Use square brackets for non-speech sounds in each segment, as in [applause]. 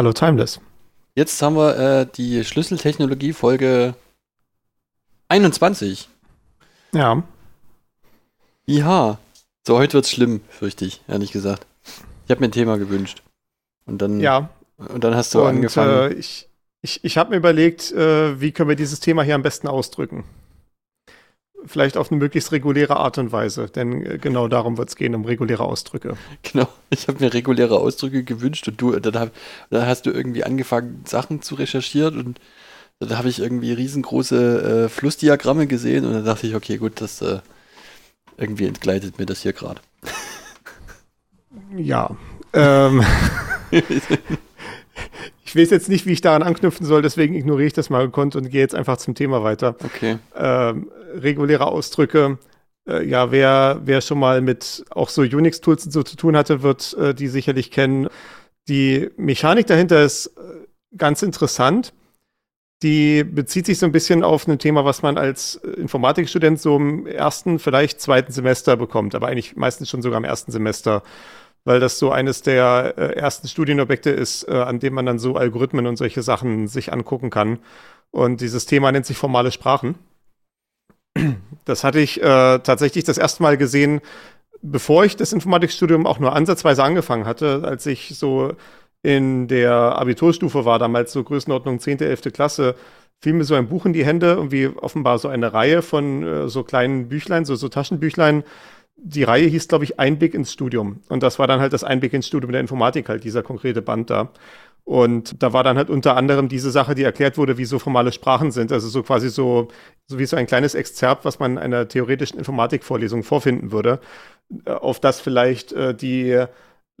Hallo, Timeless. Jetzt haben wir äh, die Schlüsseltechnologie Folge 21. Ja. Ja. So, heute wird's schlimm, fürchte ich, ehrlich gesagt. Ich habe mir ein Thema gewünscht. Und dann, Ja. und dann hast du Und angefangen. äh, ich, ich, ich habe mir überlegt, äh, wie können wir dieses Thema hier am besten ausdrücken. Vielleicht auf eine möglichst reguläre Art und Weise, denn äh, genau darum wird es gehen, um reguläre Ausdrücke. Genau, [laughs] ich habe mir reguläre Ausdrücke gewünscht und du, dann, hab, dann hast du irgendwie angefangen, Sachen zu recherchieren und dann habe ich irgendwie riesengroße äh, Flussdiagramme gesehen und dann dachte ich, okay, gut, das äh, irgendwie entgleitet mir das hier gerade. Ja. Ähm, [laughs] ich weiß jetzt nicht, wie ich daran anknüpfen soll, deswegen ignoriere ich das mal gekonnt und gehe jetzt einfach zum Thema weiter. Okay. ähm, reguläre Ausdrücke. Äh, ja, wer, wer schon mal mit auch so Unix-Tools so zu tun hatte, wird äh, die sicherlich kennen. Die Mechanik dahinter ist äh, ganz interessant. Die bezieht sich so ein bisschen auf ein Thema, was man als äh, Informatikstudent so im ersten, vielleicht zweiten Semester bekommt, aber eigentlich meistens schon sogar im ersten Semester, weil das so eines der äh, ersten Studienobjekte ist, äh, an dem man dann so Algorithmen und solche Sachen sich angucken kann. Und dieses Thema nennt sich formale Sprachen. Das hatte ich äh, tatsächlich das erste Mal gesehen, bevor ich das Informatikstudium auch nur ansatzweise angefangen hatte, als ich so in der Abiturstufe war, damals so Größenordnung 10., 11. Klasse, fiel mir so ein Buch in die Hände, irgendwie offenbar so eine Reihe von äh, so kleinen Büchlein, so, so Taschenbüchlein. Die Reihe hieß, glaube ich, Einblick ins Studium. Und das war dann halt das Einblick ins Studium der Informatik, halt dieser konkrete Band da. Und da war dann halt unter anderem diese Sache, die erklärt wurde, wie so formale Sprachen sind. Also so quasi so, so wie so ein kleines Exzerpt, was man in einer theoretischen Informatikvorlesung vorfinden würde, äh, auf das vielleicht äh, die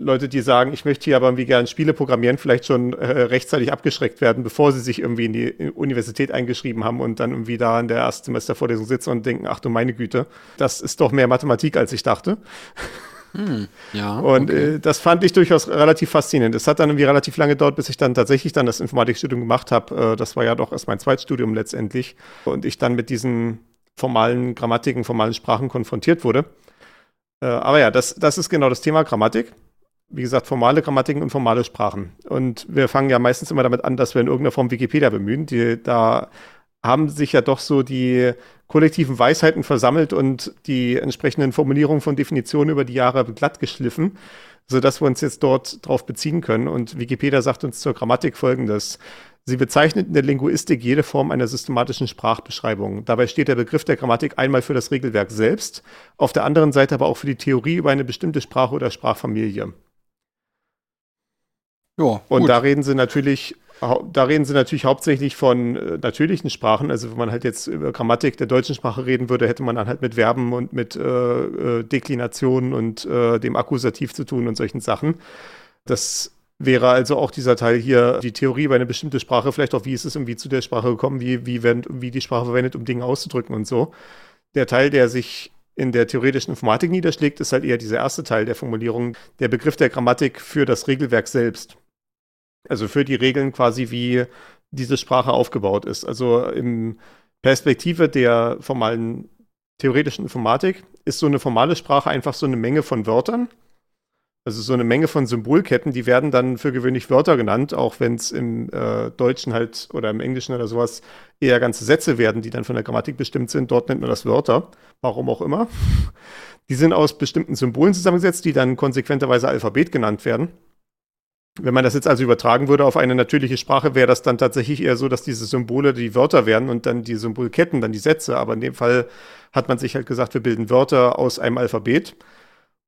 Leute, die sagen, ich möchte hier aber irgendwie gerne Spiele programmieren, vielleicht schon äh, rechtzeitig abgeschreckt werden, bevor sie sich irgendwie in die Universität eingeschrieben haben und dann irgendwie da in der Erstsemestervorlesung sitzen und denken, ach du meine Güte, das ist doch mehr Mathematik, als ich dachte. Hm, ja. Und okay. äh, das fand ich durchaus relativ faszinierend. Es hat dann irgendwie relativ lange gedauert, bis ich dann tatsächlich dann das Informatikstudium gemacht habe. Äh, das war ja doch erst mein Zweitstudium letztendlich. Und ich dann mit diesen formalen Grammatiken, formalen Sprachen konfrontiert wurde. Äh, aber ja, das, das ist genau das Thema Grammatik. Wie gesagt, formale Grammatiken und formale Sprachen. Und wir fangen ja meistens immer damit an, dass wir in irgendeiner Form Wikipedia bemühen. Die, da haben sich ja doch so die kollektiven Weisheiten versammelt und die entsprechenden Formulierungen von Definitionen über die Jahre glatt geschliffen, sodass wir uns jetzt dort drauf beziehen können. Und Wikipedia sagt uns zur Grammatik folgendes. Sie bezeichnet in der Linguistik jede Form einer systematischen Sprachbeschreibung. Dabei steht der Begriff der Grammatik einmal für das Regelwerk selbst, auf der anderen Seite aber auch für die Theorie über eine bestimmte Sprache oder Sprachfamilie. Ja, Und gut. da reden sie natürlich, da reden sie natürlich hauptsächlich von äh, natürlichen Sprachen. Also wenn man halt jetzt über Grammatik der deutschen Sprache reden würde, hätte man dann halt mit Verben und mit äh, äh, Deklinationen und äh, dem Akkusativ zu tun und solchen Sachen. Das wäre also auch dieser Teil hier, die Theorie über eine bestimmte Sprache, vielleicht auch, wie ist es irgendwie zu der Sprache gekommen, wie, wie, werden, wie die Sprache verwendet, um Dinge auszudrücken und so. Der Teil, der sich in der theoretischen Informatik niederschlägt, ist halt eher dieser erste Teil der Formulierung, der Begriff der Grammatik für das Regelwerk selbst. Also für die Regeln quasi, wie diese Sprache aufgebaut ist. Also im Perspektive der formalen theoretischen Informatik ist so eine formale Sprache einfach so eine Menge von Wörtern. Also so eine Menge von Symbolketten, die werden dann für gewöhnlich Wörter genannt, auch wenn es im äh, Deutschen halt oder im Englischen oder sowas eher ganze Sätze werden, die dann von der Grammatik bestimmt sind. Dort nennt man das Wörter, warum auch immer. Die sind aus bestimmten Symbolen zusammengesetzt, die dann konsequenterweise Alphabet genannt werden. Wenn man das jetzt also übertragen würde auf eine natürliche Sprache, wäre das dann tatsächlich eher so, dass diese Symbole die Wörter werden und dann die Symbolketten dann die Sätze. Aber in dem Fall hat man sich halt gesagt, wir bilden Wörter aus einem Alphabet.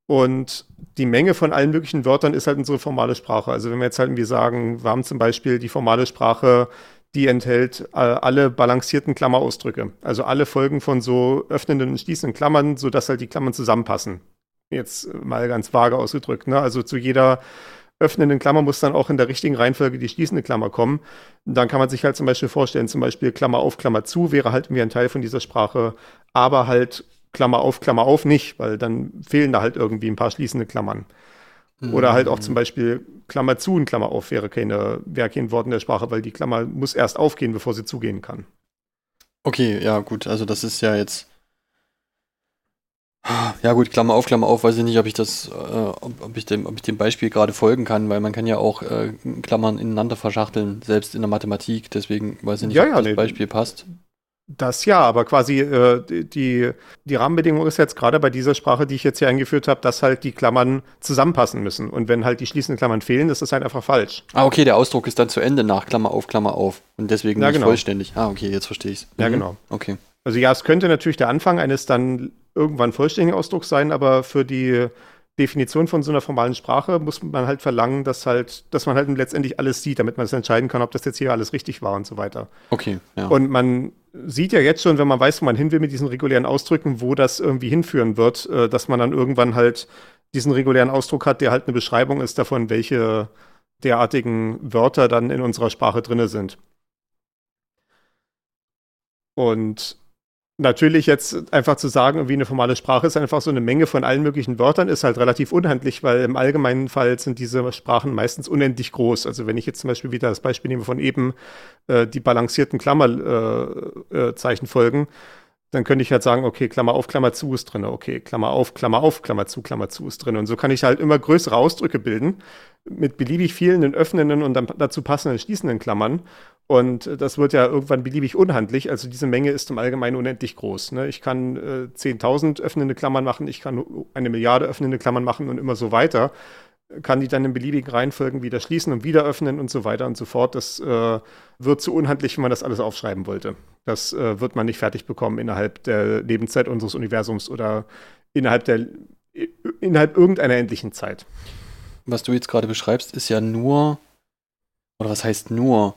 Und die Menge von allen möglichen Wörtern ist halt unsere formale Sprache. Also wenn wir jetzt halt irgendwie sagen, wir haben zum Beispiel die formale Sprache, die enthält äh, alle balancierten Klammerausdrücke. Also alle Folgen von so öffnenden und schließenden Klammern, sodass halt die Klammern zusammenpassen. Jetzt mal ganz vage ausgedrückt. Ne? Also zu jeder öffnenden Klammer muss dann auch in der richtigen Reihenfolge die schließende Klammer kommen. Dann kann man sich halt zum Beispiel vorstellen, zum Beispiel Klammer auf, Klammer zu wäre halt irgendwie ein Teil von dieser Sprache, aber halt Klammer auf, Klammer auf nicht, weil dann fehlen da halt irgendwie ein paar schließende Klammern. Oder halt auch zum Beispiel Klammer zu und Klammer auf wäre, keine, wäre kein Wort in der Sprache, weil die Klammer muss erst aufgehen, bevor sie zugehen kann. Okay, ja, gut. Also, das ist ja jetzt. Ja, gut, Klammer auf, Klammer auf, weiß ich nicht, ob ich das, äh, ob, ob, ich dem, ob ich dem Beispiel gerade folgen kann, weil man kann ja auch äh, Klammern ineinander verschachteln, selbst in der Mathematik, deswegen weiß ich nicht, Ja, ob ja, das nee. Beispiel passt. Das ja, aber quasi äh, die, die Rahmenbedingung ist jetzt gerade bei dieser Sprache, die ich jetzt hier eingeführt habe, dass halt die Klammern zusammenpassen müssen. Und wenn halt die schließenden Klammern fehlen, ist das halt einfach falsch. Ah, okay, der Ausdruck ist dann zu Ende nach Klammer auf, Klammer auf. Und deswegen Ja, nicht genau. vollständig. Ah, okay, jetzt verstehe ich es. Ja, genau. Okay. Also ja, es könnte natürlich der Anfang eines dann irgendwann vollständigen Ausdrucks sein, aber für die Definition von so einer formalen Sprache muss man halt verlangen, dass halt, dass man halt letztendlich alles sieht, damit man es entscheiden kann, ob das jetzt hier alles richtig war und so weiter. Okay, ja. Und man sieht ja jetzt schon, wenn man weiß, wo man hin will mit diesen regulären Ausdrücken, wo das irgendwie hinführen wird, äh, dass man dann irgendwann halt diesen regulären Ausdruck hat, der halt eine Beschreibung ist davon, welche derartigen Wörter dann in unserer Sprache drinne sind. Und natürlich jetzt einfach zu sagen, wie eine formale Sprache ist einfach so eine Menge von allen möglichen Wörtern, ist halt relativ unhandlich, weil im allgemeinen Fall sind diese Sprachen meistens unendlich groß. Also wenn ich jetzt zum Beispiel wieder das Beispiel nehme von eben, äh, die balancierten Klammerzeichen äh, äh, dann könnte ich halt sagen, okay, Klammer auf, Klammer zu ist drin, okay, Klammer auf, Klammer auf, Klammer zu, Klammer zu ist drin. Und so kann ich halt immer größere Ausdrücke bilden mit beliebig vielen öffnenden und dann dazu passenden schließenden Klammern. Und äh, das wird ja irgendwann beliebig unhandlich. Also diese Menge ist im Allgemeinen unendlich groß. Ne? Ich kann äh, 10.000 öffnende Klammern machen, ich kann eine Milliarde öffnende Klammern machen und immer so weiter. Kann die dann in beliebigen Reihenfolgen wieder schließen und wieder öffnen und so weiter und so fort. Das äh, wird zu unhandlich, wenn man das alles aufschreiben wollte. Das äh, wird man nicht fertig bekommen innerhalb der Lebenszeit unseres Universums oder innerhalb der innerhalb irgendeiner endlichen Zeit. Was du jetzt gerade beschreibst, ist ja nur, oder was heißt nur,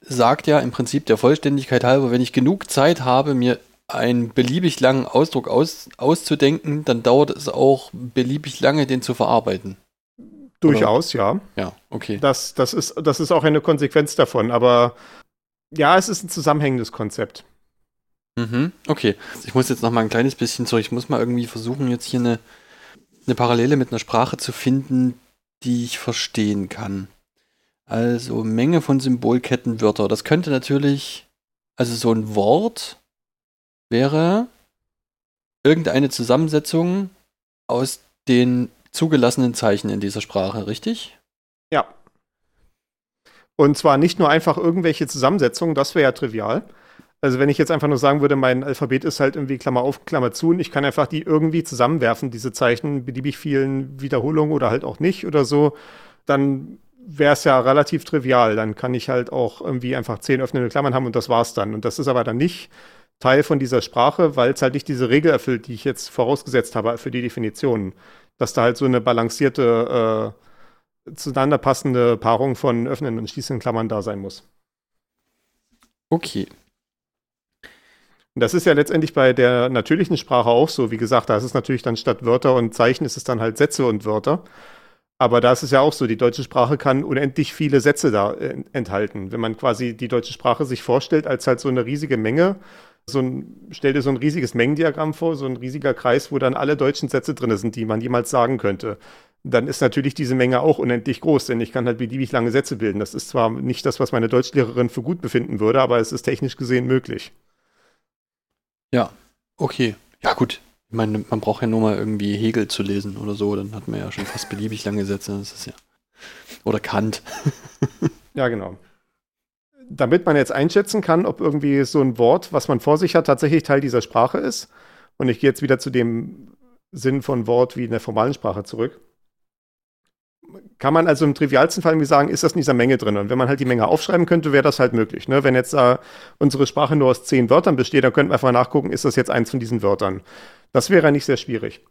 sagt ja im Prinzip der Vollständigkeit halber, wenn ich genug Zeit habe, mir einen beliebig langen Ausdruck aus, auszudenken, dann dauert es auch beliebig lange, den zu verarbeiten. Durchaus, ja. Ja, okay. Das, das, ist, das ist auch eine Konsequenz davon, aber ja, es ist ein zusammenhängendes Konzept. Mhm, okay. Ich muss jetzt noch mal ein kleines bisschen zurück. Ich muss mal irgendwie versuchen, jetzt hier eine, eine Parallele mit einer Sprache zu finden, die ich verstehen kann. Also Menge von Symbolkettenwörter. Das könnte natürlich, also so ein Wort wäre irgendeine Zusammensetzung aus den zugelassenen Zeichen in dieser Sprache, richtig? Ja. Und zwar nicht nur einfach irgendwelche Zusammensetzungen, das wäre ja trivial. Also wenn ich jetzt einfach nur sagen würde, mein Alphabet ist halt irgendwie Klammer auf, Klammer zu und ich kann einfach die irgendwie zusammenwerfen, diese Zeichen, beliebig vielen Wiederholungen oder halt auch nicht oder so, dann wäre es ja relativ trivial. Dann kann ich halt auch irgendwie einfach zehn öffnende Klammern haben und das war's dann. Und das ist aber dann nicht Teil von dieser Sprache, weil es halt nicht diese Regel erfüllt, die ich jetzt vorausgesetzt habe für die Definitionen. Dass da halt so eine balancierte, äh, zueinander passende Paarung von öffnenden und schließenden Klammern da sein muss. Okay. Und das ist ja letztendlich bei der natürlichen Sprache auch so. Wie gesagt, da ist es natürlich dann statt Wörter und Zeichen ist es dann halt Sätze und Wörter. Aber da ist es ja auch so, die deutsche Sprache kann unendlich viele Sätze da äh, enthalten. Wenn man quasi die deutsche Sprache sich vorstellt als halt so eine riesige Menge, so ein, stell dir so ein riesiges Mengendiagramm vor, so ein riesiger Kreis, wo dann alle deutschen Sätze drin sind, die man jemals sagen könnte. Dann ist natürlich diese Menge auch unendlich groß, denn ich kann halt beliebig lange Sätze bilden. Das ist zwar nicht das, was meine Deutschlehrerin für gut befinden würde, aber es ist technisch gesehen möglich. Ja, okay. Ja, gut. Ich meine, man braucht ja nur mal irgendwie Hegel zu lesen oder so, dann hat man ja schon fast beliebig lange Sätze. Das ist ja. Oder Kant. [laughs] Ja, genau. Damit man jetzt einschätzen kann, ob irgendwie so ein Wort, was man vor sich hat, tatsächlich Teil dieser Sprache ist. Und ich gehe jetzt wieder zu dem Sinn von Wort wie in der formalen Sprache zurück. Kann man also im trivialsten Fall irgendwie sagen, ist das in dieser Menge drin? Und wenn man halt die Menge aufschreiben könnte, wäre das halt möglich. Ne? Wenn jetzt äh, unsere Sprache nur aus zehn Wörtern besteht, dann könnten wir einfach nachgucken, ist das jetzt eins von diesen Wörtern? Das wäre nicht sehr schwierig.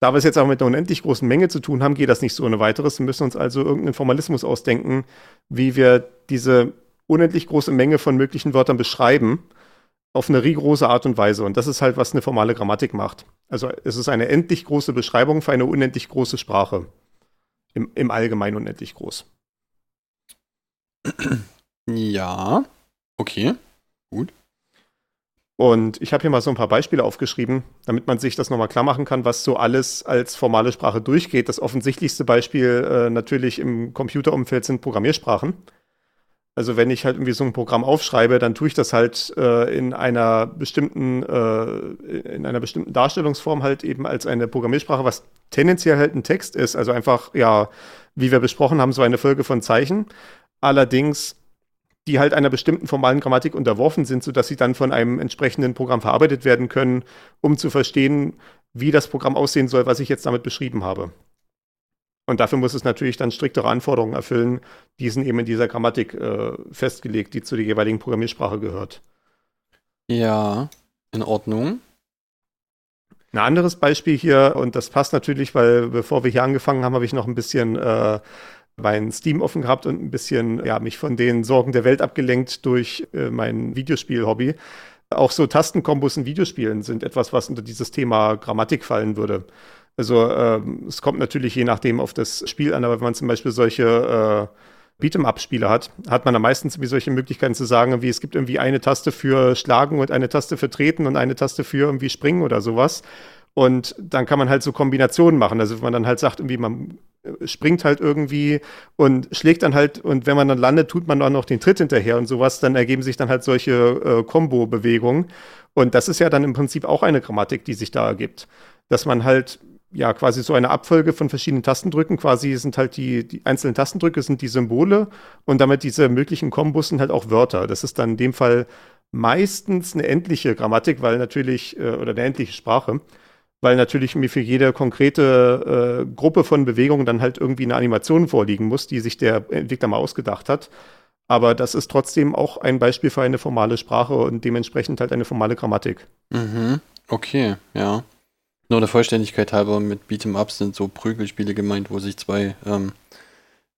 Da wir es jetzt aber mit einer unendlich großen Menge zu tun haben, geht das nicht so ohne weiteres. Wir müssen uns also irgendeinen Formalismus ausdenken, wie wir diese unendlich große Menge von möglichen Wörtern beschreiben, auf eine rigorose Art und Weise. Und das ist halt, was eine formale Grammatik macht. Also es ist eine endlich große Beschreibung für eine unendlich große Sprache. im, im Allgemeinen unendlich groß. [clears throat] Ja, okay. Und ich habe hier mal so ein paar Beispiele aufgeschrieben, damit man sich das nochmal klar machen kann, was so alles als formale Sprache durchgeht. Das offensichtlichste Beispiel äh, natürlich im Computerumfeld sind Programmiersprachen. Also wenn ich halt irgendwie so ein Programm aufschreibe, dann tue ich das halt äh, in einer bestimmten äh, in einer bestimmten Darstellungsform halt eben als eine Programmiersprache, was tendenziell halt ein Text ist. Also einfach ja, wie wir besprochen haben, so eine Folge von Zeichen. Allerdings die halt einer bestimmten formalen Grammatik unterworfen sind, sodass sie dann von einem entsprechenden Programm verarbeitet werden können, um zu verstehen, wie das Programm aussehen soll, was ich jetzt damit beschrieben habe. Und dafür muss es natürlich dann striktere Anforderungen erfüllen, die sind eben in dieser Grammatik äh, festgelegt, die zu der jeweiligen Programmiersprache gehört. Ja, in Ordnung. Ein anderes Beispiel hier, und das passt natürlich, weil bevor wir hier angefangen haben, habe ich noch ein bisschen äh, mein Steam offen gehabt und ein bisschen ja, mich von den Sorgen der Welt abgelenkt durch äh, mein Videospiel-Hobby. Auch so Tastenkombos in Videospielen sind etwas, was unter dieses Thema Grammatik fallen würde. Also ähm, es kommt natürlich je nachdem auf das Spiel an, aber wenn man zum Beispiel solche äh, Beat'em-up-Spiele hat, hat man meistens irgendwie solche Möglichkeiten zu sagen, wie es gibt irgendwie eine Taste für Schlagen und eine Taste für Treten und eine Taste für irgendwie Springen oder sowas. Und dann kann man halt so Kombinationen machen. Also wenn man dann halt sagt, irgendwie man äh, springt halt irgendwie und schlägt dann halt und wenn man dann landet, tut man auch noch den Tritt hinterher und sowas, dann ergeben sich dann halt solche äh, Combo-Bewegungen. Und das ist ja dann im Prinzip auch eine Grammatik, die sich da ergibt. Dass man halt ja quasi so eine Abfolge von verschiedenen Tastendrücken, quasi sind halt die, die einzelnen Tastendrücke sind die Symbole und damit diese möglichen Kombos sind halt auch Wörter. Das ist dann in dem Fall meistens eine endliche Grammatik, weil natürlich, äh, oder eine endliche Sprache weil natürlich mir für jede konkrete äh, Gruppe von Bewegungen dann halt irgendwie eine Animation vorliegen muss, die sich der Entwickler mal ausgedacht hat. Aber das ist trotzdem auch ein Beispiel für eine formale Sprache und dementsprechend halt eine formale Grammatik. Mhm. Okay, ja. Nur der Vollständigkeit halber, mit Beat'em Ups sind so Prügelspiele gemeint, wo sich zwei ähm,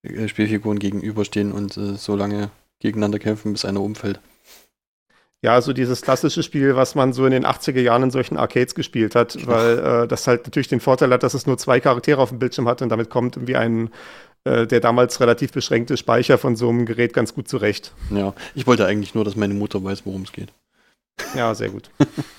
äh, Spielfiguren gegenüberstehen und äh, so lange gegeneinander kämpfen, bis einer umfällt. Ja, so dieses klassische Spiel, was man so in den 80er Jahren in solchen Arcades gespielt hat, weil äh, das halt natürlich den Vorteil hat, dass es nur zwei Charaktere auf dem Bildschirm hat und damit kommt irgendwie ein äh, der damals relativ beschränkte Speicher von so einem Gerät ganz gut zurecht. Ja, ich wollte eigentlich nur, dass meine Mutter weiß, worum es geht. Ja, sehr gut. [laughs]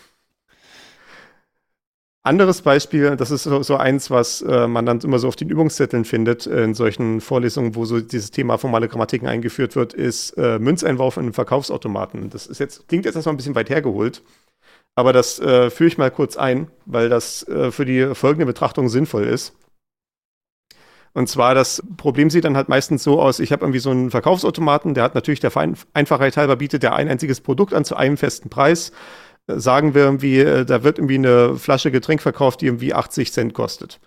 Anderes Beispiel, das ist so, so eins, was äh, man dann immer so auf den Übungszetteln findet, in solchen Vorlesungen, wo so dieses Thema formale Grammatiken eingeführt wird, ist äh, Münzeinwurf in einem Verkaufsautomaten. Das ist jetzt, klingt jetzt erstmal ein bisschen weit hergeholt, aber das äh, führe ich mal kurz ein, weil das äh, für die folgende Betrachtung sinnvoll ist. Und zwar, das Problem sieht dann halt meistens so aus, ich habe irgendwie so einen Verkaufsautomaten, der hat natürlich der Einfachheit halber bietet der ein einziges Produkt an zu einem festen Preis sagen wir irgendwie, äh, da wird irgendwie eine Flasche Getränk verkauft, die irgendwie 80 Cent kostet.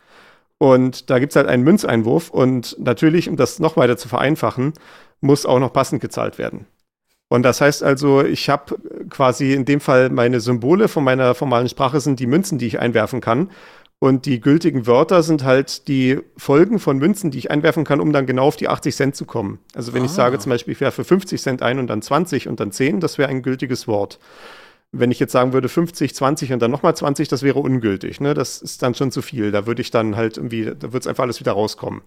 Und da gibt es halt einen Münzeinwurf und natürlich, um das noch weiter zu vereinfachen, muss auch noch passend gezahlt werden. Und das heißt also, ich habe quasi in dem Fall meine Symbole von meiner formalen Sprache sind die Münzen, die ich einwerfen kann. Und die gültigen Wörter sind halt die Folgen von Münzen, die ich einwerfen kann, um dann genau auf die 80 Cent zu kommen. Also wenn ah. ich sage zum Beispiel, ich werfe 50 Cent ein und dann 20 und dann 10, das wäre ein gültiges Wort. Wenn ich jetzt sagen würde 50, 20 und dann nochmal 20, das wäre ungültig. Ne? Das ist dann schon zu viel. Da würde ich dann halt irgendwie, da wird es einfach alles wieder rauskommen.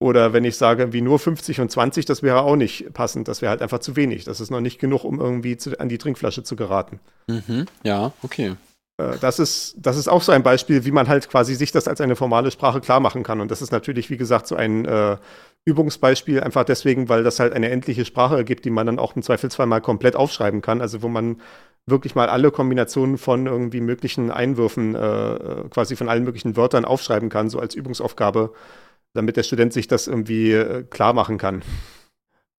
Oder wenn ich sage, wie nur 50 und 20, das wäre auch nicht passend. Das wäre halt einfach zu wenig. Das ist noch nicht genug, um irgendwie zu, an die Trinkflasche zu geraten. Mhm, ja, okay. Äh, das ist, das ist auch so ein Beispiel, wie man halt quasi sich das als eine formale Sprache klar machen kann. Und das ist natürlich, wie gesagt, so ein äh, Übungsbeispiel, einfach deswegen, weil das halt eine endliche Sprache ergibt, die man dann auch im Zweifelsfall mal komplett aufschreiben kann. Also wo man wirklich mal alle Kombinationen von irgendwie möglichen Einwürfen, äh, quasi von allen möglichen Wörtern aufschreiben kann, so als Übungsaufgabe, damit der Student sich das irgendwie äh, klar machen kann.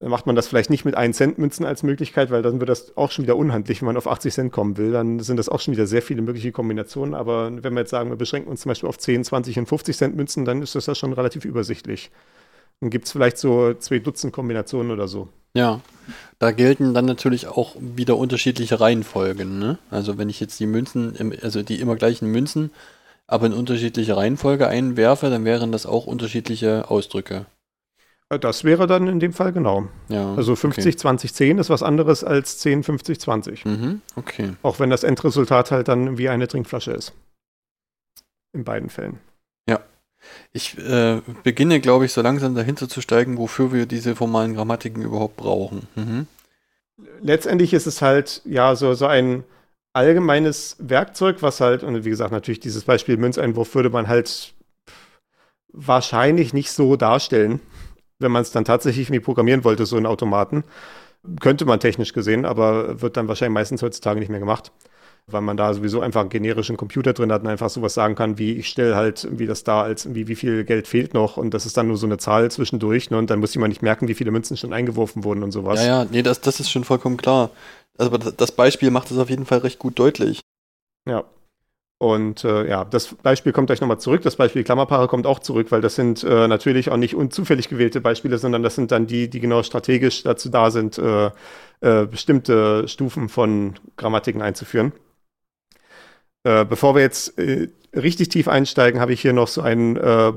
Dann macht man das vielleicht nicht mit 1 Cent Münzen als Möglichkeit, weil dann wird das auch schon wieder unhandlich, wenn man auf 80 Cent kommen will. Dann sind das auch schon wieder sehr viele mögliche Kombinationen. Aber wenn wir jetzt sagen, wir beschränken uns zum Beispiel auf 10, 20 und 50 Cent Münzen, dann ist das ja schon relativ übersichtlich. Dann gibt es vielleicht so zwei Dutzend Kombinationen oder so. Ja, da gelten dann natürlich auch wieder unterschiedliche Reihenfolgen. Ne? Also wenn ich jetzt die Münzen, im, also die immer gleichen Münzen, aber in unterschiedliche Reihenfolge einwerfe, dann wären das auch unterschiedliche Ausdrücke. Äh, das wäre dann in dem Fall genau. Ja, also 50, okay. 20, 10 ist was anderes als 10, 50, 20. Mhm, okay. Auch wenn das Endresultat halt dann wie eine Trinkflasche ist. In beiden Fällen. Ich äh, beginne, glaube ich, so langsam dahinter zu steigen, wofür wir diese formalen Grammatiken überhaupt brauchen. Mhm. Letztendlich ist es halt, ja, so, so ein allgemeines Werkzeug, was halt, und wie gesagt, natürlich dieses Beispiel Münzeinwurf würde man halt wahrscheinlich nicht so darstellen, wenn man es dann tatsächlich irgendwie programmieren wollte, so in Automaten. Könnte man technisch gesehen, aber wird dann wahrscheinlich meistens heutzutage nicht mehr gemacht weil man da sowieso einfach einen generischen Computer drin hat und einfach sowas sagen kann, wie ich stelle halt wie das da als wie, wie viel Geld fehlt noch und das ist dann nur so eine Zahl zwischendurch ne, und dann muss jemand nicht merken, wie viele Münzen schon eingeworfen wurden und sowas. Ja, ja, nee, das, das ist schon vollkommen klar. Also das Beispiel macht es auf jeden Fall recht gut deutlich. Ja. Und äh, ja, das Beispiel kommt gleich nochmal zurück. Das Beispiel Klammerpaare kommt auch zurück, weil das sind äh, natürlich auch nicht unzufällig gewählte Beispiele, sondern das sind dann die, die genau strategisch dazu da sind, äh, äh bestimmte Stufen von Grammatiken einzuführen. Äh, bevor wir jetzt äh, richtig tief einsteigen, habe ich hier noch so einen äh,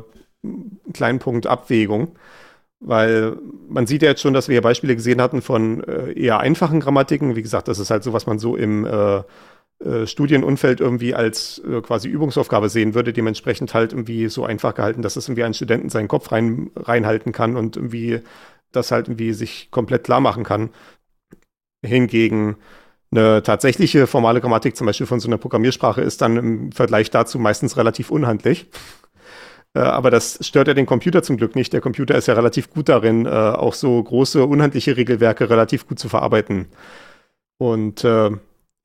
kleinen Punkt Abwägung. Weil man sieht ja jetzt schon, dass wir hier Beispiele gesehen hatten von äh, eher einfachen Grammatiken. Wie gesagt, das ist halt so, was man so im äh, Studienumfeld irgendwie als quasi Übungsaufgabe sehen würde. Dementsprechend halt irgendwie so einfach gehalten, dass es irgendwie ein Studenten seinen Kopf rein, reinhalten kann und irgendwie das halt irgendwie sich komplett klar machen kann. Hingegen eine tatsächliche formale Grammatik zum Beispiel von so einer Programmiersprache ist dann im Vergleich dazu meistens relativ unhandlich. Äh, aber das stört ja den Computer zum Glück nicht. Der Computer ist ja relativ gut darin, äh, auch so große, unhandliche Regelwerke relativ gut zu verarbeiten. Und äh,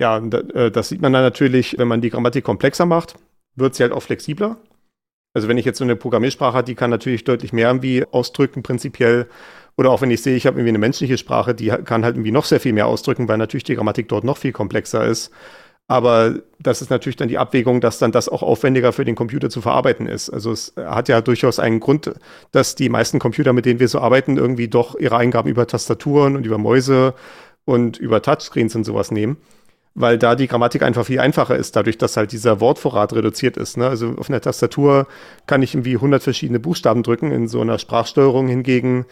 ja, das sieht man dann natürlich, wenn man die Grammatik komplexer macht, wird sie halt auch flexibler. Also wenn ich jetzt so eine Programmiersprache habe, die kann natürlich deutlich mehr irgendwie ausdrücken, prinzipiell oder auch wenn ich sehe, ich habe irgendwie eine menschliche Sprache, die kann halt irgendwie noch sehr viel mehr ausdrücken, weil natürlich die Grammatik dort noch viel komplexer ist. Aber das ist natürlich dann die Abwägung, dass dann das auch aufwendiger für den Computer zu verarbeiten ist. Also es hat ja durchaus einen Grund, dass die meisten Computer, mit denen wir so arbeiten, irgendwie doch ihre Eingaben über Tastaturen und über Mäuse und über Touchscreens und sowas nehmen. Weil da die Grammatik einfach viel einfacher ist, dadurch, dass halt dieser Wortvorrat reduziert ist. Ne? Also auf einer Tastatur kann ich irgendwie 100 verschiedene Buchstaben drücken, in so einer Sprachsteuerung hingegen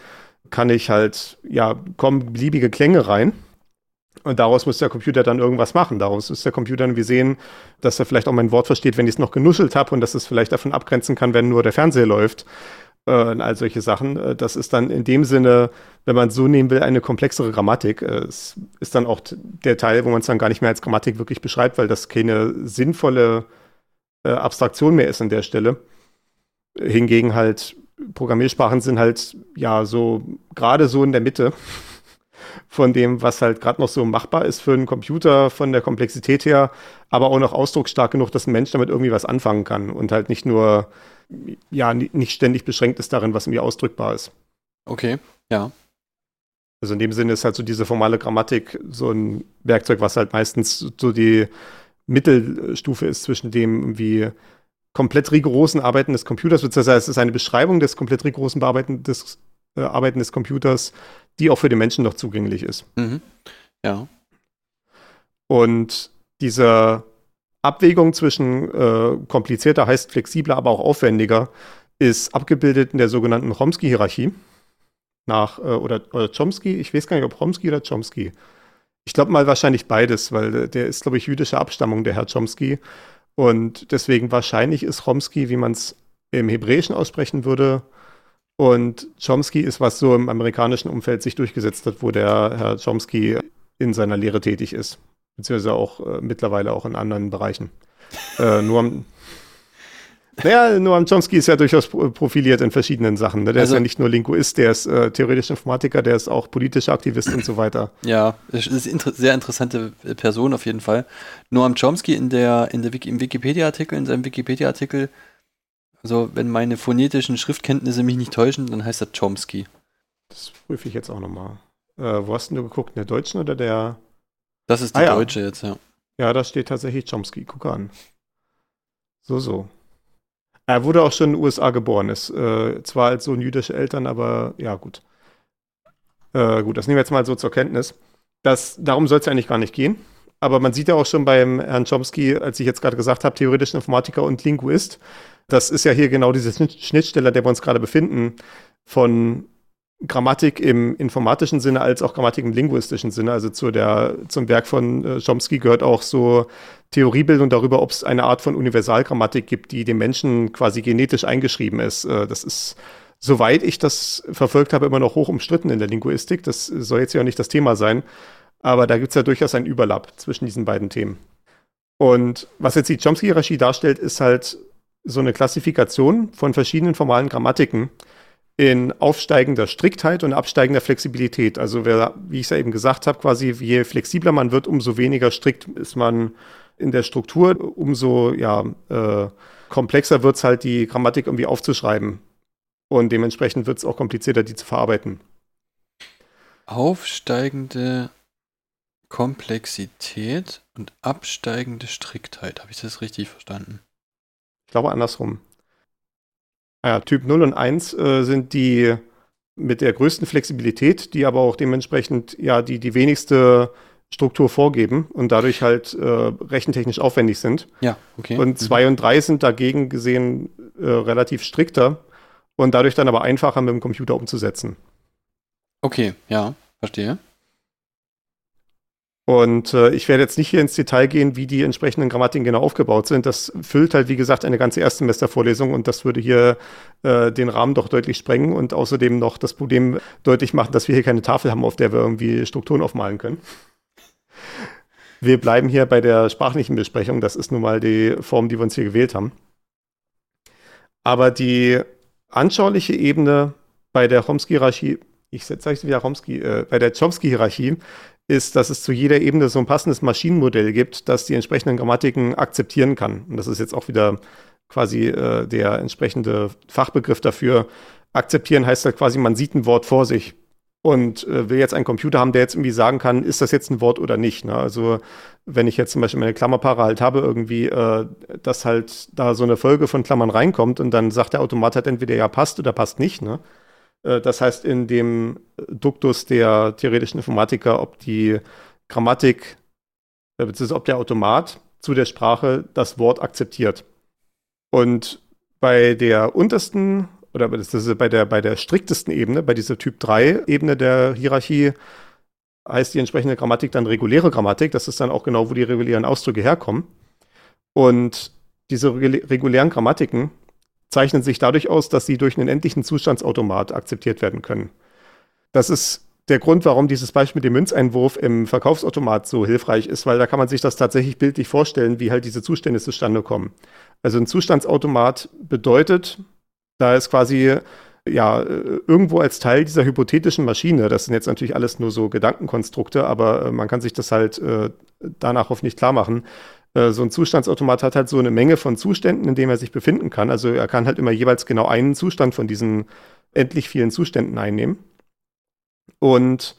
kann ich halt, ja, kommen beliebige Klänge rein. Und daraus muss der Computer dann irgendwas machen. Daraus ist der Computer dann wie sehen, dass er vielleicht auch mein Wort versteht, wenn ich es noch genuschelt habe und dass es vielleicht davon abgrenzen kann, wenn nur der Fernseher läuft. Äh, und all solche Sachen. Äh, das ist dann in dem Sinne, wenn man so nehmen will, eine komplexere Grammatik. Äh, es ist dann auch der Teil, wo man es dann gar nicht mehr als Grammatik wirklich beschreibt, weil das keine sinnvolle äh, Abstraktion mehr ist an der Stelle. Hingegen halt Programmiersprachen sind halt ja so gerade so in der Mitte [laughs] von dem, was halt gerade noch so machbar ist für einen Computer von der Komplexität her, aber auch noch ausdrucksstark genug, dass ein Mensch damit irgendwie was anfangen kann und halt nicht nur ja nicht ständig beschränkt ist darin, was irgendwie ausdrückbar ist. Okay, ja. Also in dem Sinne ist halt so diese formale Grammatik so ein Werkzeug, was halt meistens so die Mittelstufe ist zwischen dem, wie komplett rigorosen Arbeiten des Computers, beziehungsweise es ist eine Beschreibung des komplett rigorosen Bearbeiten des, äh, Arbeiten des Computers, die auch für den Menschen noch zugänglich ist. Mhm. Ja. Und diese Abwägung zwischen äh, komplizierter heißt flexibler, aber auch aufwendiger, ist abgebildet in der sogenannten Chomsky-Hierarchie. Nach, äh, oder, oder Chomsky, ich weiß gar nicht, ob Chomsky oder Chomsky. Ich glaube mal wahrscheinlich beides, weil der ist, glaube ich, jüdischer Abstammung, der Herr Chomsky. Und deswegen wahrscheinlich ist Chomsky, wie man es im Hebräischen aussprechen würde. Und Chomsky ist, was so im amerikanischen Umfeld sich durchgesetzt hat, wo der Herr Chomsky in seiner Lehre tätig ist. Beziehungsweise auch äh, mittlerweile auch in anderen Bereichen. äh, nur naja, Noam Chomsky ist ja durchaus profiliert in verschiedenen Sachen. Ne? Der also, ist ja nicht nur Linguist, der ist äh, theoretischer Informatiker, der ist auch politischer Aktivist und so weiter. Ja, ist inter sehr interessante Person auf jeden Fall. Noam Chomsky in der, in der Wiki, im Wikipedia-Artikel, in seinem Wikipedia-Artikel, also wenn meine phonetischen Schriftkenntnisse mich nicht täuschen, dann heißt er Chomsky. Das prüfe ich jetzt auch nochmal. Äh, wo hast du geguckt? In der deutschen oder der? Das ist die ah, deutsche ja. jetzt, ja. Ja, da steht tatsächlich Chomsky. Guck an. So, so. Er wurde auch schon in den USA geboren, ist äh, zwar als Sohn jüdischer Eltern, aber ja, gut. Äh, gut, das nehmen wir jetzt mal so zur Kenntnis. Das, darum soll es ja eigentlich gar nicht gehen. Aber man sieht ja auch schon beim Herrn Chomsky, als ich jetzt gerade gesagt habe, theoretischen Informatiker und Linguist. Das ist ja hier genau diese Schnittstelle, der wir uns gerade befinden, von Grammatik im informatischen Sinne als auch Grammatik im linguistischen Sinne. Also zu der, zum Werk von äh, Chomsky gehört auch so Theoriebildung darüber, ob es eine Art von Universalgrammatik gibt, die dem Menschen quasi genetisch eingeschrieben ist. Äh, das ist, soweit ich das verfolgt habe, immer noch hoch umstritten in der Linguistik. Das soll jetzt ja auch nicht das Thema sein. Aber da gibt es ja durchaus einen Überlapp zwischen diesen beiden Themen. Und was jetzt die Chomsky-Hierarchie darstellt, ist halt so eine Klassifikation von verschiedenen formalen Grammatiken in aufsteigender Striktheit und absteigender Flexibilität. Also wer, wie ich es ja eben gesagt habe, quasi je flexibler man wird, umso weniger strikt ist man in der Struktur, umso ja, äh, komplexer wird es halt, die Grammatik irgendwie aufzuschreiben. Und dementsprechend wird es auch komplizierter, die zu verarbeiten. Aufsteigende Komplexität und absteigende Striktheit. Habe ich das richtig verstanden? Ich glaube andersrum. Ja, Typ 0 und 1 äh, sind die mit der größten Flexibilität, die aber auch dementsprechend ja die, die wenigste Struktur vorgeben und dadurch halt äh, rechentechnisch aufwendig sind. Ja, okay. Und 2 mhm. und 3 sind dagegen gesehen äh, relativ strikter und dadurch dann aber einfacher mit dem Computer umzusetzen. Okay, ja, verstehe. Und äh, ich werde jetzt nicht hier ins Detail gehen, wie die entsprechenden Grammatiken genau aufgebaut sind. Das füllt halt, wie gesagt, eine ganze Erstsemestervorlesung und das würde hier äh, den Rahmen doch deutlich sprengen und außerdem noch das Problem deutlich machen, dass wir hier keine Tafel haben, auf der wir irgendwie Strukturen aufmalen können. Wir bleiben hier bei der sprachlichen Besprechung. Das ist nun mal die Form, die wir uns hier gewählt haben. Aber die anschauliche Ebene bei der Chomsky-Hierarchie, ich sage es wieder Chomsky, äh, bei der Chomsky-Hierarchie ist, dass es zu jeder Ebene so ein passendes Maschinenmodell gibt, das die entsprechenden Grammatiken akzeptieren kann. Und das ist jetzt auch wieder quasi äh, der entsprechende Fachbegriff dafür. Akzeptieren heißt halt quasi, man sieht ein Wort vor sich und äh, will jetzt einen Computer haben, der jetzt irgendwie sagen kann, ist das jetzt ein Wort oder nicht. Ne? Also wenn ich jetzt zum Beispiel meine Klammerpaare halt habe, irgendwie, äh, dass halt da so eine Folge von Klammern reinkommt und dann sagt der Automat halt entweder ja passt oder passt nicht. Ne? Äh, das heißt, in dem Duktus der theoretischen Informatiker, ob die Grammatik, äh, beziehungsweise ob der Automat zu der Sprache das Wort akzeptiert. Und bei der untersten, oder das ist bei der, bei der striktesten Ebene, bei dieser Typ 3 Ebene der Hierarchie, heißt die entsprechende Grammatik dann reguläre Grammatik. Das ist dann auch genau, wo die regulären Ausdrücke herkommen. Und diese regulären Grammatiken zeichnen sich dadurch aus, dass sie durch einen endlichen Zustandsautomat akzeptiert werden können. Das ist der Grund, warum dieses Beispiel mit dem Münzeinwurf im Verkaufsautomat so hilfreich ist, weil da kann man sich das tatsächlich bildlich vorstellen, wie halt diese Zustände zustande kommen. Also ein Zustandsautomat bedeutet, da ist quasi ja irgendwo als Teil dieser hypothetischen Maschine, das sind jetzt natürlich alles nur so Gedankenkonstrukte, aber äh, man kann sich das halt äh, danach hoffentlich klar machen, äh, so ein Zustandsautomat hat halt so eine Menge von Zuständen, in denen er sich befinden kann. Also er kann halt immer jeweils genau einen Zustand von diesen endlich vielen Zuständen einnehmen. Und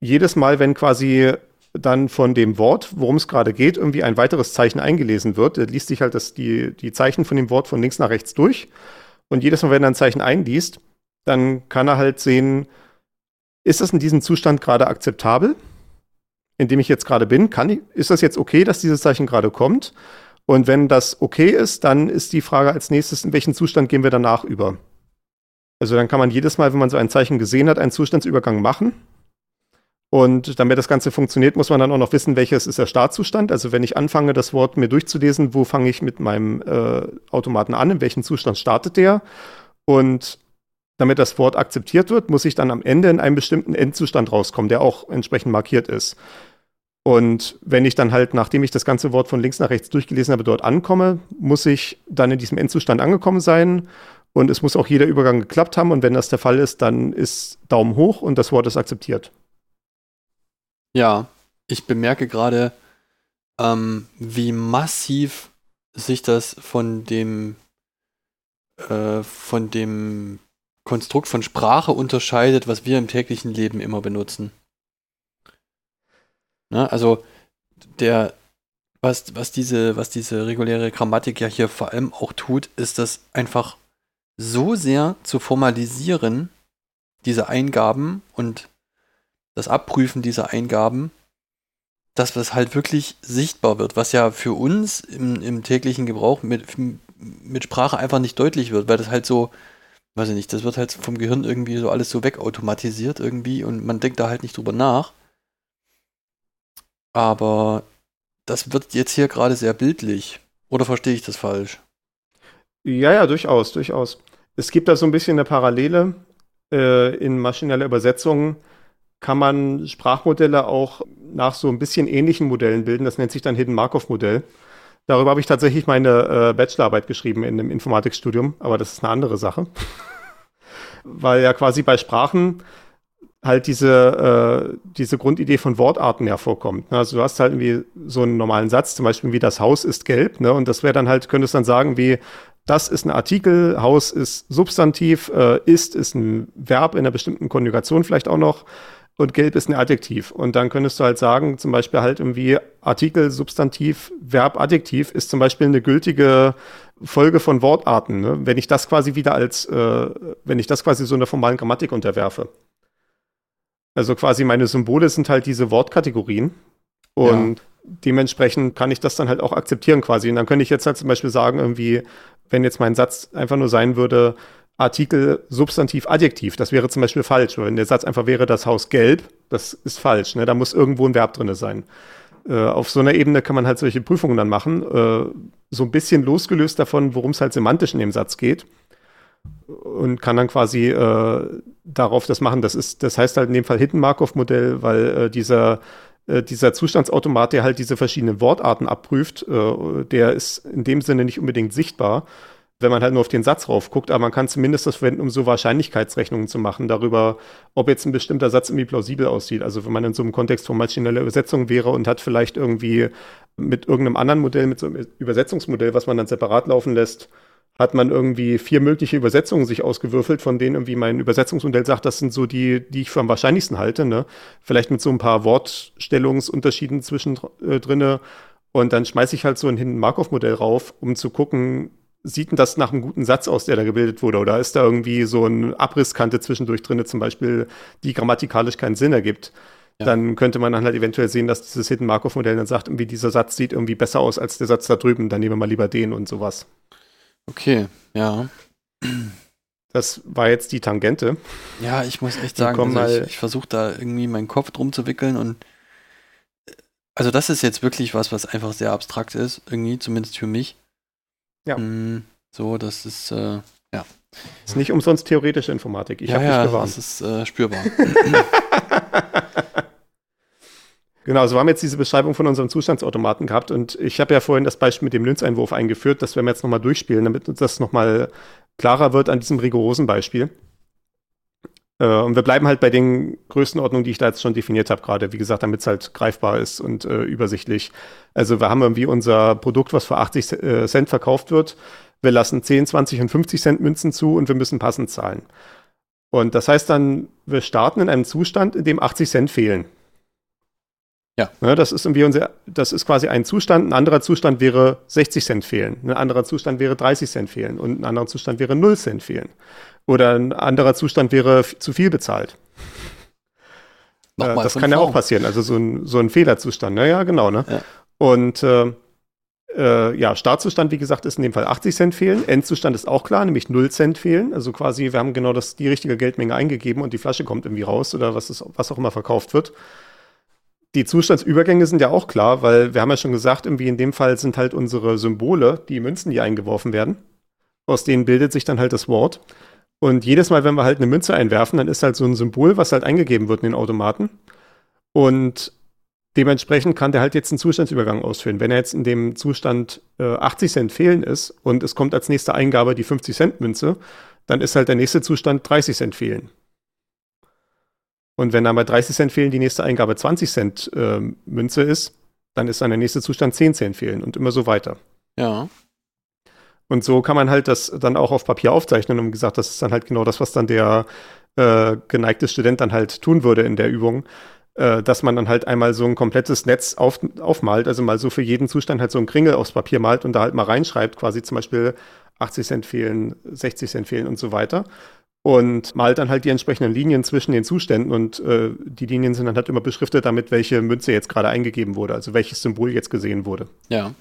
jedes Mal, wenn quasi dann von dem Wort, worum es gerade geht, irgendwie ein weiteres Zeichen eingelesen wird, liest sich halt das, die, die Zeichen von dem Wort von links nach rechts durch. Und jedes Mal, wenn er ein Zeichen einliest, dann kann er halt sehen, ist das in diesem Zustand gerade akzeptabel? In dem ich jetzt gerade bin, kann ich, ist das jetzt okay, dass dieses Zeichen gerade kommt? Und wenn das okay ist, dann ist die Frage als nächstes, in welchen Zustand gehen wir danach über? Also dann kann man jedes Mal, wenn man so ein Zeichen gesehen hat, einen Zustandsübergang machen. Und damit das Ganze funktioniert, muss man dann auch noch wissen, welches ist der Startzustand. Also wenn ich anfange, das Wort mir durchzulesen, wo fange ich mit meinem äh, Automaten an, in welchem Zustand startet der? Und damit das Wort akzeptiert wird, muss ich dann am Ende in einen bestimmten Endzustand rauskommen, der auch entsprechend markiert ist. Und wenn ich dann halt, nachdem ich das ganze Wort von links nach rechts durchgelesen habe, dort ankomme, muss ich dann in diesem Endzustand angekommen sein. Und es muss auch jeder Übergang geklappt haben. Und wenn das der Fall ist, dann ist Daumen hoch und das Wort ist akzeptiert. Ja, ich bemerke gerade, ähm, wie massiv sich das von dem äh, von dem Konstrukt von Sprache unterscheidet, was wir im täglichen Leben immer benutzen. Ne? Also der, was, was, diese, was diese reguläre Grammatik ja hier vor allem auch tut, ist das einfach so sehr zu formalisieren, diese Eingaben und das Abprüfen dieser Eingaben, dass das halt wirklich sichtbar wird, was ja für uns im, im täglichen Gebrauch mit, mit Sprache einfach nicht deutlich wird, weil das halt so, weiß ich nicht, das wird halt vom Gehirn irgendwie so alles so wegautomatisiert irgendwie und man denkt da halt nicht drüber nach. Aber das wird jetzt hier gerade sehr bildlich. Oder verstehe ich das falsch? Ja, ja, durchaus, durchaus. Es gibt da so ein bisschen eine Parallele. Äh, in maschineller Übersetzung kann man Sprachmodelle auch nach so ein bisschen ähnlichen Modellen bilden. Das nennt sich dann Hidden Markov-Modell. Darüber habe ich tatsächlich meine äh, Bachelorarbeit geschrieben in einem Informatikstudium, aber das ist eine andere Sache. [laughs] Weil ja quasi bei Sprachen halt diese, äh, diese Grundidee von Wortarten hervorkommt. Ne? Also du hast halt irgendwie so einen normalen Satz, zum Beispiel wie das Haus ist gelb, ne? Und das wäre dann halt, könntest dann sagen wie, das ist ein Artikel, Haus ist Substantiv, äh, ist ist ein Verb in einer bestimmten Konjugation vielleicht auch noch und gelb ist ein Adjektiv. Und dann könntest du halt sagen, zum Beispiel halt irgendwie Artikel, Substantiv, Verb, Adjektiv ist zum Beispiel eine gültige Folge von Wortarten. Ne? Wenn ich das quasi wieder als, äh, wenn ich das quasi so einer formalen Grammatik unterwerfe. Also quasi meine Symbole sind halt diese Wortkategorien. Und ja. dementsprechend kann ich das dann halt auch akzeptieren quasi. Und dann könnte ich jetzt halt zum Beispiel sagen, irgendwie, wenn jetzt mein Satz einfach nur sein würde, Artikel, Substantiv, Adjektiv. Das wäre zum Beispiel falsch. Wenn der Satz einfach wäre, das Haus gelb, das ist falsch. Ne? Da muss irgendwo ein Verb drin sein. Äh, auf so einer Ebene kann man halt solche Prüfungen dann machen. Äh, so ein bisschen losgelöst davon, worum es halt semantisch in dem Satz geht. Und kann dann quasi äh, darauf das machen. Das, ist, das heißt halt in dem Fall Hidden Markov-Modell, weil äh, dieser äh, dieser Zustandsautomat, der halt diese verschiedenen Wortarten abprüft, äh, der ist in dem Sinne nicht unbedingt sichtbar, wenn man halt nur auf den Satz rauf guckt, aber man kann zumindest das verwenden, um so Wahrscheinlichkeitsrechnungen zu machen darüber, ob jetzt ein bestimmter Satz irgendwie plausibel aussieht. Also wenn man in so einem Kontext von maschineller Übersetzung wäre und hat vielleicht irgendwie mit irgendeinem anderen Modell, mit so einem Übersetzungsmodell, was man dann separat laufen lässt, hat man irgendwie vier mögliche Übersetzungen sich ausgewürfelt, von denen irgendwie mein Übersetzungsmodell sagt, das sind so die, die ich für am wahrscheinlichsten halte. Ne? Vielleicht mit so ein paar Wortstellungsunterschieden zwischendrin. Äh, und dann schmeiße ich halt so ein Markov-Modell rauf, um zu gucken, sieht denn das nach einem guten Satz aus, der da gebildet wurde? Oder ist da irgendwie so eine Abrisskante zwischendurch drin, zum Beispiel, die grammatikalisch keinen Sinn ergibt? Ja. Dann könnte man dann halt eventuell sehen, dass dieses Hidden Markov-Modell dann sagt, irgendwie dieser Satz sieht irgendwie besser aus als der Satz da drüben, dann nehmen wir mal lieber den und sowas. Okay, ja. Das war jetzt die Tangente. Ja, ich muss echt sagen, also ich, ich versuche da irgendwie meinen Kopf drum zu wickeln und also das ist jetzt wirklich was, was einfach sehr abstrakt ist, irgendwie, zumindest für mich. Ja. Mm, so, das ist, äh, ja. Ist nicht umsonst theoretische Informatik. Ich ja, habe ja, dich gewarnt. Das ist äh, spürbar. [laughs] genau, so haben wir jetzt diese Beschreibung von unserem Zustandsautomaten gehabt und ich habe ja vorhin das Beispiel mit dem Linz-Einwurf eingeführt, das werden wir jetzt nochmal durchspielen, damit uns das nochmal klarer wird an diesem rigorosen Beispiel. Äh, und wir bleiben halt bei den Größenordnungen, die ich da jetzt schon definiert habe, gerade, wie gesagt, damit es halt greifbar ist und äh, übersichtlich. Also wir haben irgendwie unser Produkt, was für 80 äh, Cent verkauft wird. Wir lassen 10, 20 und 50 Cent Münzen zu und wir müssen passend zahlen. Und das heißt dann, wir starten in einem Zustand, in dem 80 Cent fehlen. Ja. ja. das ist irgendwie unser, das ist quasi ein Zustand. Ein anderer Zustand wäre 60 Cent fehlen. Ein anderer Zustand wäre 30 Cent fehlen. Und ein anderer Zustand wäre 0 Cent fehlen. Oder ein anderer Zustand wäre zu viel bezahlt. Nochmal das kann ja auch passieren. Also so ein, so ein Fehlerzustand. Naja, genau. Ne? Ja. Und äh, äh, ja, Startzustand, wie gesagt, ist in dem Fall 80 Cent fehlen. Endzustand ist auch klar, nämlich 0 Cent fehlen. Also quasi, wir haben genau das, die richtige Geldmenge eingegeben und die Flasche kommt irgendwie raus oder was, ist, was auch immer verkauft wird. Die Zustandsübergänge sind ja auch klar, weil wir haben ja schon gesagt, irgendwie in dem Fall sind halt unsere Symbole, die Münzen, die eingeworfen werden. Aus denen bildet sich dann halt das Wort. Und jedes Mal, wenn wir halt eine Münze einwerfen, dann ist halt so ein Symbol, was halt eingegeben wird in den Automaten. Und dementsprechend kann der halt jetzt einen Zustandsübergang ausführen. Wenn er jetzt in dem Zustand äh, 80 Cent fehlen ist und es kommt als nächste Eingabe die 50 Cent Münze, dann ist halt der nächste Zustand 30 Cent fehlen. Und wenn dann bei 30 Cent fehlen die nächste Eingabe 20 Cent äh, Münze ist, dann ist dann der nächste Zustand 10 Cent fehlen und immer so weiter. Ja. Und so kann man halt das dann auch auf Papier aufzeichnen. Und gesagt, das ist dann halt genau das, was dann der äh, geneigte Student dann halt tun würde in der Übung. Äh, dass man dann halt einmal so ein komplettes Netz auf, aufmalt, also mal so für jeden Zustand halt so ein Kringel aufs Papier malt und da halt mal reinschreibt, quasi zum Beispiel 80 Cent fehlen, 60 Cent fehlen und so weiter. Und malt dann halt die entsprechenden Linien zwischen den Zuständen und äh, die Linien sind dann halt immer beschriftet damit, welche Münze jetzt gerade eingegeben wurde, also welches Symbol jetzt gesehen wurde. Ja.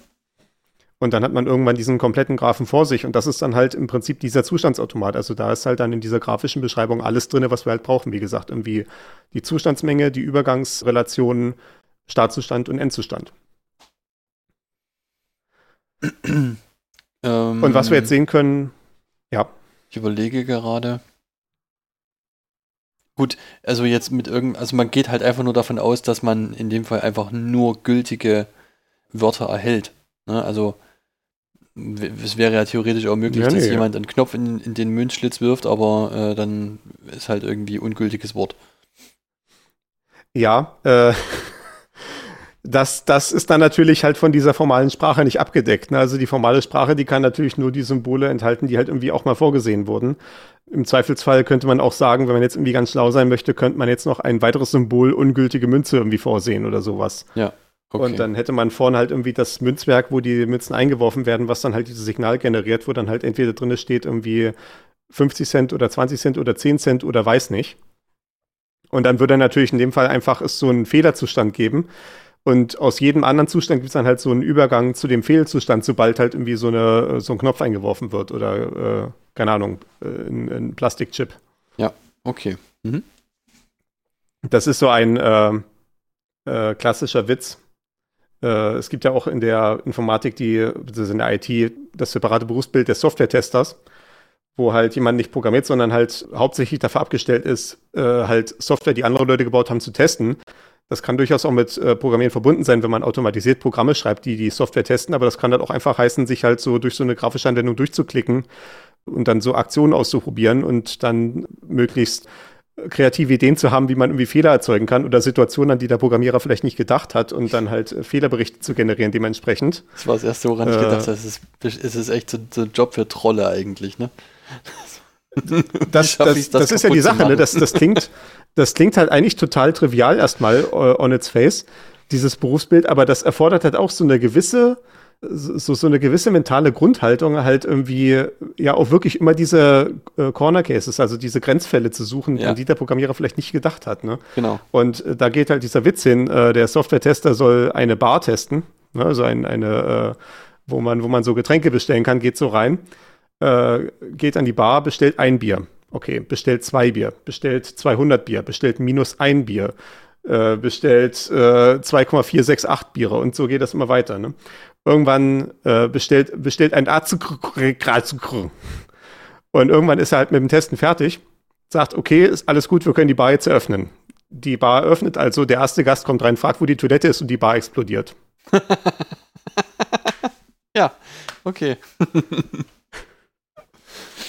Und dann hat man irgendwann diesen kompletten Graphen vor sich. Und das ist dann halt im Prinzip dieser Zustandsautomat. Also da ist halt dann in dieser grafischen Beschreibung alles drin, was wir halt brauchen. Wie gesagt, irgendwie die Zustandsmenge, die Übergangsrelationen, Startzustand und Endzustand. Ähm, Und was wir jetzt sehen können, ja. Ich überlege gerade. Gut, also jetzt mit irgend, also man geht halt einfach nur davon aus, dass man in dem Fall einfach nur gültige Wörter erhält. Ne? Also es wäre ja theoretisch auch möglich, Ja, dass nee. jemand einen Knopf in, in den Münzschlitz wirft, aber äh, dann ist halt irgendwie ungültiges Wort. Ja, äh, [laughs] das, das ist dann natürlich halt von dieser formalen Sprache nicht abgedeckt. Ne? Also die formale Sprache, die kann natürlich nur die Symbole enthalten, die halt irgendwie auch mal vorgesehen wurden. Im Zweifelsfall könnte man auch sagen, wenn man jetzt irgendwie ganz schlau sein möchte, könnte man jetzt noch ein weiteres Symbol ungültige Münze irgendwie vorsehen oder sowas. Ja. Okay. Und dann hätte man vorne halt irgendwie das Münzwerk, wo die Münzen eingeworfen werden, was dann halt dieses Signal generiert, wo dann halt entweder drin steht irgendwie 50 Cent oder 20 Cent oder 10 Cent oder weiß nicht. Und dann würde natürlich in dem Fall einfach es so einen Fehlerzustand geben. Und aus jedem anderen Zustand gibt es dann halt so einen Übergang zu dem Fehlzustand, sobald halt irgendwie so, eine, so ein Knopf eingeworfen wird oder, äh, keine Ahnung, äh, ein, ein Plastikchip. okay. Mhm. Das ist so ein äh, äh, klassischer Witz. Äh, es gibt ja auch in der Informatik, die, beziehungsweise in der IT, das separate Berufsbild des Software-Testers, wo halt jemand nicht programmiert, sondern halt hauptsächlich dafür abgestellt ist, äh, halt Software, die andere Leute gebaut haben, zu testen. Das kann durchaus auch mit äh, Programmieren verbunden sein, wenn man automatisiert Programme schreibt, die die Software testen, aber das kann dann auch einfach heißen, sich halt so durch so eine grafische Anwendung durchzuklicken und dann so Aktionen auszuprobieren und dann möglichst kreative Ideen zu haben, wie man irgendwie Fehler erzeugen kann oder Situationen, an die der Programmierer vielleicht nicht gedacht hat und dann halt äh, Fehlerberichte zu generieren dementsprechend. Das war das erste, woran ich Äh. gedacht habe. Es ist, es ist echt so, so ein Job für Trolle eigentlich, ne? [laughs] Das, das, das, das ist ja die Sache, ne? das, das, klingt, das klingt halt eigentlich total trivial erstmal äh, on its face, dieses Berufsbild, aber das erfordert halt auch so eine gewisse, so, so eine gewisse mentale Grundhaltung, halt irgendwie ja auch wirklich immer diese äh, Corner Cases, also diese Grenzfälle zu suchen, Ja. an die der Programmierer vielleicht nicht gedacht hat. Ne? Genau. Und äh, da geht halt dieser Witz hin, äh, der Software-Tester soll eine Bar testen, ne? also ein, eine, äh, wo, man, wo man so Getränke bestellen kann, geht so rein, äh, geht an die Bar, bestellt ein Bier. Okay, bestellt zwei Bier, bestellt 200 Bier, bestellt minus ein Bier, äh, bestellt äh, 2,468 Biere und so geht das immer weiter. Ne? Irgendwann äh, bestellt, bestellt ein Azukr und irgendwann ist er halt mit dem Testen fertig, sagt, okay, ist alles gut, wir können die Bar jetzt eröffnen. Die Bar öffnet also, der erste Gast kommt rein, fragt, wo die Toilette ist und die Bar explodiert. [laughs] Ja, okay. [laughs]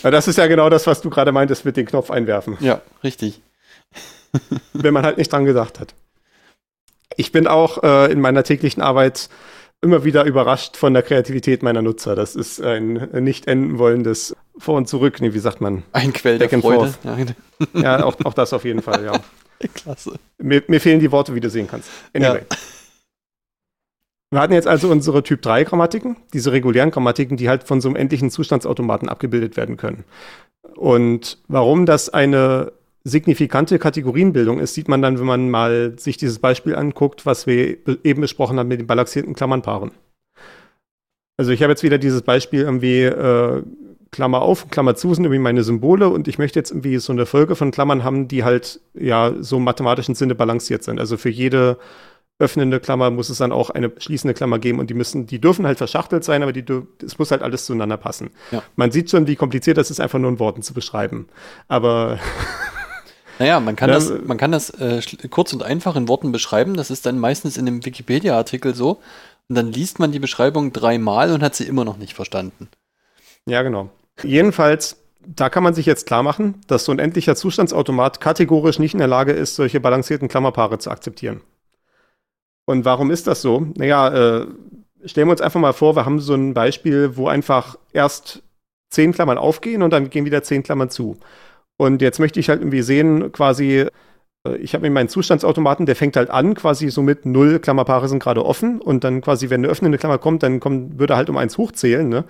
Ja, das ist ja genau das, was du gerade meintest mit den Knopf einwerfen, Ja, richtig. [laughs] wenn man halt nicht dran gedacht hat. Ich bin auch äh, in meiner täglichen Arbeit immer wieder überrascht von der Kreativität meiner Nutzer. Das ist ein nicht enden wollendes Vor und Zurück. Nee, wie sagt man? Ein Quell der Back and Freude. Ja, Ja, auch, auch das auf jeden Fall, ja. [laughs] klasse. Mir, mir fehlen die Worte, wie du sehen kannst. Anyway. Wir hatten jetzt also unsere Typ 3 Grammatiken, diese regulären Grammatiken, die halt von so einem endlichen Zustandsautomaten abgebildet werden können. Und warum das eine signifikante Kategorienbildung ist, sieht man dann, wenn man mal sich dieses Beispiel anguckt, was wir be- eben besprochen haben mit den balancierten Klammernpaaren. Also ich habe jetzt wieder dieses Beispiel irgendwie äh, Klammer auf, Klammer zu sind irgendwie meine Symbole und ich möchte jetzt irgendwie so eine Folge von Klammern haben, die halt ja so im mathematischen Sinne balanciert sind. Also für jede öffnende Klammer muss es dann auch eine schließende Klammer geben und die müssen, die dürfen halt verschachtelt sein, aber die, es muss halt alles zueinander passen. Ja. Man sieht schon, wie kompliziert das ist, einfach nur in Worten zu beschreiben. Aber [laughs] Naja, man kann Ja, das, äh, man kann das äh, kurz und einfach in Worten beschreiben. Das ist dann meistens in einem Wikipedia-Artikel so. Und dann liest man die Beschreibung dreimal und hat sie immer noch nicht verstanden. Ja, genau. Jedenfalls, da kann man sich jetzt klar machen, dass so ein endlicher Zustandsautomat kategorisch nicht in der Lage ist, solche balancierten Klammerpaare zu akzeptieren. Und warum ist das so? Naja, äh, stellen wir uns einfach mal vor, wir haben so ein Beispiel, wo einfach erst zehn Klammern aufgehen und dann gehen wieder zehn Klammern zu. Und jetzt möchte ich halt irgendwie sehen, quasi, äh, ich habe mir meinen Zustandsautomaten, der fängt halt an, quasi so mit null Klammerpaare sind gerade offen und dann quasi, wenn eine öffnende Klammer kommt, dann kommt, würde er halt um eins hochzählen, ne?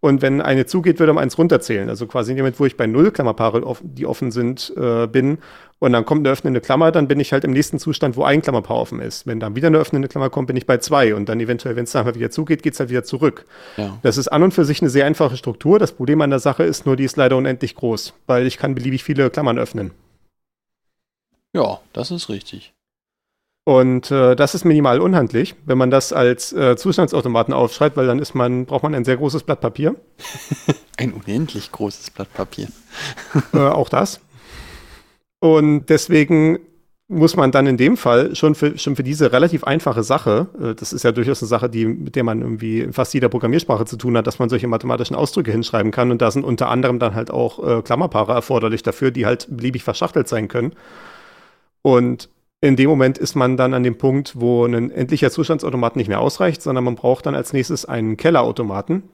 Und wenn eine zugeht, würde man eins runterzählen. Also quasi in dem Moment, wo ich bei null Klammerpaare, die offen sind, äh, bin und dann kommt eine öffnende Klammer, dann bin ich halt im nächsten Zustand, wo ein Klammerpaar offen ist. Wenn dann wieder eine öffnende Klammer kommt, bin ich bei zwei und dann eventuell, wenn es dann wieder zugeht, geht es halt wieder zurück. Ja. Das ist an und für sich eine sehr einfache Struktur. Das Problem an der Sache ist nur, die ist leider unendlich groß, weil ich kann beliebig viele Klammern öffnen. Ja, das ist richtig. Und äh, das ist minimal unhandlich, wenn man das als äh, Zustandsautomaten aufschreibt, weil dann ist man, braucht man ein sehr großes Blatt Papier. [laughs] ein unendlich großes Blatt Papier. [laughs] äh, auch das. Und deswegen muss man dann in dem Fall schon für, schon für diese relativ einfache Sache, äh, das ist ja durchaus eine Sache, die, mit der man irgendwie in fast jeder Programmiersprache zu tun hat, dass man solche mathematischen Ausdrücke hinschreiben kann. Und da sind unter anderem dann halt auch äh, Klammerpaare erforderlich dafür, die halt beliebig verschachtelt sein können. Und in dem Moment ist man dann an dem Punkt, wo ein endlicher Zustandsautomat nicht mehr ausreicht, sondern man braucht dann als nächstes einen Kellerautomaten.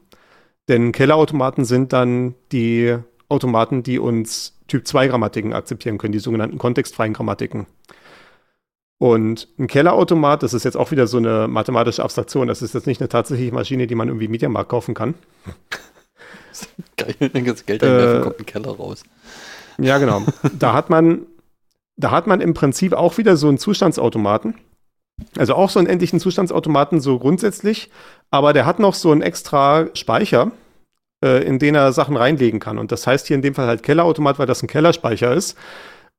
Denn Kellerautomaten sind dann die Automaten, die uns Typ-2-Grammatiken akzeptieren können, die sogenannten kontextfreien Grammatiken. Und ein Kellerautomat, das ist jetzt auch wieder so eine mathematische Abstraktion, das ist jetzt nicht eine tatsächliche Maschine, die man irgendwie im Mediamarkt kaufen kann. [laughs] Geil, wenn das Geld einwerfen, äh, kommt ein Keller raus. Ja, genau. Da hat man da hat man im Prinzip auch wieder so einen Zustandsautomaten. Also auch so einen endlichen Zustandsautomaten so grundsätzlich, aber der hat noch so einen extra Speicher, äh, in den er Sachen reinlegen kann. Und das heißt hier in dem Fall halt Kellerautomat, weil das ein Kellerspeicher ist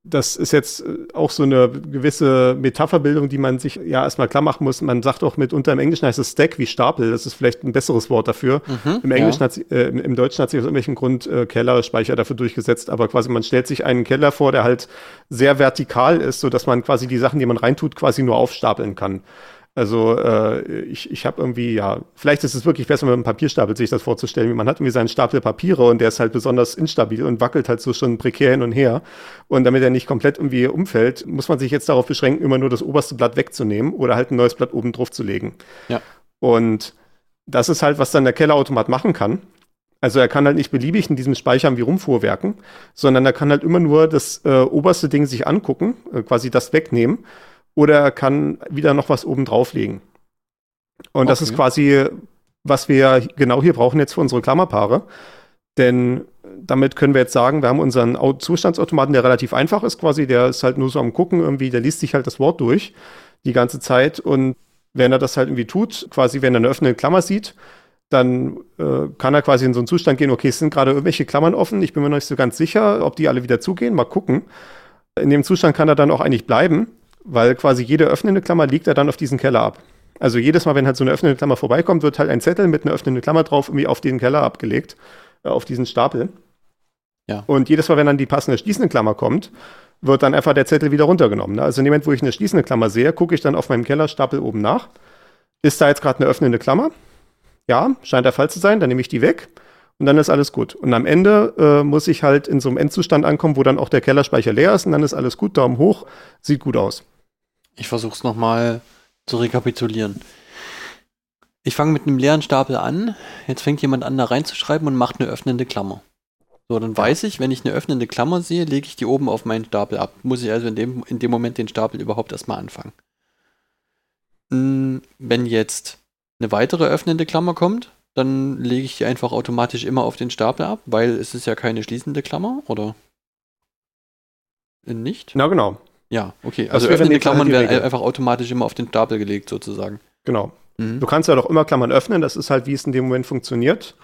das ist jetzt äh, auch so eine gewisse Metapherbildung, die man sich ja erstmal klar machen muss. Man sagt auch mitunter im Englischen heißt es Stack wie Stapel. Das ist vielleicht ein besseres Wort dafür. Mhm, Im Englischen ja. hat äh, im, Deutschen hat sich aus irgendwelchem Grund äh, Kellerspeicher dafür durchgesetzt. Aber quasi man stellt sich einen Keller vor, der halt sehr vertikal ist, so dass man quasi die Sachen, die man reintut, quasi nur aufstapeln kann. Also äh, ich, ich habe irgendwie, ja, vielleicht ist es wirklich besser mit einem Papierstapel, sich das vorzustellen. Man hat irgendwie seinen Stapel Papiere und der ist halt besonders instabil und wackelt halt so schon prekär hin und her. Und damit er nicht komplett irgendwie umfällt, muss man sich jetzt darauf beschränken, immer nur das oberste Blatt wegzunehmen oder halt ein neues Blatt oben drauf zu legen. Ja. Und das ist halt, was dann der Kellerautomat machen kann. Also er kann halt nicht beliebig in diesem Speicher wie rumfuhrwerken, sondern er kann halt immer nur das äh, oberste Ding sich angucken, äh, quasi das wegnehmen oder er kann wieder noch was oben drauflegen. Und okay. das ist quasi, was wir genau hier brauchen jetzt für unsere Klammerpaare. Denn damit können wir jetzt sagen, wir haben unseren Zustandsautomaten, der relativ einfach ist quasi, der ist halt nur so am Gucken irgendwie, der liest sich halt das Wort durch die ganze Zeit und wenn er das halt irgendwie tut, quasi wenn er eine öffnende Klammer sieht, dann äh, kann er quasi in so einen Zustand gehen, okay, es sind gerade irgendwelche Klammern offen, ich bin mir noch nicht so ganz sicher, ob die alle wieder zugehen, mal gucken. In dem Zustand kann er dann auch eigentlich bleiben weil quasi jede öffnende Klammer liegt er dann auf diesen Keller ab. Also jedes Mal, wenn halt so eine öffnende Klammer vorbeikommt, wird halt ein Zettel mit einer öffnenden Klammer drauf irgendwie auf den Keller abgelegt, äh, auf diesen Stapel. Ja. Und jedes Mal, wenn dann die passende schließende Klammer kommt, wird dann einfach der Zettel wieder runtergenommen. Ne? Also in dem Moment, wo ich eine schließende Klammer sehe, gucke ich dann auf meinem Kellerstapel oben nach. Ist da jetzt gerade eine öffnende Klammer? Ja, scheint der Fall zu sein, dann nehme ich die weg und dann ist alles gut. Und am Ende äh, muss ich halt in so einem Endzustand ankommen, wo dann auch der Kellerspeicher leer ist und dann ist alles gut, Daumen hoch, sieht gut aus. Ich versuche es nochmal zu rekapitulieren. Ich fange mit einem leeren Stapel an. Jetzt fängt jemand an, da reinzuschreiben und macht eine öffnende Klammer. So, dann weiß ich, wenn ich eine öffnende Klammer sehe, lege ich die oben auf meinen Stapel ab. Muss ich also in dem, in dem Moment den Stapel überhaupt erstmal anfangen. Hm, wenn jetzt eine weitere öffnende Klammer kommt, dann lege ich die einfach automatisch immer auf den Stapel ab, weil es ist ja keine schließende Klammer, oder? Nicht? Na genau. Ja, okay. Also öffnende Klammern werden einfach automatisch immer auf den Stapel gelegt, sozusagen. Genau. Mhm. Du kannst ja doch immer Klammern öffnen, das ist halt, wie es in dem Moment funktioniert.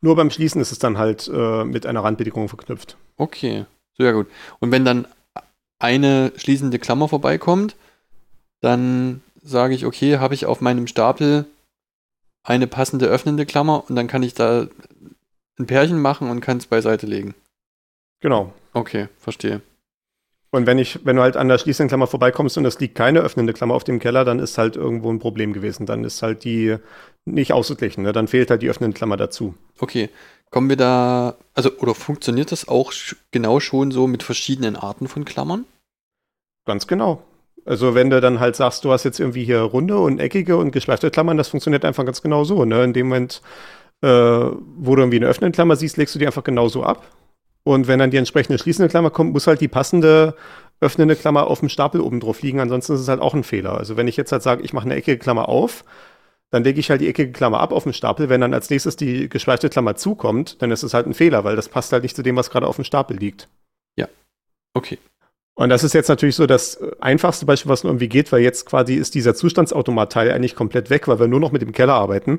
Nur beim Schließen ist es dann halt äh, mit einer Randbedingung verknüpft. Okay, sehr gut. Und wenn dann eine schließende Klammer vorbeikommt, dann sage ich, okay, habe ich auf meinem Stapel eine passende öffnende Klammer und dann kann ich da ein Pärchen machen und kann es beiseite legen. Genau. Okay, verstehe. Und wenn ich, wenn du halt an der schließenden Klammer vorbeikommst und es liegt keine öffnende Klammer auf dem Keller, dann ist halt irgendwo ein Problem gewesen. Dann ist halt die nicht ausgeglichen. Ne? Dann fehlt halt die öffnende Klammer dazu. Okay. Kommen wir da, also, oder funktioniert das auch genau schon so mit verschiedenen Arten von Klammern? Ganz genau. Also wenn du dann halt sagst, du hast jetzt irgendwie hier runde und eckige und geschweifte Klammern, das funktioniert einfach ganz genau so. Ne? In dem Moment, äh, wo du irgendwie eine öffnende Klammer siehst, legst du die einfach genauso ab. Und wenn dann die entsprechende schließende Klammer kommt, muss halt die passende öffnende Klammer auf dem Stapel oben drauf liegen. Ansonsten ist es halt auch ein Fehler. Also wenn ich jetzt halt sage, ich mache eine eckige Klammer auf, dann lege ich halt die eckige Klammer ab auf den Stapel. Wenn dann als nächstes die geschweifte Klammer zukommt, dann ist es halt ein Fehler, weil das passt halt nicht zu dem, was gerade auf dem Stapel liegt. Ja. Okay. Und das ist jetzt natürlich so das äh, einfachste Beispiel, was nur irgendwie geht, weil jetzt quasi ist dieser Zustandsautomat-Teil eigentlich komplett weg, weil wir nur noch mit dem Keller arbeiten.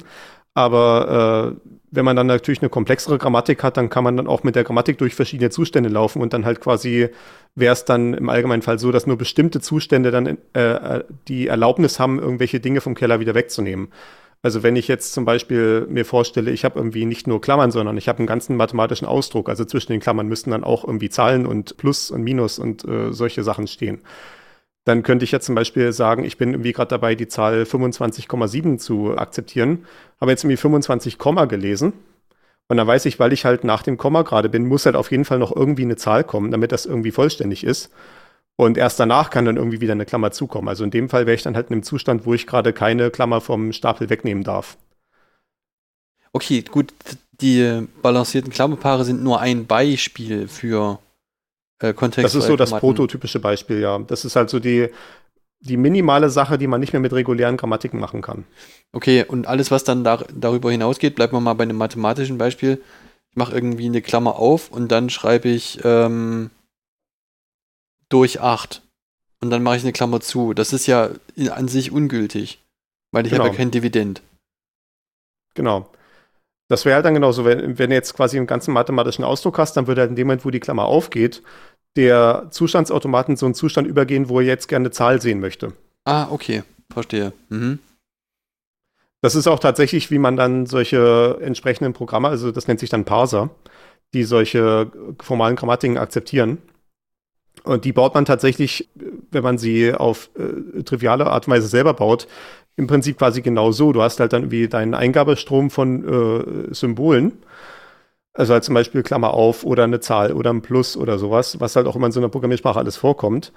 Aber äh, wenn man dann natürlich eine komplexere Grammatik hat, dann kann man dann auch mit der Grammatik durch verschiedene Zustände laufen und dann halt quasi wäre es dann im allgemeinen Fall so, dass nur bestimmte Zustände dann äh, die Erlaubnis haben, irgendwelche Dinge vom Keller wieder wegzunehmen. Also wenn ich jetzt zum Beispiel mir vorstelle, ich habe irgendwie nicht nur Klammern, sondern ich habe einen ganzen mathematischen Ausdruck. Also zwischen den Klammern müssten dann auch irgendwie Zahlen und Plus und Minus und äh, solche Sachen stehen. Dann könnte ich jetzt zum Beispiel sagen, ich bin irgendwie gerade dabei, die Zahl 25,7 zu akzeptieren, habe jetzt irgendwie 25, gelesen. Und dann weiß ich, weil ich halt nach dem Komma gerade bin, muss halt auf jeden Fall noch irgendwie eine Zahl kommen, damit das irgendwie vollständig ist. Und erst danach kann dann irgendwie wieder eine Klammer zukommen. Also in dem Fall wäre ich dann halt in einem Zustand, wo ich gerade keine Klammer vom Stapel wegnehmen darf. Okay, gut. Die balancierten Klammerpaare sind nur ein Beispiel für äh, Kontext. Das ist so das prototypische Beispiel, ja. Das ist halt so die, die minimale Sache, die man nicht mehr mit regulären Grammatiken machen kann. Okay, und alles, was dann da, darüber hinausgeht, bleiben wir mal bei einem mathematischen Beispiel. Ich mache irgendwie eine Klammer auf und dann schreibe ich ähm, durch 8. Und dann mache ich eine Klammer zu. Das ist ja in, an sich ungültig, weil ich genau. habe ja kein Dividend. Genau. Das wäre halt dann genauso, wenn, wenn du jetzt quasi einen ganzen mathematischen Ausdruck hast, dann würde halt in dem Moment, wo die Klammer aufgeht, der Zustandsautomaten so einen Zustand übergehen, wo er jetzt gerne eine Zahl sehen möchte. Ah, okay. Verstehe. Mhm. Das ist auch tatsächlich, wie man dann solche entsprechenden Programme, also das nennt sich dann Parser, die solche formalen Grammatiken akzeptieren. Und die baut man tatsächlich, wenn man sie auf äh, triviale Art und Weise selber baut, im Prinzip quasi genau so. Du hast halt dann wie deinen Eingabestrom von äh, Symbolen. Also halt zum Beispiel Klammer auf oder eine Zahl oder ein Plus oder sowas, was halt auch immer in so einer Programmiersprache alles vorkommt.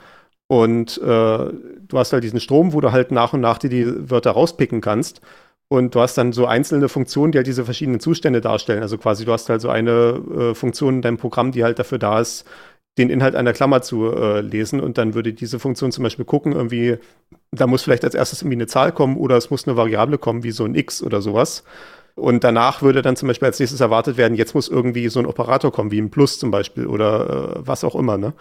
Und äh, du hast halt diesen Strom, wo du halt nach und nach dir die Wörter rauspicken kannst. Und du hast dann so einzelne Funktionen, die halt diese verschiedenen Zustände darstellen. Also quasi, du hast halt so eine äh, Funktion in deinem Programm, die halt dafür da ist, den Inhalt einer Klammer zu äh, lesen und dann würde diese Funktion zum Beispiel gucken, irgendwie, da muss vielleicht als erstes irgendwie eine Zahl kommen oder es muss eine Variable kommen, wie so ein x oder sowas. Und danach würde dann zum Beispiel als nächstes erwartet werden, jetzt muss irgendwie so ein Operator kommen, wie ein Plus zum Beispiel oder äh, was auch immer. Ne?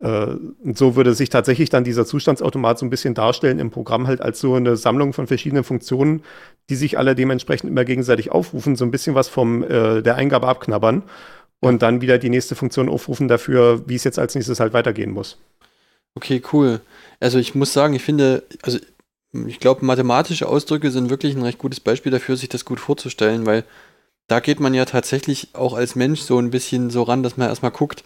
Äh, und so würde sich tatsächlich dann dieser Zustandsautomat so ein bisschen darstellen im Programm halt als so eine Sammlung von verschiedenen Funktionen, die sich alle dementsprechend immer gegenseitig aufrufen, so ein bisschen was vom äh, der Eingabe abknabbern und dann wieder die nächste Funktion aufrufen dafür, wie es jetzt als nächstes halt weitergehen muss. Okay, cool. Also ich muss sagen, ich finde, also ich glaube, mathematische Ausdrücke sind wirklich ein recht gutes Beispiel dafür, sich das gut vorzustellen, weil da geht man ja tatsächlich auch als Mensch so ein bisschen so ran, dass man erstmal guckt,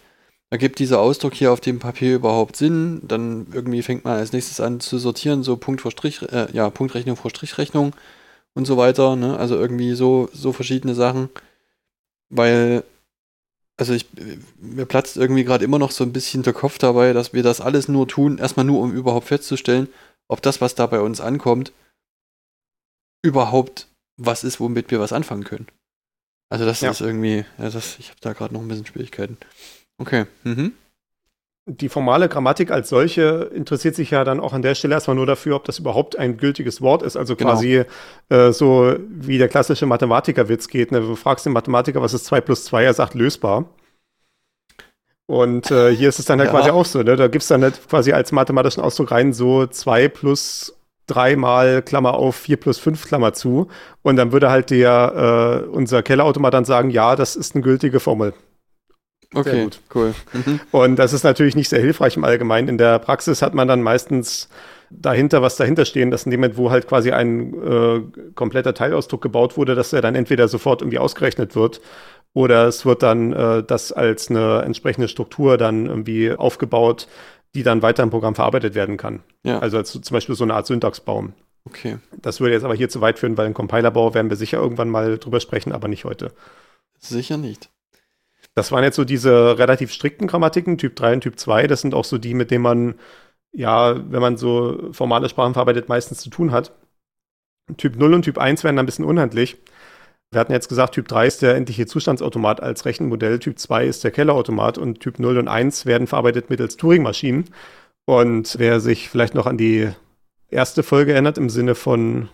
ergibt dieser Ausdruck hier auf dem Papier überhaupt Sinn? Dann irgendwie fängt man als nächstes an zu sortieren, so Punkt vor Strich, äh, ja, Punktrechnung vor Strichrechnung und so weiter, ne? Also irgendwie so, so verschiedene Sachen. Weil also ich, mir platzt irgendwie gerade immer noch so ein bisschen der Kopf dabei, dass wir das alles nur tun, erstmal nur, um überhaupt festzustellen, ob das, was da bei uns ankommt, überhaupt was ist, womit wir was anfangen können. Also das ja. ist irgendwie, ja, das, ich habe da gerade noch ein bisschen Schwierigkeiten. Okay. Mhm. Die formale Grammatik als solche interessiert sich ja dann auch an der Stelle erstmal nur dafür, ob das überhaupt ein gültiges Wort ist. Also genau. quasi äh, so wie der klassische Mathematikerwitz geht. Ne? Du fragst den Mathematiker, was ist 2 plus 2, er sagt lösbar. Und äh, hier ist es dann halt ja. quasi auch so. Ne? Da gibt es dann halt quasi als mathematischen Ausdruck rein so 2 plus 3 mal Klammer auf 4 plus 5 Klammer zu. Und dann würde halt der, äh, unser Kellerautomat dann sagen, ja, das ist eine gültige Formel. Okay, cool. Mhm. Und das ist natürlich nicht sehr hilfreich im Allgemeinen. In der Praxis hat man dann meistens dahinter, was dahinter stehen, dass in dem Moment, wo halt quasi ein äh, kompletter Teilausdruck gebaut wurde, dass er dann entweder sofort irgendwie ausgerechnet wird oder es wird dann äh, das als eine entsprechende Struktur dann irgendwie aufgebaut, die dann weiter im Programm verarbeitet werden kann. Ja. Also als, zum Beispiel so eine Art Syntaxbaum. Okay. Das würde jetzt aber hier zu weit führen, weil im Compilerbau werden wir sicher irgendwann mal drüber sprechen, aber nicht heute. Sicher nicht. Das waren jetzt so diese relativ strikten Grammatiken, Typ 3 und Typ 2. Das sind auch so die, mit denen man, ja, wenn man so formale Sprachen verarbeitet, meistens zu tun hat. Typ 0 und Typ 1 werden dann ein bisschen unhandlich. Wir hatten jetzt gesagt, Typ 3 ist der endliche Zustandsautomat als Rechenmodell, Typ 2 ist der Kellerautomat und Typ 0 und 1 werden verarbeitet mittels Turing-Maschinen. Und wer sich vielleicht noch an die erste Folge erinnert, im Sinne von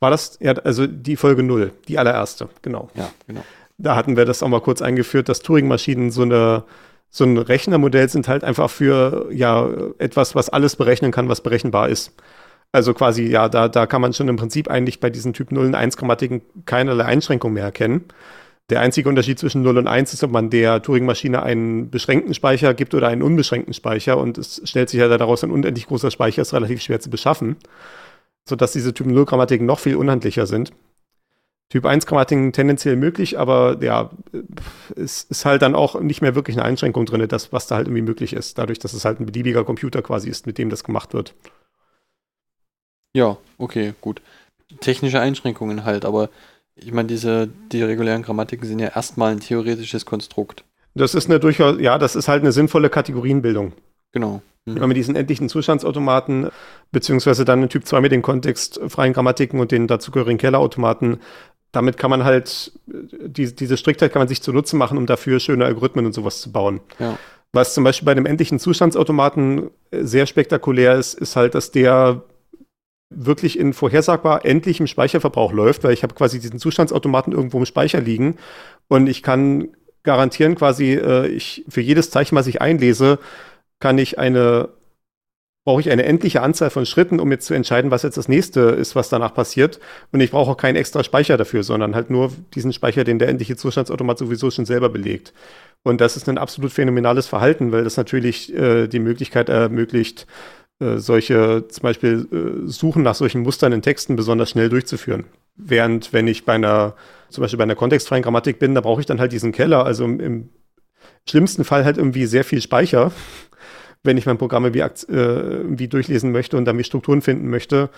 War das, ja, also die Folge 0, die allererste, genau. Ja, genau. Da hatten wir das auch mal kurz eingeführt, dass Turing-Maschinen so eine so ein Rechnermodell sind halt einfach für ja etwas, was alles berechnen kann, was berechenbar ist. Also quasi, ja, da, da kann man schon im Prinzip eigentlich bei diesen Typ 0 und 1 Grammatiken keinerlei Einschränkung mehr erkennen. Der einzige Unterschied zwischen 0 und 1 ist, ob man der Turing-Maschine einen beschränkten Speicher gibt oder einen unbeschränkten Speicher. Und es stellt sich ja daraus, ein unendlich großer Speicher ist relativ schwer zu beschaffen, sodass diese Typ 0 Grammatiken noch viel unhandlicher sind. Typ 1 Grammatiken tendenziell möglich, aber ja, es ist halt dann auch nicht mehr wirklich eine Einschränkung drin, das, was da halt irgendwie möglich ist, dadurch, dass es halt ein beliebiger Computer quasi ist, mit dem das gemacht wird. Ja, okay, gut. Technische Einschränkungen halt, aber ich meine, diese, die regulären Grammatiken sind ja erstmal ein theoretisches Konstrukt. Das ist eine durchaus, ja, das ist halt eine sinnvolle Kategorienbildung. Genau. Mhm. Wenn diesen endlichen Zustandsautomaten, beziehungsweise dann in Typ 2 mit den kontextfreien Grammatiken und den dazugehörigen Kellerautomaten, damit kann man halt, die, diese Striktheit kann man sich zunutze machen, um dafür schöne Algorithmen und sowas zu bauen. Ja. Was zum Beispiel bei dem endlichen Zustandsautomaten sehr spektakulär ist, ist halt, dass der wirklich in vorhersagbar endlichem Speicherverbrauch läuft, weil ich habe quasi diesen Zustandsautomaten irgendwo im Speicher liegen und ich kann garantieren quasi, äh, ich für jedes Zeichen, was ich einlese, kann ich eine brauche ich eine endliche Anzahl von Schritten, um jetzt zu entscheiden, was jetzt das nächste ist, was danach passiert. Und ich brauche auch keinen extra Speicher dafür, sondern halt nur diesen Speicher, den der endliche Zustandsautomat sowieso schon selber belegt. Und das ist ein absolut phänomenales Verhalten, weil das natürlich äh, die Möglichkeit ermöglicht, äh, solche zum Beispiel äh, Suchen nach solchen Mustern in Texten besonders schnell durchzuführen. Während wenn ich bei einer, zum Beispiel bei einer kontextfreien Grammatik bin, da brauche ich dann halt diesen Keller, also im, im schlimmsten Fall halt irgendwie sehr viel Speicher, [laughs] wenn ich mein Programm irgendwie, äh, irgendwie durchlesen möchte und dann wie Strukturen finden möchte.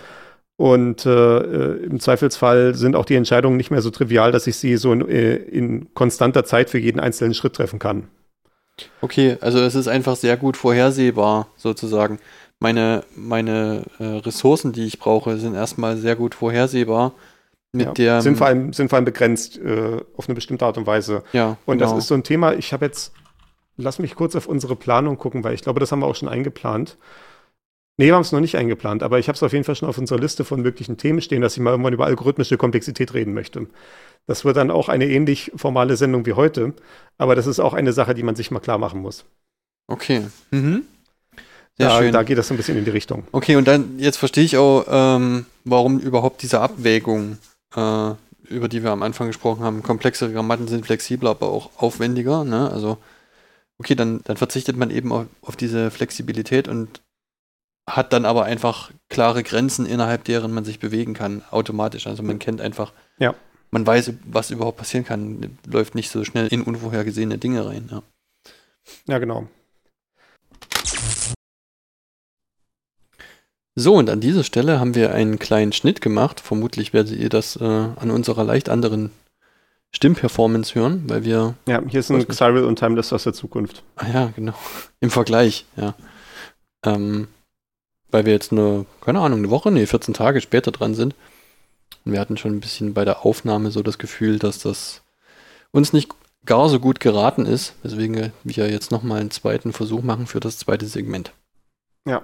Und äh, äh, im Zweifelsfall sind auch die Entscheidungen nicht mehr so trivial, dass ich sie so in, äh, in konstanter Zeit für jeden einzelnen Schritt treffen kann. Okay, also es ist einfach sehr gut vorhersehbar, sozusagen meine, meine äh, Ressourcen, die ich brauche, sind erstmal sehr gut vorhersehbar. Mit ja, der, sind, vor allem, sind vor allem begrenzt äh, auf eine bestimmte Art und Weise. Ja, und genau. das ist so ein Thema, ich habe jetzt, lass mich kurz auf unsere Planung gucken, weil ich glaube, das haben wir auch schon eingeplant. Nee, wir haben es noch nicht eingeplant, aber ich habe es auf jeden Fall schon auf unserer Liste von möglichen Themen stehen, dass ich mal irgendwann über algorithmische Komplexität reden möchte. Das wird dann auch eine ähnlich formale Sendung wie heute, aber das ist auch eine Sache, die man sich mal klar machen muss. Okay. Mhm. Sehr da, schön. da geht das so ein bisschen in die Richtung. Okay, und dann jetzt verstehe ich auch, ähm, warum überhaupt diese Abwägung, äh, über die wir am Anfang gesprochen haben, komplexere Grammaten sind flexibler, aber auch aufwendiger. Ne? Also, okay, dann, dann verzichtet man eben auf, auf diese Flexibilität und hat dann aber einfach klare Grenzen, innerhalb deren man sich bewegen kann, automatisch. Also man kennt einfach, ja. man weiß, was überhaupt passieren kann, läuft nicht so schnell in unvorhergesehene Dinge rein. Ja, ja genau. So, und an dieser Stelle haben wir einen kleinen Schnitt gemacht. Vermutlich werdet ihr das äh, an unserer leicht anderen Stimmperformance hören, weil wir. Ja, hier ist ein Cyril und Timeless aus der Zukunft. Ah ja, genau. [laughs] Im Vergleich, ja. Ähm, weil wir jetzt nur, keine Ahnung, eine Woche, nee, 14 Tage später dran sind. Und wir hatten schon ein bisschen bei der Aufnahme so das Gefühl, dass das uns nicht gar so gut geraten ist, weswegen wir jetzt nochmal einen zweiten Versuch machen für das zweite Segment. Ja,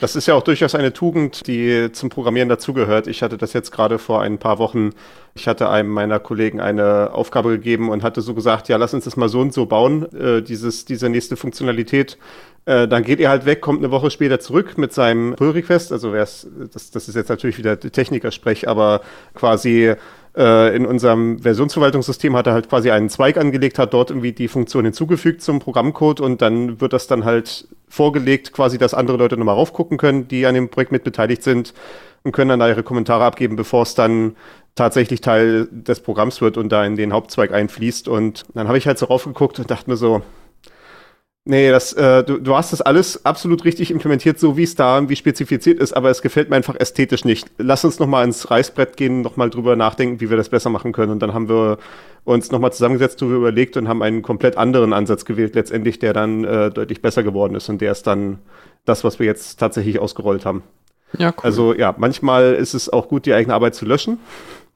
das ist ja auch durchaus eine Tugend, die zum Programmieren dazugehört. Ich hatte das jetzt gerade vor ein paar Wochen. Ich hatte einem meiner Kollegen eine Aufgabe gegeben und hatte so gesagt, ja, lass uns das mal so und so bauen, äh, dieses, diese nächste Funktionalität. Äh, dann geht er halt weg, kommt eine Woche später zurück mit seinem Pull-Request. Also das, das ist jetzt natürlich wieder Techniker-Sprech, aber quasi äh, in unserem Versionsverwaltungssystem hat er halt quasi einen Zweig angelegt, hat dort irgendwie die Funktion hinzugefügt zum Programmcode und dann wird das dann halt vorgelegt, quasi, dass andere Leute nochmal raufgucken können, die an dem Projekt mit beteiligt sind und können dann da ihre Kommentare abgeben, bevor es dann tatsächlich Teil des Programms wird und da in den Hauptzweig einfließt. Und dann habe ich halt so raufgeguckt und dachte mir so, Nee, das, äh, du, du hast das alles absolut richtig implementiert, so wie es da irgendwie spezifiziert ist, aber es gefällt mir einfach ästhetisch nicht. Lass uns nochmal ins Reißbrett gehen, nochmal drüber nachdenken, wie wir das besser machen können. Und dann haben wir uns nochmal zusammengesetzt, darüber überlegt und haben einen komplett anderen Ansatz gewählt, letztendlich, der dann äh, deutlich besser geworden ist. Und der ist dann das, was wir jetzt tatsächlich ausgerollt haben. Ja, cool. Also ja, manchmal ist es auch gut, die eigene Arbeit zu löschen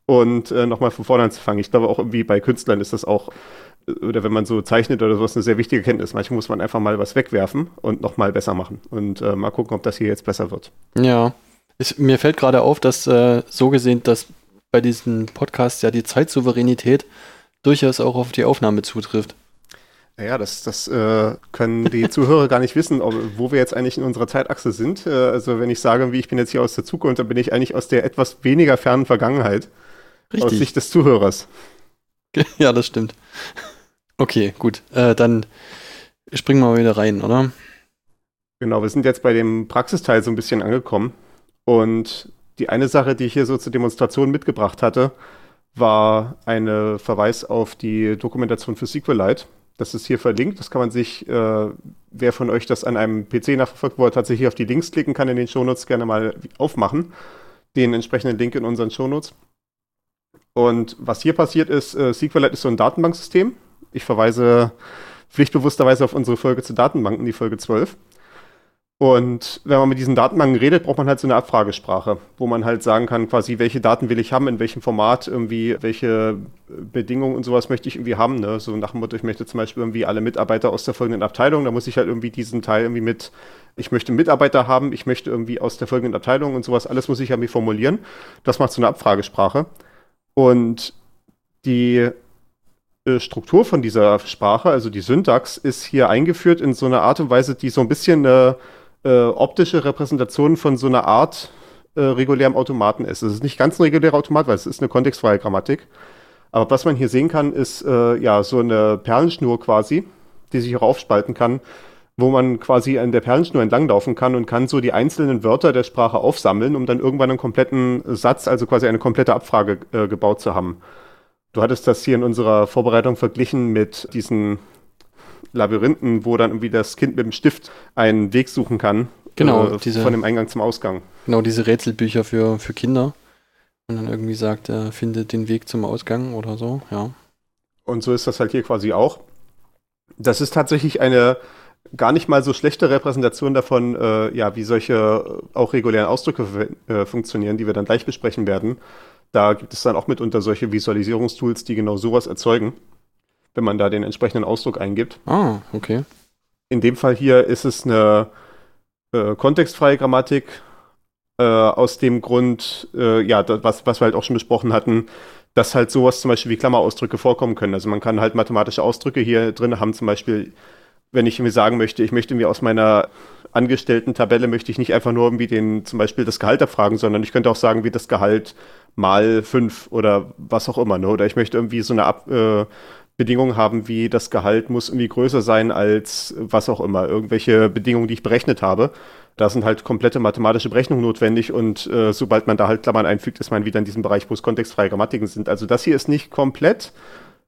und äh, nochmal von vorne anzufangen. Ich glaube auch irgendwie bei Künstlern ist das auch oder wenn man so zeichnet oder sowas, eine sehr wichtige Kenntnis. Manchmal muss man einfach mal was wegwerfen und nochmal besser machen und äh, mal gucken, ob das hier jetzt besser wird. Ja. Es, mir fällt gerade auf, dass äh, so gesehen, dass bei diesen Podcasts ja die Zeitsouveränität durchaus auch auf die Aufnahme zutrifft. Ja, das, das äh, können die [laughs] Zuhörer gar nicht wissen, ob, wo wir jetzt eigentlich in unserer Zeitachse sind. Äh, also wenn ich sage, wie ich bin jetzt hier aus der Zukunft, dann bin ich eigentlich aus der etwas weniger fernen Vergangenheit. Richtig. Aus Sicht des Zuhörers. [laughs] Ja, das stimmt. Okay, gut. Äh, dann springen wir mal wieder rein, oder? Genau, wir sind jetzt bei dem Praxisteil so ein bisschen angekommen. Und die eine Sache, die ich hier so zur Demonstration mitgebracht hatte, war ein Verweis auf die Dokumentation für SQLite. Das ist hier verlinkt. Das kann man sich, äh, wer von euch das an einem PC nachverfolgt, er tatsächlich auf die Links klicken kann in den Shownotes, gerne mal aufmachen. Den entsprechenden Link in unseren Shownotes. Und was hier passiert ist, äh, SQLite ist so ein Datenbanksystem. Ich verweise pflichtbewussterweise auf unsere Folge zu Datenbanken, die Folge 12. Und wenn man mit diesen Datenbanken redet, braucht man halt so eine Abfragesprache, wo man halt sagen kann, quasi, welche Daten will ich haben, in welchem Format, irgendwie, welche Bedingungen und sowas möchte ich irgendwie haben. Ne? So nach dem Motto, ich möchte zum Beispiel irgendwie alle Mitarbeiter aus der folgenden Abteilung, da muss ich halt irgendwie diesen Teil irgendwie mit, ich möchte Mitarbeiter haben, ich möchte irgendwie aus der folgenden Abteilung und sowas, alles muss ich irgendwie formulieren. Das macht so eine Abfragesprache. Und die Struktur von dieser Sprache, also die Syntax, ist hier eingeführt in so einer Art und Weise, die so ein bisschen eine äh, optische Repräsentation von so einer Art äh, regulärem Automaten ist. Es ist nicht ganz ein regulärer Automat, weil es ist eine kontextfreie Grammatik. Aber was man hier sehen kann, ist äh, ja so eine Perlenschnur quasi, die sich auch aufspalten kann, wo man quasi an der Perlenschnur entlanglaufen kann und kann so die einzelnen Wörter der Sprache aufsammeln, um dann irgendwann einen kompletten Satz, also quasi eine komplette Abfrage äh, gebaut zu haben. Du hattest das hier in unserer Vorbereitung verglichen mit diesen Labyrinthen, wo dann irgendwie das Kind mit dem Stift einen Weg suchen kann. Genau, äh, diese, von dem Eingang zum Ausgang. Genau, diese Rätselbücher für, für Kinder. Und dann irgendwie sagt, er findet den Weg zum Ausgang oder so, ja. Und so ist das halt hier quasi auch. Das ist tatsächlich eine gar nicht mal so schlechte Repräsentation davon, äh, ja, wie solche äh, auch regulären Ausdrücke äh, funktionieren, die wir dann gleich besprechen werden. Da gibt es dann auch mitunter solche Visualisierungstools, die genau sowas erzeugen wenn man da den entsprechenden Ausdruck eingibt. Ah, okay. In dem Fall hier ist es eine äh, kontextfreie Grammatik äh, aus dem Grund, äh, ja, das, was, was wir halt auch schon besprochen hatten, dass halt sowas zum Beispiel wie Klammerausdrücke vorkommen können. Also man kann halt mathematische Ausdrücke hier drin haben, zum Beispiel, wenn ich mir sagen möchte, ich möchte mir aus meiner angestellten Tabelle möchte ich nicht einfach nur irgendwie den, zum Beispiel das Gehalt abfragen, sondern ich könnte auch sagen, wie das Gehalt mal fünf oder was auch immer, ne? Oder ich möchte irgendwie so eine Ab, äh, Bedingungen haben, wie das Gehalt muss irgendwie größer sein als was auch immer, irgendwelche Bedingungen, die ich berechnet habe. Da sind halt komplette mathematische Berechnungen notwendig und äh, sobald man da halt Klammern einfügt, ist man wieder in diesem Bereich, wo es kontextfreie Grammatiken sind. Also das hier ist nicht komplett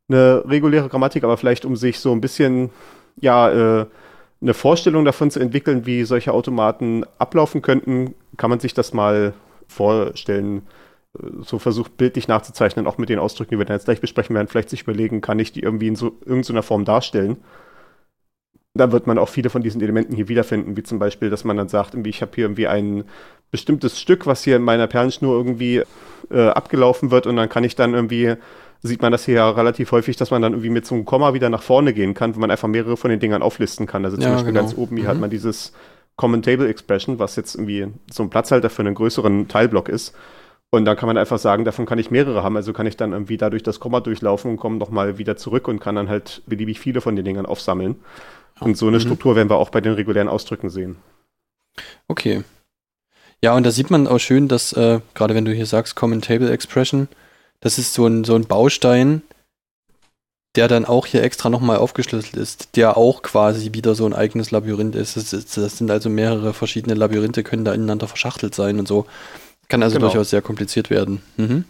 eine reguläre Grammatik, aber vielleicht um sich so ein bisschen, ja, äh, eine Vorstellung davon zu entwickeln, wie solche Automaten ablaufen könnten, kann man sich das mal vorstellen so versucht, bildlich nachzuzeichnen, auch mit den Ausdrücken, die wir dann jetzt gleich besprechen werden, vielleicht sich überlegen, kann ich die irgendwie in so irgendeiner Form darstellen. Da wird man auch viele von diesen Elementen hier wiederfinden, wie zum Beispiel, dass man dann sagt, ich habe hier irgendwie ein bestimmtes Stück, was hier in meiner Perlenschnur irgendwie äh, abgelaufen wird und dann kann ich dann irgendwie, sieht man das hier ja relativ häufig, dass man dann irgendwie mit so einem Komma wieder nach vorne gehen kann, wo man einfach mehrere von den Dingern auflisten kann. Also zum ja, Beispiel genau. ganz oben hier mhm. hat man dieses Common Table Expression, was jetzt irgendwie so ein Platzhalter für einen größeren Teilblock ist. Und dann kann man einfach sagen, davon kann ich mehrere haben. Also kann ich dann irgendwie dadurch das Komma durchlaufen und komme nochmal wieder zurück und kann dann halt beliebig viele von den Dingern aufsammeln. Und so eine mhm. Struktur werden wir auch bei den regulären Ausdrücken sehen. Okay. Ja, und da sieht man auch schön, dass, äh, gerade wenn du hier sagst, Common Table Expression, das ist so ein, so ein Baustein, der dann auch hier extra nochmal aufgeschlüsselt ist, der auch quasi wieder so ein eigenes Labyrinth ist. Das, ist. das, sind also mehrere verschiedene Labyrinthe, können da ineinander verschachtelt sein und so. Kann also genau. durchaus sehr kompliziert werden. Mhm.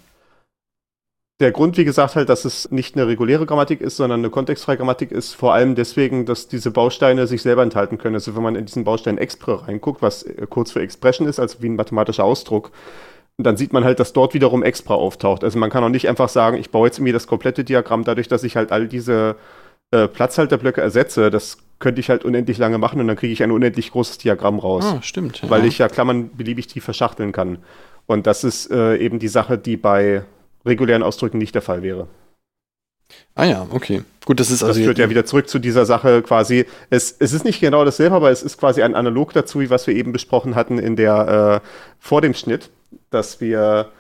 Der Grund, wie gesagt, halt, dass es nicht eine reguläre Grammatik ist, sondern eine kontextfreie Grammatik ist vor allem deswegen, dass diese Bausteine sich selber enthalten können. Also wenn man in diesen Baustein Expre reinguckt, was äh, kurz für Expression ist, also wie ein mathematischer Ausdruck, dann sieht man halt, dass dort wiederum Expra auftaucht. Also man kann auch nicht einfach sagen, ich baue jetzt irgendwie das komplette Diagramm dadurch, dass ich halt all diese äh, Platzhalterblöcke ersetze. Das könnte ich halt unendlich lange machen und dann kriege ich ein unendlich großes Diagramm raus. Ah, stimmt. Weil ja. ich ja Klammern beliebig tief verschachteln kann. Und das ist äh, eben die Sache, die bei regulären Ausdrücken nicht der Fall wäre. Ah ja, okay. Gut, das ist also. Das führt ja wieder zurück zu dieser Sache quasi. Es, es ist nicht genau dasselbe, aber es ist quasi ein Analog dazu, wie was wir eben besprochen hatten in der äh, vor dem Schnitt, dass wir,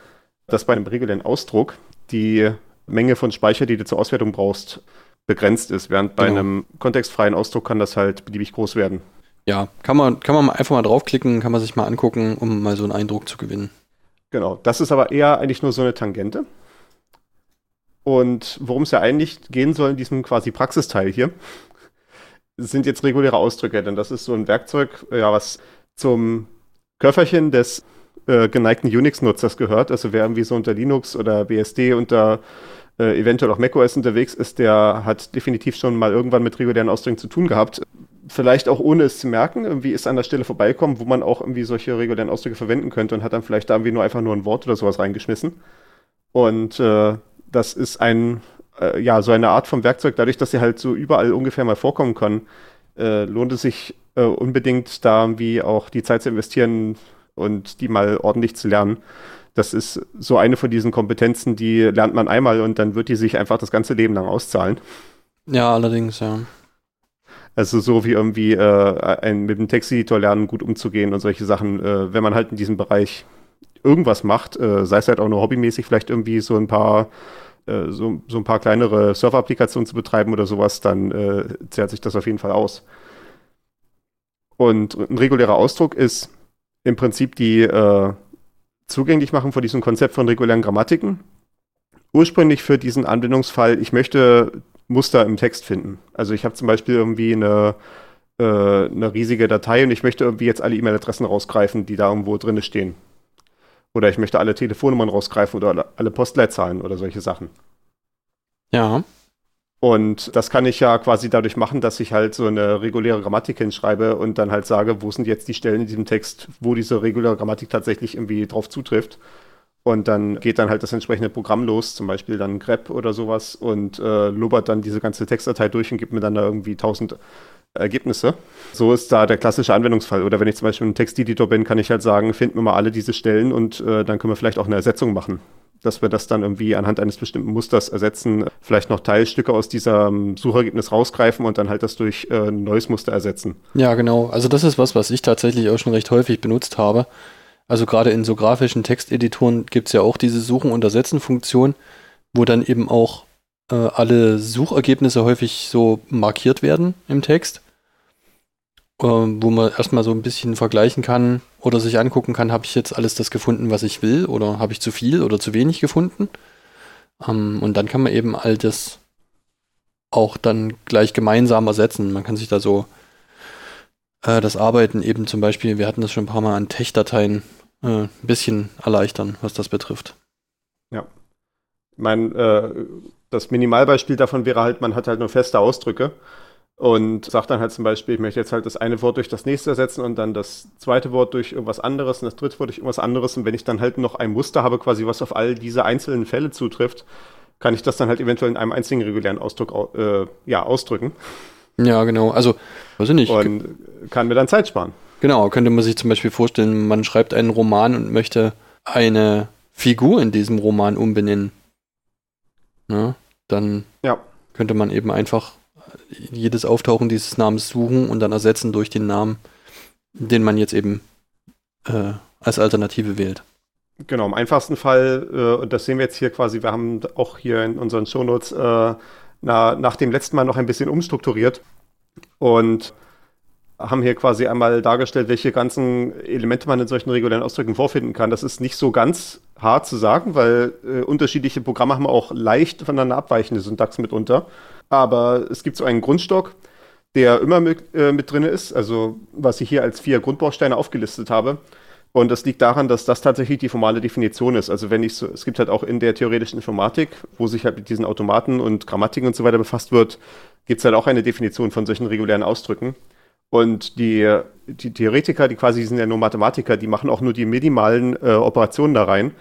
dass bei einem regulären Ausdruck die Menge von Speicher, die du zur Auswertung brauchst, begrenzt ist, während bei genau. einem kontextfreien Ausdruck kann das halt beliebig groß werden. Ja, kann man, kann man einfach mal draufklicken, kann man sich mal angucken, um mal so einen Eindruck zu gewinnen. Genau, das ist aber eher eigentlich nur so eine Tangente. Und worum es ja eigentlich gehen soll in diesem quasi Praxisteil hier, sind jetzt reguläre Ausdrücke, denn das ist so ein Werkzeug, ja, was zum Köfferchen des äh, geneigten Unix-Nutzers gehört. Also wer irgendwie so unter Linux oder BSD unter äh, eventuell auch macOS unterwegs ist, der hat definitiv schon mal irgendwann mit regulären Ausdrücken zu tun gehabt. Vielleicht auch ohne es zu merken, irgendwie ist an der Stelle vorbeikommen, wo man auch irgendwie solche regulären Ausdrücke verwenden könnte und hat dann vielleicht da irgendwie nur einfach nur ein Wort oder sowas reingeschmissen. Und äh, das ist ein, äh, ja, so eine Art von Werkzeug, dadurch, dass sie halt so überall ungefähr mal vorkommen können, äh, lohnt es sich äh, unbedingt da irgendwie auch die Zeit zu investieren und die mal ordentlich zu lernen. Das ist so eine von diesen Kompetenzen, die lernt man einmal und dann wird die sich einfach das ganze Leben lang auszahlen. Ja, allerdings, ja. Also so wie irgendwie äh, ein, mit dem Texteditor lernen, gut umzugehen und solche Sachen, äh, wenn man halt in diesem Bereich irgendwas macht, äh, sei es halt auch nur hobbymäßig, vielleicht irgendwie so ein paar äh, so, so ein paar kleinere Server-Applikationen zu betreiben oder sowas, dann äh, zehrt sich das auf jeden Fall aus. Und ein regulärer Ausdruck ist im Prinzip die äh, zugänglich machen von diesem Konzept von regulären Grammatiken. Ursprünglich für diesen Anwendungsfall, ich möchte Muster im Text finden. Also ich habe zum Beispiel irgendwie eine, äh, eine riesige Datei und ich möchte irgendwie jetzt alle E-Mail-Adressen rausgreifen, die da irgendwo drin stehen. Oder ich möchte alle Telefonnummern rausgreifen oder alle Postleitzahlen oder solche Sachen. Ja. Und das kann ich ja quasi dadurch machen, dass ich halt so eine reguläre Grammatik hinschreibe und dann halt sage, wo sind jetzt die Stellen in diesem Text, wo diese reguläre Grammatik tatsächlich irgendwie drauf zutrifft. Und dann geht dann halt das entsprechende Programm los, zum Beispiel dann grep oder sowas und äh, lobert dann diese ganze Textdatei durch und gibt mir dann da irgendwie tausend Ergebnisse. So ist da der klassische Anwendungsfall. Oder wenn ich zum Beispiel ein Texteditor bin, kann ich halt sagen, finden wir mal alle diese Stellen und äh, dann können wir vielleicht auch eine Ersetzung machen. Dass wir das dann irgendwie anhand eines bestimmten Musters ersetzen, vielleicht noch Teilstücke aus diesem Suchergebnis rausgreifen und dann halt das durch äh, ein neues Muster ersetzen. Ja, genau. Also das ist was, was ich tatsächlich auch schon recht häufig benutzt habe. Also gerade in so grafischen Texteditoren gibt es ja auch diese Suchen- und Ersetzen-Funktion, wo dann eben auch äh, alle Suchergebnisse häufig so markiert werden im Text ähm, wo man erstmal so ein bisschen vergleichen kann oder sich angucken kann, habe ich jetzt alles das gefunden, was ich will oder habe ich zu viel oder zu wenig gefunden. Ähm, und dann kann man eben all das auch dann gleich gemeinsam ersetzen. Man kann sich da so äh, das Arbeiten eben zum Beispiel, wir hatten das schon ein paar Mal an Tech-Dateien, äh, ein bisschen erleichtern, was das betrifft. Ja. Mein, äh, das Minimalbeispiel davon wäre halt, man hat halt nur feste Ausdrücke und sagt dann halt zum Beispiel, ich möchte jetzt halt das eine Wort durch das nächste ersetzen und dann das zweite Wort durch irgendwas anderes und das dritte Wort durch irgendwas anderes. Und wenn ich dann halt noch ein Muster habe, quasi was auf all diese einzelnen Fälle zutrifft, kann ich das dann halt eventuell in einem einzigen regulären Ausdruck äh, ja, ausdrücken. Ja, genau. Also, weiß ich nicht. Und kann mir dann Zeit sparen. Genau, könnte man sich zum Beispiel vorstellen, man schreibt einen Roman und möchte eine Figur in diesem Roman umbenennen. Ja, dann ja. könnte man eben einfach jedes Auftauchen dieses Namens suchen und dann ersetzen durch den Namen, den man jetzt eben äh, als Alternative wählt. Genau, im einfachsten Fall, äh, und das sehen wir jetzt hier quasi, wir haben auch hier in unseren Shownotes äh, na, nach dem letzten Mal noch ein bisschen umstrukturiert und haben hier quasi einmal dargestellt, welche ganzen Elemente man in solchen regulären Ausdrücken vorfinden kann. Das ist nicht so ganz hart zu sagen, weil äh, unterschiedliche Programme haben auch leicht voneinander abweichende Syntax mitunter. Aber es gibt so einen Grundstock, der immer mit, äh, mit drin ist, also was ich hier als vier Grundbausteine aufgelistet habe. Und das liegt daran, dass das tatsächlich die formale Definition ist. Also wenn ich so, es gibt halt auch in der theoretischen Informatik, wo sich halt mit diesen Automaten und Grammatiken und so weiter befasst wird, gibt es halt auch eine Definition von solchen regulären Ausdrücken. Und die, die Theoretiker, die quasi sind ja nur Mathematiker, die machen auch nur die minimalen äh, Operationen da rein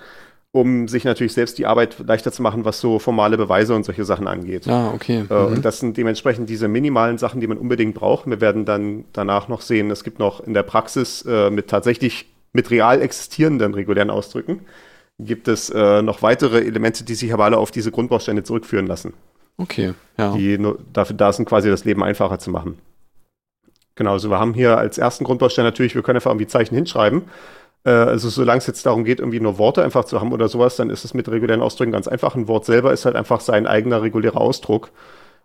um sich natürlich selbst die Arbeit leichter zu machen, was so formale Beweise und solche Sachen angeht. Ah, okay. Äh, mhm. Und das sind dementsprechend diese minimalen Sachen, die man unbedingt braucht. Wir werden dann danach noch sehen, es gibt noch in der Praxis äh, mit tatsächlich mit real existierenden regulären Ausdrücken gibt es äh, noch weitere Elemente, die sich aber alle auf diese Grundbausteine zurückführen lassen. Okay, ja. die nur dafür da sind, quasi das Leben einfacher zu machen. Genau, also wir haben hier als ersten Grundbaustein natürlich, wir können einfach irgendwie Zeichen hinschreiben. Äh, also solange es jetzt darum geht, irgendwie nur Worte einfach zu haben oder sowas, dann ist es mit regulären Ausdrücken ganz einfach. Ein Wort selber ist halt einfach sein eigener regulärer Ausdruck.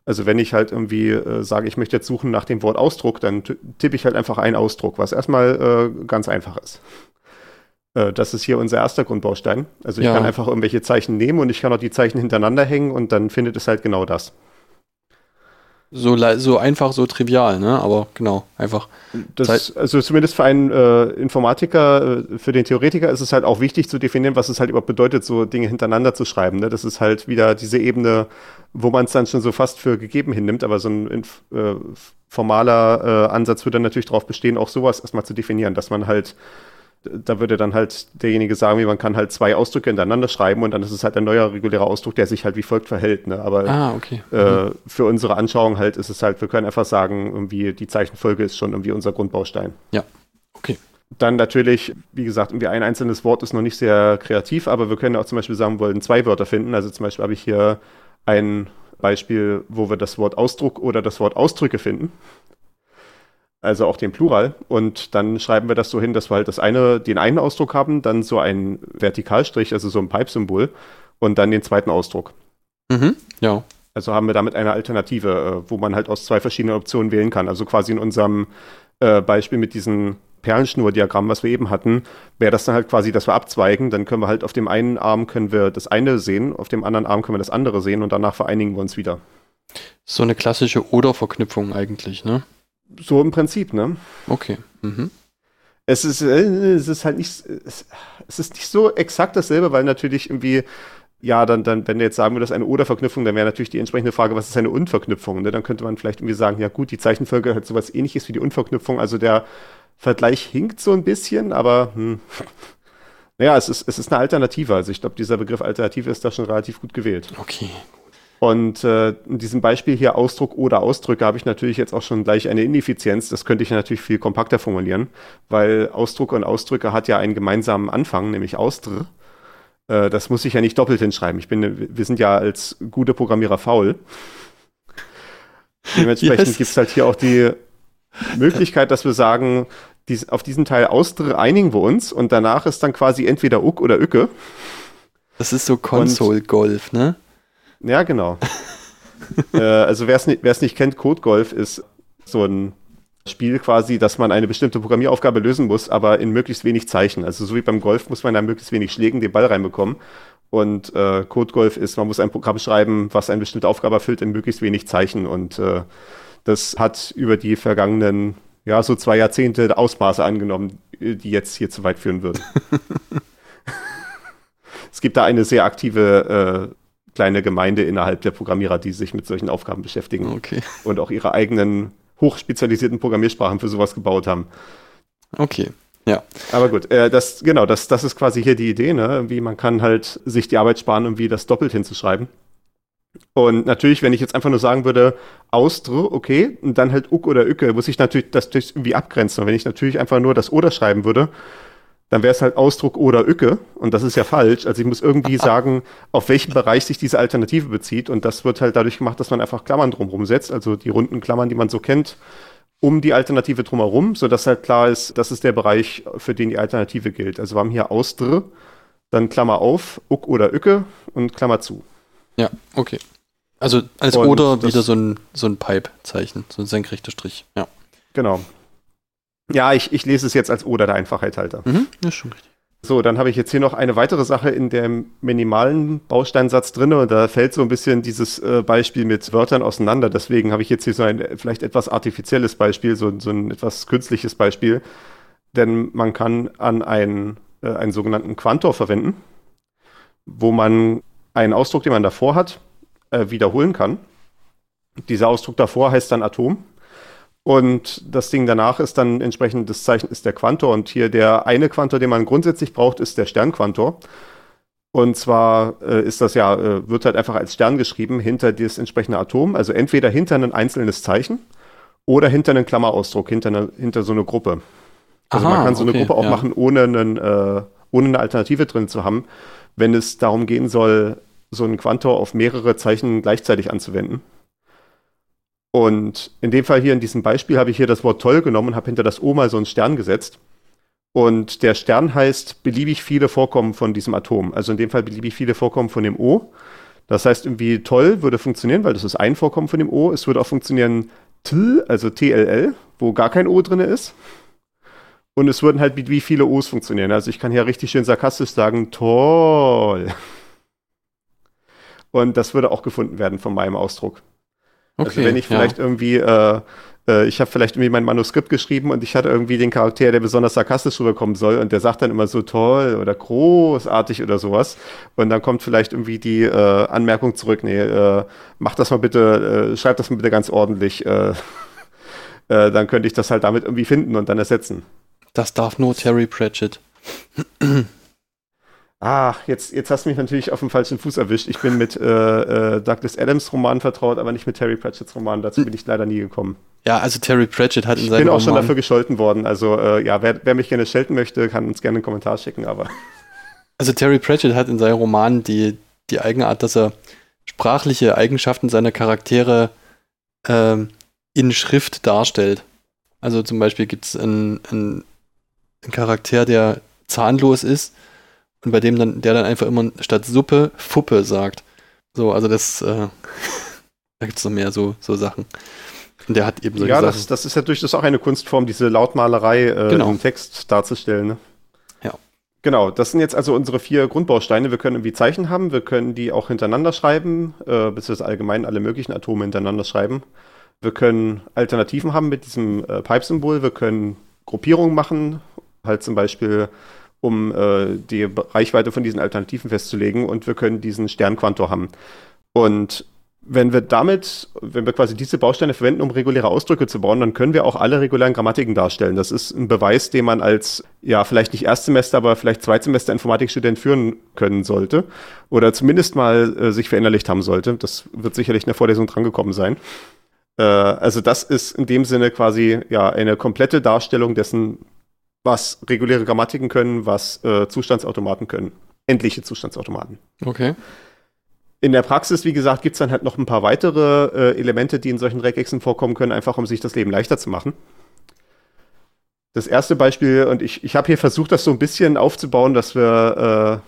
Also wenn ich halt irgendwie äh, sage, ich möchte jetzt suchen nach dem Wort Ausdruck, dann tippe ich halt einfach einen Ausdruck, was erstmal äh, ganz einfach ist. Äh, das ist hier unser erster Grundbaustein. Also ich Ja. kann einfach irgendwelche Zeichen nehmen und ich kann auch die Zeichen hintereinander hängen und dann findet es halt genau das. So, so einfach, so trivial, ne? Aber genau, einfach. Das, also zumindest für einen äh, Informatiker, äh, für den Theoretiker ist es halt auch wichtig zu definieren, was es halt überhaupt bedeutet, so Dinge hintereinander zu schreiben. Ne? Das ist halt wieder diese Ebene, wo man es dann schon so fast für gegeben hinnimmt, aber so ein inf- äh, formaler äh, Ansatz würde dann natürlich darauf bestehen, auch sowas erstmal zu definieren, dass man halt, da würde dann halt derjenige sagen, wie man kann halt zwei Ausdrücke hintereinander schreiben und dann ist es halt ein neuer regulärer Ausdruck, der sich halt wie folgt verhält. Ne? Aber Ah, okay. äh, für unsere Anschauung halt ist es halt, wir können einfach sagen, irgendwie die Zeichenfolge ist schon irgendwie unser Grundbaustein. Ja, okay. Dann natürlich, wie gesagt, irgendwie ein einzelnes Wort ist noch nicht sehr kreativ, aber wir können auch zum Beispiel sagen, wir wollen zwei Wörter finden. Also zum Beispiel habe ich hier ein Beispiel, wo wir das Wort Ausdruck oder das Wort Ausdrücke finden. Also auch den Plural. Und dann schreiben wir das so hin, dass wir halt das eine, den einen Ausdruck haben, dann so ein Vertikalstrich, also so ein Pipe-Symbol und dann den zweiten Ausdruck. Mhm. Ja. Also haben wir damit eine Alternative, äh, wo man halt aus zwei verschiedenen Optionen wählen kann. Also quasi in unserem äh, Beispiel mit diesem Perlenschnurdiagramm, was wir eben hatten, wäre das dann halt quasi, dass wir abzweigen. Dann können wir halt auf dem einen Arm können wir das eine sehen, auf dem anderen Arm können wir das andere sehen und danach vereinigen wir uns wieder. So eine klassische Oder-Verknüpfung eigentlich, ne? So im Prinzip, ne? Okay. Mhm. Es ist, äh, es ist halt nicht, es, es ist nicht so exakt dasselbe, weil natürlich irgendwie, ja, dann, dann, wenn du jetzt sagen würdest, eine Oder-Verknüpfung, dann wäre natürlich die entsprechende Frage, was ist eine Und-Verknüpfung? Ne? Dann könnte man vielleicht irgendwie sagen, ja gut, die Zeichenfolge hat sowas ähnliches wie die Und-Verknüpfung, also der Vergleich hinkt so ein bisschen, aber hm. [laughs] naja, es ist, es ist eine Alternative. Also ich glaube, dieser Begriff Alternative ist da schon relativ gut gewählt. Okay. Und äh, in diesem Beispiel hier Ausdruck oder Ausdrücke habe ich natürlich jetzt auch schon gleich eine Ineffizienz. Das könnte ich natürlich viel kompakter formulieren, weil Ausdruck und Ausdrücke hat ja einen gemeinsamen Anfang, nämlich Austr. Äh, das muss ich ja nicht doppelt hinschreiben. Ich bin, wir sind ja als gute Programmierer faul. Dementsprechend [laughs] Yes. gibt es halt hier auch die Möglichkeit, dass wir sagen, dies, auf diesen Teil Austr einigen wir uns und danach ist dann quasi entweder Uck oder Ücke. Das ist so Console-Golf, ne? Ja, genau. [laughs] äh, also wer es nicht, wer's nicht kennt, Code Golf ist so ein Spiel quasi, dass man eine bestimmte Programmieraufgabe lösen muss, aber in möglichst wenig Zeichen. Also so wie beim Golf muss man da möglichst wenig Schlägen den Ball reinbekommen. Und äh, Code Golf ist, man muss ein Programm schreiben, was eine bestimmte Aufgabe erfüllt in möglichst wenig Zeichen. Und äh, das hat über die vergangenen, ja, so zwei Jahrzehnte Ausmaße angenommen, die jetzt hier zu weit führen würden. [laughs] es gibt da eine sehr aktive äh, kleine Gemeinde innerhalb der Programmierer, die sich mit solchen Aufgaben beschäftigen Okay. und auch ihre eigenen hochspezialisierten Programmiersprachen für sowas gebaut haben. Okay. Ja. Aber gut, äh, das, genau, das, das ist quasi hier die Idee, ne? Wie man kann halt sich die Arbeit sparen, irgendwie das doppelt hinzuschreiben. Und natürlich, wenn ich jetzt einfach nur sagen würde, Austro, okay, und dann halt Uck oder Ücke, muss ich natürlich das irgendwie abgrenzen. Und wenn ich natürlich einfach nur das Oder schreiben würde, dann wäre es halt Ausdruck oder Ücke. Und das ist ja falsch. Also ich muss irgendwie [laughs] sagen, auf welchen Bereich sich diese Alternative bezieht. Und das wird halt dadurch gemacht, dass man einfach Klammern drumherum setzt. Also die runden Klammern, die man so kennt, um die Alternative drumherum, sodass halt klar ist, das ist der Bereich, für den die Alternative gilt. Also wir haben hier Ausdr, dann Klammer auf, Uck oder Ücke und Klammer zu. Ja, okay. Also als Und Oder wieder so ein, so ein Pipe-Zeichen, so ein senkrechter Strich. Ja. Genau. Ja, ich, ich lese es jetzt als Oder der Einfachheit halber. Mhm. Das ist schon richtig. So, dann habe ich jetzt hier noch eine weitere Sache in dem minimalen Bausteinsatz drin und da fällt so ein bisschen dieses äh, Beispiel mit Wörtern auseinander. Deswegen habe ich jetzt hier so ein vielleicht etwas artifizielles Beispiel, so, so ein etwas künstliches Beispiel. Denn man kann an einen, äh, einen sogenannten Quantor verwenden, wo man einen Ausdruck, den man davor hat, äh, wiederholen kann. Dieser Ausdruck davor heißt dann Atom. Und das Ding danach ist dann entsprechend, das Zeichen ist der Quantor. Und hier der eine Quantor, den man grundsätzlich braucht, ist der Sternquantor. Und zwar äh, ist das ja, äh, wird halt einfach als Stern geschrieben hinter das entsprechende Atom. Also entweder hinter ein einzelnes Zeichen oder hinter einen Klammerausdruck, hinter, eine, hinter so eine Gruppe. Also Aha, man kann so eine okay, Gruppe auch ja. machen, ohne, einen, äh, ohne eine Alternative drin zu haben. Wenn es darum gehen soll, so einen Quantor auf mehrere Zeichen gleichzeitig anzuwenden. Und in dem Fall hier in diesem Beispiel habe ich hier das Wort toll genommen und habe hinter das O mal so einen Stern gesetzt. Und der Stern heißt beliebig viele Vorkommen von diesem Atom. Also in dem Fall beliebig viele Vorkommen von dem O. Das heißt, irgendwie toll würde funktionieren, weil das ist ein Vorkommen von dem O. Es würde auch funktionieren TL, also TLL, wo gar kein O drin ist. Und es würden halt wie viele O's funktionieren. Also ich kann hier richtig schön sarkastisch sagen, toll. Und das würde auch gefunden werden von meinem Ausdruck. Also okay, also wenn ich vielleicht ja. irgendwie, äh, äh, ich habe vielleicht irgendwie mein Manuskript geschrieben und ich hatte irgendwie den Charakter, der besonders sarkastisch rüberkommen soll und der sagt dann immer so toll oder großartig oder sowas. Und dann kommt vielleicht irgendwie die äh, Anmerkung zurück, nee, äh, mach das mal bitte, äh, schreib das mal bitte ganz ordentlich. Äh, [laughs] äh, dann könnte ich das halt damit irgendwie finden und dann ersetzen. Das darf nur Terry Pratchett. Ah, jetzt, jetzt hast du mich natürlich auf dem falschen Fuß erwischt. Ich bin mit äh, äh, Douglas Adams Roman vertraut, aber nicht mit Terry Pratchetts Roman. Dazu bin ich leider nie gekommen. Ja, also Terry Pratchett hat in seinem Ich bin auch Roman schon dafür gescholten worden. Also äh, ja, wer, wer, mich gerne schelten möchte, kann uns gerne einen Kommentar schicken, aber. [laughs] Also Terry Pratchett hat in seinem Roman die, die Eigenart, dass er sprachliche Eigenschaften seiner Charaktere ähm, in Schrift darstellt. Also zum Beispiel gibt es einen, einen, einen Charakter, der zahnlos ist und bei dem dann, der dann einfach immer statt Suppe Fuppe sagt. So, also das, äh, [laughs] da gibt es noch mehr so, so Sachen. Und der hat eben so Ja, das, das, ist ja durchaus auch eine Kunstform, diese Lautmalerei äh, genau. im Text darzustellen. Ne? Ja. Genau, das sind jetzt also unsere vier Grundbausteine. Wir können irgendwie Zeichen haben, wir können die auch hintereinander schreiben, äh, beziehungsweise allgemein alle möglichen Atome hintereinander schreiben. Wir können Alternativen haben mit diesem äh, Pipe-Symbol, wir können Gruppierungen machen, halt zum Beispiel um äh, die Reichweite von diesen Alternativen festzulegen und wir können diesen Sternquantor haben. Und wenn wir damit, wenn wir quasi diese Bausteine verwenden, um reguläre Ausdrücke zu bauen, dann können wir auch alle regulären Grammatiken darstellen. Das ist ein Beweis, den man als, ja, vielleicht nicht Erstsemester, aber vielleicht Zweitsemester Informatikstudent führen können sollte. Oder zumindest mal äh, sich verinnerlicht haben sollte. Das wird sicherlich in der Vorlesung drangekommen sein. Äh, also das ist in dem Sinne quasi, ja, eine komplette Darstellung dessen, was reguläre Grammatiken können, was äh, Zustandsautomaten können. Endliche Zustandsautomaten. Okay. In der Praxis, wie gesagt, gibt es dann halt noch ein paar weitere äh, Elemente, die in solchen Regexen vorkommen können, einfach um sich das Leben leichter zu machen. Das erste Beispiel, und ich, ich habe hier versucht, das so ein bisschen aufzubauen, dass wir,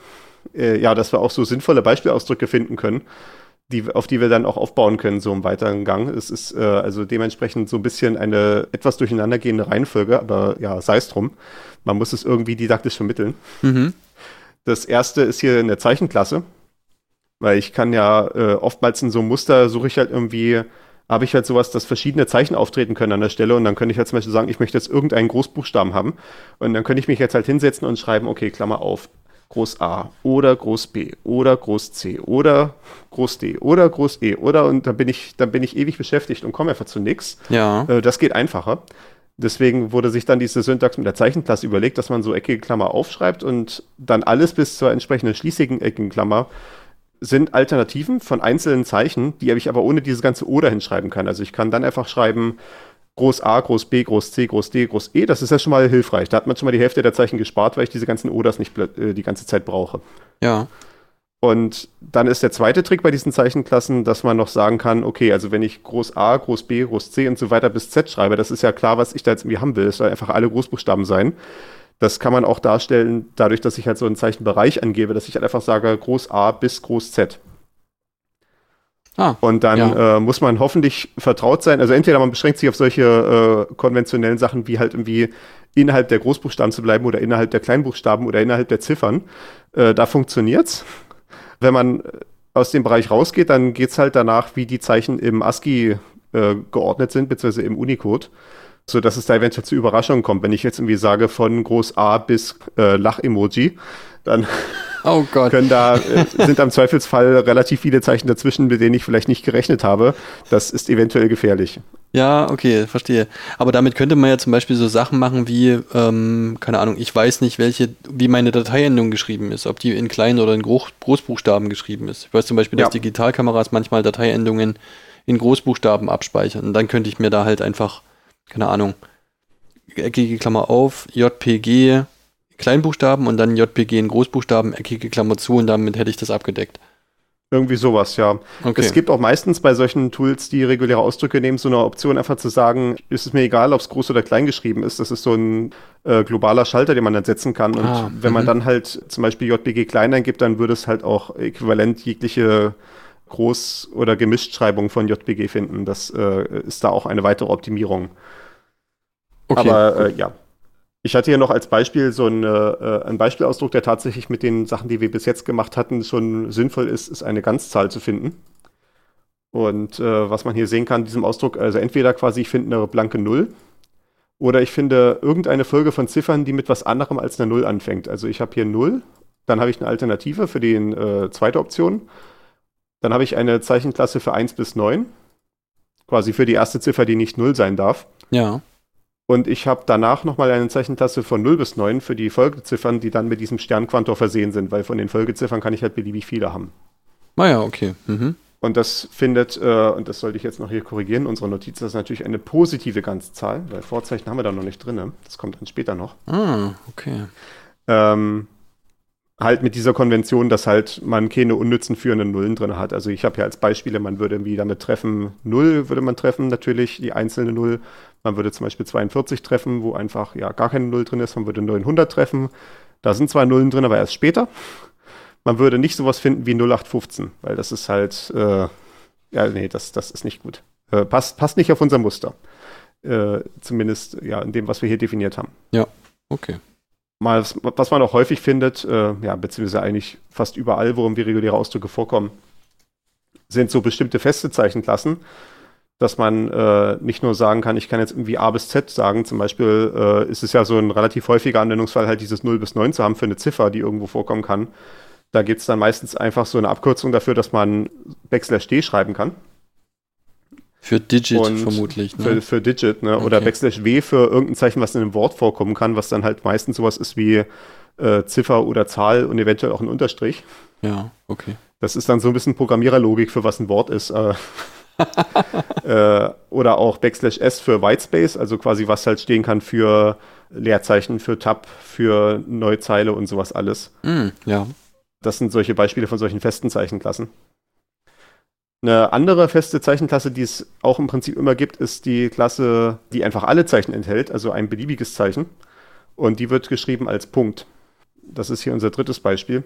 äh, äh, ja, dass wir auch so sinnvolle Beispielausdrücke finden können die, auf die wir dann auch aufbauen können, so im weiteren Gang. Es ist äh, also dementsprechend so ein bisschen eine etwas durcheinandergehende Reihenfolge, aber ja, sei es drum. Man muss es irgendwie didaktisch vermitteln. Mhm. Das erste ist hier in der Zeichenklasse, weil ich kann ja äh, oftmals in so einem Muster suche ich halt irgendwie, habe ich halt sowas, dass verschiedene Zeichen auftreten können an der Stelle und dann könnte ich halt zum Beispiel sagen, ich möchte jetzt irgendeinen Großbuchstaben haben und dann könnte ich mich jetzt halt hinsetzen und schreiben, okay, Klammer auf, Groß A oder Groß B oder Groß C oder Groß D oder Groß E oder und dann bin ich, dann bin ich ewig beschäftigt und komme einfach zu nichts. Ja. Äh, das geht einfacher. Deswegen wurde sich dann diese Syntax mit der Zeichenklasse überlegt, dass man so eckige Klammer aufschreibt und dann alles bis zur entsprechenden schließigen eckigen Klammer sind Alternativen von einzelnen Zeichen, die ich aber ohne dieses ganze Oder hinschreiben kann. Also ich kann dann einfach schreiben, Groß A, Groß B, Groß C, Groß D, Groß E, das ist ja schon mal hilfreich. Da hat man schon mal die Hälfte der Zeichen gespart, weil ich diese ganzen Oders nicht äh, die ganze Zeit brauche. Ja. Und dann ist der zweite Trick bei diesen Zeichenklassen, dass man noch sagen kann, okay, also wenn ich Groß A, Groß B, Groß C und so weiter bis Z schreibe, das ist ja klar, was ich da jetzt irgendwie haben will. Es soll einfach alle Großbuchstaben sein. Das kann man auch darstellen, dadurch, dass ich halt so einen Zeichenbereich angebe, dass ich halt einfach sage Groß A bis Groß Z. Ah, und dann ja. äh, muss man hoffentlich vertraut sein. Also entweder man beschränkt sich auf solche äh, konventionellen Sachen wie halt irgendwie innerhalb der Großbuchstaben zu bleiben oder innerhalb der Kleinbuchstaben oder innerhalb der Ziffern. Äh, da funktioniert's. Wenn man aus dem Bereich rausgeht, dann geht's halt danach, wie die Zeichen im ASCII äh, geordnet sind, beziehungsweise im Unicode so dass es da eventuell zu Überraschungen kommt. Wenn ich jetzt irgendwie sage von Groß A bis äh, Lach-Emoji, dann oh können da, äh, sind da im Zweifelsfall relativ viele Zeichen dazwischen, mit denen ich vielleicht nicht gerechnet habe. Das ist eventuell gefährlich. Ja, okay, verstehe. Aber damit könnte man ja zum Beispiel so Sachen machen wie, ähm, keine Ahnung, ich weiß nicht, welche, wie meine Dateiendung geschrieben ist, ob die in kleinen oder in Groß Großbuchstaben geschrieben ist. Ich weiß zum Beispiel, dass ja. Digitalkameras manchmal Dateiendungen in Großbuchstaben abspeichern. Und dann könnte ich mir da halt einfach keine Ahnung, eckige Klammer auf, JPG Kleinbuchstaben und dann JPG in Großbuchstaben, eckige Klammer zu und damit hätte ich das abgedeckt. Irgendwie sowas, ja. Okay. Es gibt auch meistens bei solchen Tools, die reguläre Ausdrücke nehmen, so eine Option einfach zu sagen, ist es mir egal, ob es groß oder klein geschrieben ist. Das ist so ein äh, globaler Schalter, den man dann setzen kann. Und Ah, wenn man mhm. dann halt zum Beispiel JPG klein eingibt, dann würde es halt auch äquivalent jegliche Groß- oder Gemischtschreibung von JPG finden. Das äh, ist da auch eine weitere Optimierung. okay. Aber äh, ja. Ich hatte hier noch als Beispiel so ein, äh, ein Beispielausdruck, der tatsächlich mit den Sachen, die wir bis jetzt gemacht hatten, schon sinnvoll ist, ist eine Ganzzahl zu finden. Und äh, was man hier sehen kann, diesem Ausdruck, also entweder quasi ich finde eine blanke Null oder ich finde irgendeine Folge von Ziffern, die mit was anderem als einer Null anfängt. Also ich habe hier Null, dann habe ich eine Alternative für die äh, zweite Option, dann habe ich eine Zeichenklasse für 1 bis 9, quasi für die erste Ziffer, die nicht Null sein darf. ja. Und ich habe danach nochmal eine Zeichenklasse von 0 bis 9 für die Folgeziffern, die dann mit diesem Sternquantor versehen sind, weil von den Folgeziffern kann ich halt beliebig viele haben. Ah ja, okay. Mhm. Und das findet, äh, und das sollte ich jetzt noch hier korrigieren, unsere Notiz, das ist natürlich eine positive Ganzzahl, weil Vorzeichen haben wir da noch nicht drin. Das kommt dann später noch. Ah, okay. Ähm, halt mit dieser Konvention, dass halt man keine unnützen führenden Nullen drin hat. Also ich habe ja als Beispiele, man würde irgendwie damit treffen, 0 würde man treffen, natürlich die einzelne Null. Man würde zum Beispiel 42 treffen, wo einfach ja gar keine Null drin ist. Man würde 900 treffen. Da sind zwar Nullen drin, aber erst später. Man würde nicht sowas finden wie 0815, weil das ist halt, äh, ja, nee, das, das ist nicht gut. Äh, passt, passt nicht auf unser Muster. Äh, zumindest ja in dem, was wir hier definiert haben. Okay. Mal, was- man auch häufig findet, äh, ja, beziehungsweise eigentlich fast überall, worum die reguläre Ausdrücke vorkommen, sind so bestimmte feste Zeichenklassen, dass man äh, nicht nur sagen kann, ich kann jetzt irgendwie A bis Z sagen, zum Beispiel äh, ist es ja so ein relativ häufiger Anwendungsfall, halt dieses 0 bis 9 zu haben für eine Ziffer, die irgendwo vorkommen kann. Da gibt es dann meistens einfach so eine Abkürzung dafür, dass man Backslash D schreiben kann. Für Digit Und vermutlich. Für, Ne? für Digit, ne? Oder Okay. Backslash W für irgendein Zeichen, was in einem Wort vorkommen kann, was dann halt meistens sowas ist wie äh, Ziffer oder Zahl und eventuell auch ein Unterstrich. Ja, okay. Das ist dann so ein bisschen Programmiererlogik, für was ein Wort ist. Äh, [laughs] äh, oder auch Backslash S für Whitespace, also quasi was halt stehen kann für Leerzeichen, für Tab, für Neuzeile und sowas alles. Mm, ja. Das sind solche Beispiele von solchen festen Zeichenklassen. Eine andere feste Zeichenklasse, die es auch im Prinzip immer gibt, ist die Klasse, die einfach alle Zeichen enthält, also ein beliebiges Zeichen. Und die wird geschrieben als Punkt. Das ist hier unser drittes Beispiel.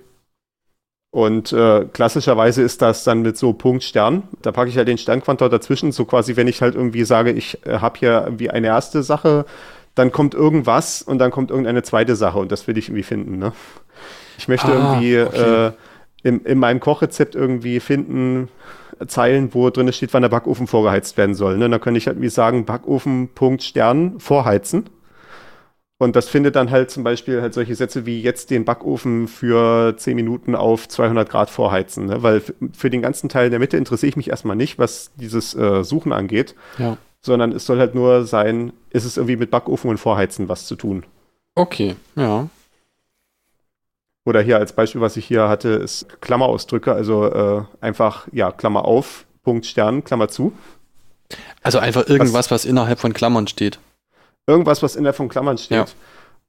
Und äh, klassischerweise ist das dann mit so Punkt Stern. Da packe ich halt den Sternquantor dazwischen, so quasi, wenn ich halt irgendwie sage, ich äh, habe hier irgendwie eine erste Sache, dann kommt irgendwas und dann kommt irgendeine zweite Sache und das will ich irgendwie finden. Ne? Ich möchte Ah, irgendwie okay. äh, in, in meinem Kochrezept irgendwie finden, Zeilen, wo drin steht, wann der Backofen vorgeheizt werden soll. Ne? Dann könnte ich halt irgendwie sagen, Backofen, Punkt, Stern, vorheizen. Und das findet dann halt zum Beispiel halt solche Sätze wie jetzt den Backofen für 10 Minuten auf 200 Grad vorheizen. Ne? Weil für den ganzen Teil in der Mitte interessiere ich mich erstmal nicht, was dieses äh, Suchen angeht, Ja. sondern es soll halt nur sein, ist es irgendwie mit Backofen und Vorheizen was zu tun. Okay, ja. Oder hier als Beispiel, was ich hier hatte, ist Klammerausdrücke, also äh, einfach, ja, Klammer auf, Punkt, Stern, Klammer zu. Also einfach irgendwas, was innerhalb von Klammern steht. Irgendwas, was innerhalb von Klammern steht. Ja.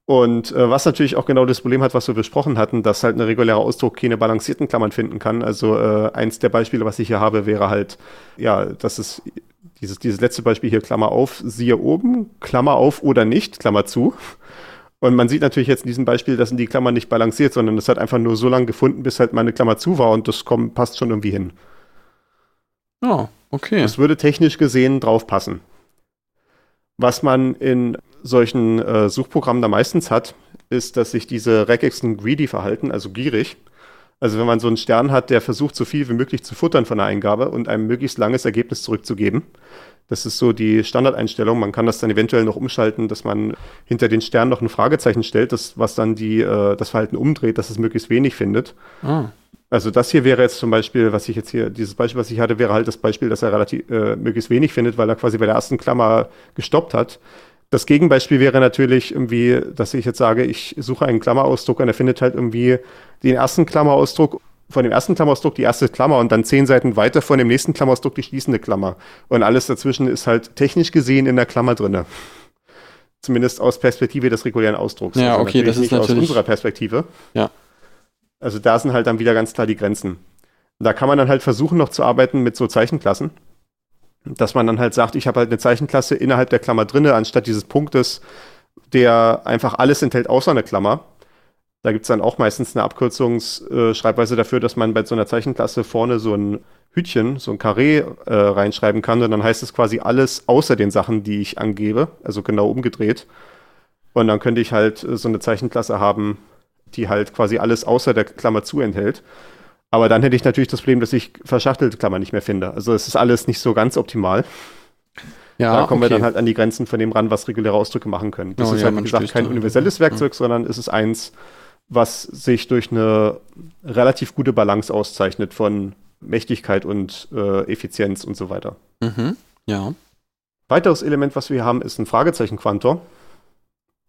Und äh, was natürlich auch genau das Problem hat, was wir besprochen hatten, dass halt ein regulärer Ausdruck keine balancierten Klammern finden kann. Also äh, eins der Beispiele, was ich hier habe, wäre halt, ja, das ist dieses, dieses letzte Beispiel hier, Klammer auf, siehe oben, Klammer auf oder nicht, Klammer zu. Und man sieht natürlich jetzt in diesem Beispiel, dass sind die Klammern nicht balanciert, sondern das hat einfach nur so lange gefunden, bis halt meine Klammer zu war und das kommt, passt schon irgendwie hin. Ja, okay. Das würde technisch gesehen drauf passen. Was man in solchen äh, Suchprogrammen da meistens hat, ist, dass sich diese Regexen greedy verhalten, also gierig. Also wenn man so einen Stern hat, der versucht, so viel wie möglich zu futtern von der Eingabe und einem möglichst langes Ergebnis zurückzugeben. Das ist so die Standardeinstellung. Man kann das dann eventuell noch umschalten, dass man hinter den Stern noch ein Fragezeichen stellt, das, was dann die, äh, das Verhalten umdreht, dass es möglichst wenig findet. Ah, Also das hier wäre jetzt zum Beispiel, was ich jetzt hier, dieses Beispiel, was ich hatte, wäre halt das Beispiel, dass er relativ äh, möglichst wenig findet, weil er quasi bei der ersten Klammer gestoppt hat. Das Gegenbeispiel wäre natürlich irgendwie, dass ich jetzt sage, ich suche einen Klammerausdruck und er findet halt irgendwie den ersten Klammerausdruck von dem ersten Klammerausdruck die erste Klammer und dann zehn Seiten weiter von dem nächsten Klammerausdruck die schließende Klammer. Und alles dazwischen ist halt technisch gesehen in der Klammer drinne. Zumindest aus Perspektive des regulären Ausdrucks. Ja, Also okay, das ist nicht aus natürlich- unserer Perspektive. Ja. Also da sind halt dann wieder ganz klar die Grenzen. Da kann man dann halt versuchen, noch zu arbeiten mit so Zeichenklassen. Dass man dann halt sagt, ich habe halt eine Zeichenklasse innerhalb der Klammer drinne, anstatt dieses Punktes, der einfach alles enthält außer eine Klammer. Da gibt es dann auch meistens eine Abkürzungsschreibweise äh, dafür, dass man bei so einer Zeichenklasse vorne so ein Hütchen, so ein Karree äh, reinschreiben kann. Und dann heißt es quasi alles außer den Sachen, die ich angebe, also genau umgedreht. Und dann könnte ich halt äh, so eine Zeichenklasse haben, die halt quasi alles außer der Klammer zu enthält. Aber dann hätte ich natürlich das Problem, dass ich verschachtelte Klammer nicht mehr finde. Also es ist alles nicht so ganz optimal. Ja, da kommen okay. wir dann halt an die Grenzen von dem ran, was reguläre Ausdrücke machen können. Das oh, ist ja, halt, wie gesagt, kein universelles Werkzeug, ja. sondern es ist eins, was sich durch eine relativ gute Balance auszeichnet von Mächtigkeit und äh, Effizienz und so weiter. Mhm, ja. Weiteres Element, was wir haben, ist ein Fragezeichen-Quantor.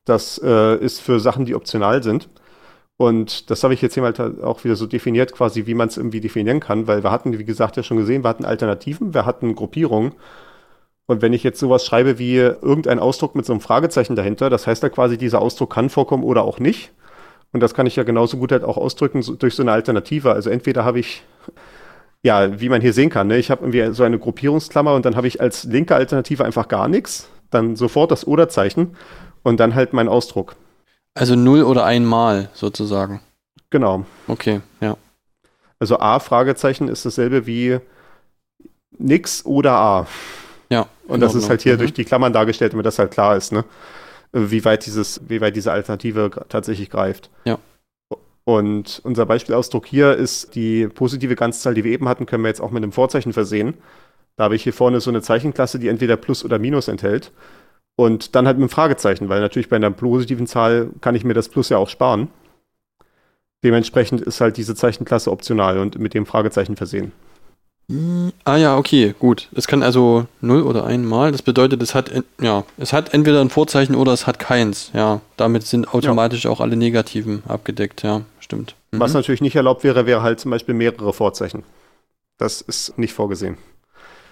Das äh, ist für Sachen, die optional sind. Und das habe ich jetzt hier mal auch wieder so definiert, quasi, wie man es irgendwie definieren kann, weil wir hatten, wie gesagt, ja schon gesehen, wir hatten Alternativen, wir hatten Gruppierungen. Und wenn ich jetzt sowas schreibe wie irgendein Ausdruck mit so einem Fragezeichen dahinter, das heißt ja quasi, dieser Ausdruck kann vorkommen oder auch nicht. Und das kann ich ja genauso gut halt auch ausdrücken so, durch so eine Alternative. Also entweder habe ich, ja, wie man hier sehen kann, ne, ich habe irgendwie so eine Gruppierungsklammer und dann habe ich als linke Alternative einfach gar nichts, dann sofort das Oder-Zeichen und dann halt mein Ausdruck. Also null oder einmal sozusagen. Genau. Okay, ja. Also A Fragezeichen ist dasselbe wie nix oder A. Ja. Und das ist halt hier mhm. durch die Klammern dargestellt, damit das halt klar ist, ne? Wie weit dieses, wie weit diese Alternative tatsächlich greift. Ja. Und unser Beispielausdruck hier ist die positive Ganzzahl, die wir eben hatten, können wir jetzt auch mit einem Vorzeichen versehen. Da habe ich hier vorne so eine Zeichenklasse, die entweder Plus oder Minus enthält. Und dann halt mit einem Fragezeichen, weil natürlich bei einer positiven Zahl kann ich mir das Plus ja auch sparen. Dementsprechend ist halt diese Zeichenklasse optional und mit dem Fragezeichen versehen. Ah ja, okay, gut. Es kann also 0 oder einmal. Das bedeutet, es hat, ja, es hat entweder ein Vorzeichen oder es hat keins. Ja, damit sind automatisch ja. auch alle Negativen abgedeckt. Ja, stimmt. Mhm. Was natürlich nicht erlaubt wäre, wäre halt zum Beispiel mehrere Vorzeichen. Das ist nicht vorgesehen.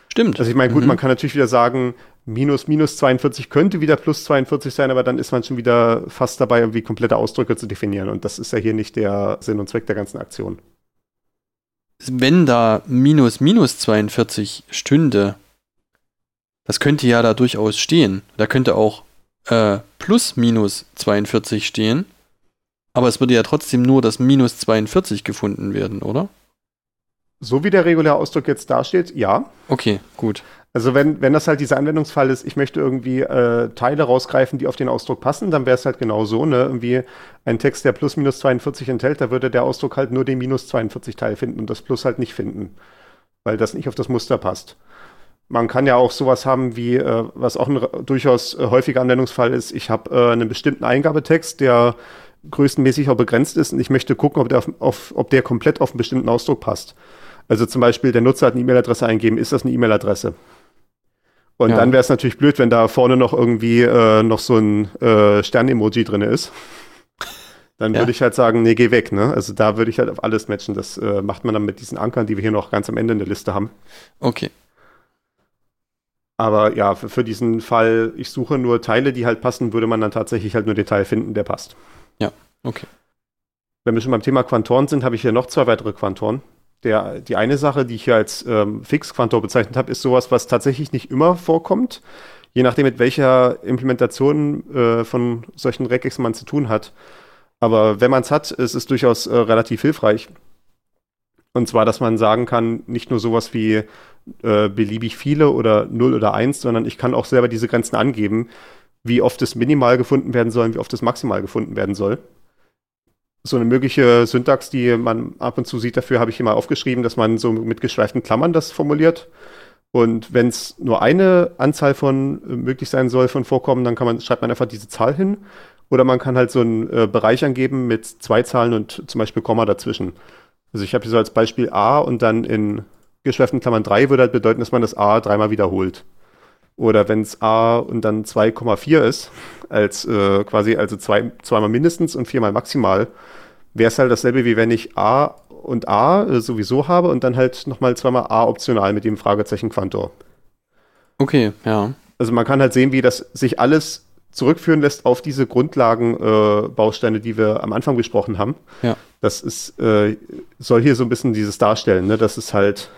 Stimmt. Also ich meine, gut, mhm. man kann natürlich wieder sagen, minus minus 42 könnte wieder plus 42 sein, aber dann ist man schon wieder fast dabei, irgendwie komplette Ausdrücke zu definieren. Und das ist ja hier nicht der Sinn und Zweck der ganzen Aktion wenn da minus minus 42 stünde, das könnte ja da durchaus stehen. Da könnte auch äh, plus minus 42 stehen. Aber es würde ja trotzdem nur das minus 42 gefunden werden, oder? So wie der reguläre Ausdruck jetzt dasteht, ja. Okay, gut. Also wenn, wenn das halt dieser Anwendungsfall ist, ich möchte irgendwie äh, Teile rausgreifen, die auf den Ausdruck passen, dann wäre es halt genau so, ne? Irgendwie ein Text, der plus minus 42 enthält, da würde der Ausdruck halt nur den minus 42 Teil finden und das plus halt nicht finden, weil das nicht auf das Muster passt. Man kann ja auch sowas haben wie, äh, was auch ein durchaus äh, häufiger Anwendungsfall ist, ich habe äh, einen bestimmten Eingabetext, der größtenmäßig auch begrenzt ist und ich möchte gucken, ob der, auf, auf, ob der komplett auf einen bestimmten Ausdruck passt. Also zum Beispiel, der Nutzer hat eine E-Mail-Adresse eingeben, ist das eine E-Mail-Adresse? Und ja. dann wäre es natürlich blöd, wenn da vorne noch irgendwie äh, noch so ein äh, Stern-Emoji drin ist. Dann ja. würde ich halt sagen, nee, geh weg. Ne? Also da würde ich halt auf alles matchen. Das äh, macht man dann mit diesen Ankern, die wir hier noch ganz am Ende in der Liste haben. Okay. Aber ja, für, für, diesen Fall, ich suche nur Teile, die halt passen, würde man dann tatsächlich halt nur den Teil finden, der passt. Ja, okay. Wenn wir schon beim Thema Quantoren sind, habe ich hier noch zwei weitere Quantoren der, die eine Sache, die ich hier als ähm, Fix-Quantor bezeichnet habe, ist sowas, was tatsächlich nicht immer vorkommt. Je nachdem, mit welcher Implementation äh, von solchen Regex man zu tun hat. Aber wenn man es hat, ist es durchaus äh, relativ hilfreich. Und zwar, dass man sagen kann, nicht nur sowas wie äh, beliebig viele oder 0 oder 1, sondern ich kann auch selber diese Grenzen angeben, wie oft es minimal gefunden werden soll und wie oft es maximal gefunden werden soll so eine mögliche Syntax, die man ab und zu sieht, dafür habe ich hier mal aufgeschrieben, dass man so mit geschweiften Klammern das formuliert. Und wenn es nur eine Anzahl von äh, möglich sein soll von Vorkommen, dann kann man, schreibt man einfach diese Zahl hin. Oder man kann halt so einen äh, Bereich angeben mit zwei Zahlen und zum Beispiel Komma dazwischen. Also ich habe hier so als Beispiel A und dann in geschweiften Klammern 3 würde halt bedeuten, dass man das A dreimal wiederholt. Oder wenn es A und dann 2,4 ist, als äh, quasi also zwei, zweimal mindestens und viermal maximal, wäre es halt dasselbe, wie wenn ich A und A äh, sowieso habe und dann halt nochmal zweimal A optional mit dem Fragezeichen Quantor. Okay, ja. Also man kann halt sehen, wie das sich alles zurückführen lässt auf diese Grundlagenbausteine, äh, die wir am Anfang besprochen haben. Ja. Das ist, äh, soll hier so ein bisschen dieses darstellen, ne? dass es halt,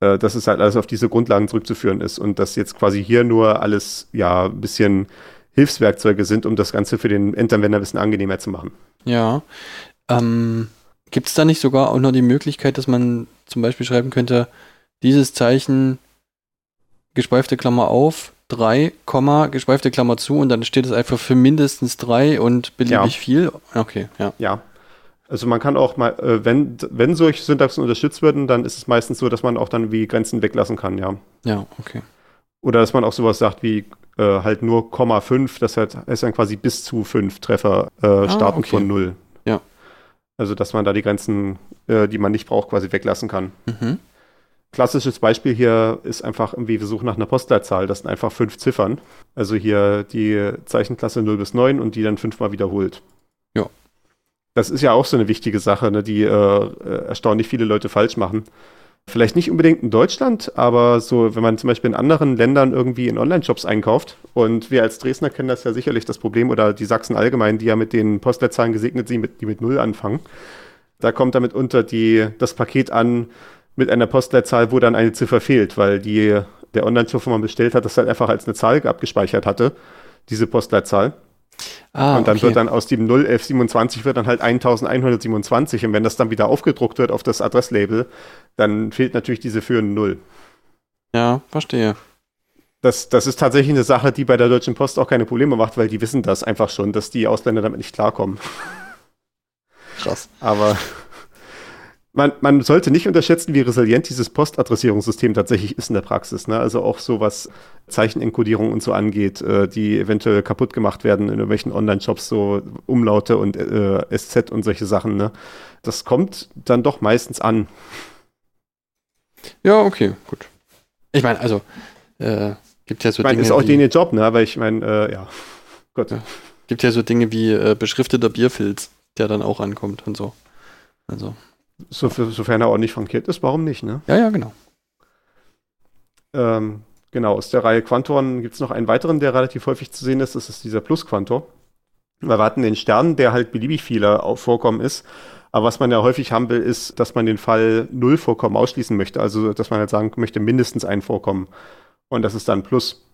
äh, dass es halt alles auf diese Grundlagen zurückzuführen ist und dass jetzt quasi hier nur alles ja ein bisschen Hilfswerkzeuge sind, um das Ganze für den Endanwender ein bisschen angenehmer zu machen. Ja. Ähm, Gibt es da nicht sogar auch noch die Möglichkeit, dass man zum Beispiel schreiben könnte, dieses Zeichen gespeifte Klammer auf, 3, Komma, gespeifte Klammer zu und dann steht es einfach für mindestens 3 und beliebig Ja. viel? Okay, ja. Ja. Also man kann auch mal, äh, wenn, wenn solche Syntaxen unterstützt werden, dann ist es meistens so, dass man auch dann wie Grenzen weglassen kann, ja. Ja, okay. Oder dass man auch sowas sagt wie äh, halt nur Komma 5, das halt, ist dann quasi bis zu 5 Treffer äh, starten okay. von 0. Ja. Also dass man da die Grenzen, äh, die man nicht braucht, quasi weglassen kann. Mhm. Klassisches Beispiel hier ist einfach irgendwie, wir suchen nach einer Postleitzahl, das sind einfach fünf Ziffern. Also hier die Zeichenklasse 0 bis 9 und die dann fünfmal wiederholt. Ja. Das ist ja auch so eine wichtige Sache, ne, die äh, äh, erstaunlich viele Leute falsch machen. Vielleicht nicht unbedingt in Deutschland, aber so, wenn man zum Beispiel in anderen Ländern irgendwie in Online-Shops einkauft und wir als Dresdner kennen das ja sicherlich das Problem oder die Sachsen allgemein, die ja mit den Postleitzahlen gesegnet sind, die mit Null anfangen. Da kommt damit unter die, das Paket an mit einer Postleitzahl, wo dann eine Ziffer fehlt, weil die, der Online-Shop, wo man bestellt hat, das halt einfach als eine Zahl abgespeichert hatte, diese Postleitzahl. Ah, und dann okay. wird dann aus dem 01127 wird dann halt 1127 und wenn das dann wieder aufgedruckt wird auf das Adresslabel, dann fehlt natürlich diese führende Null. Ja, verstehe. Das, das ist tatsächlich eine Sache, die bei der Deutschen Post auch keine Probleme macht, weil die wissen das einfach schon, dass die Ausländer damit nicht klarkommen. Krass. Aber man, man sollte nicht unterschätzen, wie resilient dieses Postadressierungssystem tatsächlich ist in der Praxis. Ne? Also auch so was Zeichenenkodierung und so angeht, äh, die eventuell kaputt gemacht werden in irgendwelchen Online-Shops, so Umlaute und äh, SZ und solche Sachen. Ne? Das kommt dann doch meistens an. Ja, okay, gut. Ich meine, also, äh, gibt ja so Ich meine, Dinge ist auch wie, ihr Job, ne? aber ich meine, äh, ja. [laughs] Gott. Ja. gibt ja so Dinge wie äh, beschrifteter Bierfilz, der dann auch ankommt und so. Also, So, sofern er ordentlich frankiert ist, warum nicht, ne? ja, ja, genau. Ähm, genau, aus der Reihe Quantoren gibt es noch einen weiteren, der relativ häufig zu sehen ist. Das ist dieser Plus-Quantor. Wir warten den Stern, der halt beliebig viele auf Vorkommen ist. Aber was man ja häufig haben will, ist, dass man den Fall Null Vorkommen ausschließen möchte. Also, dass man halt sagen möchte, mindestens ein Vorkommen. Und das ist dann Plus.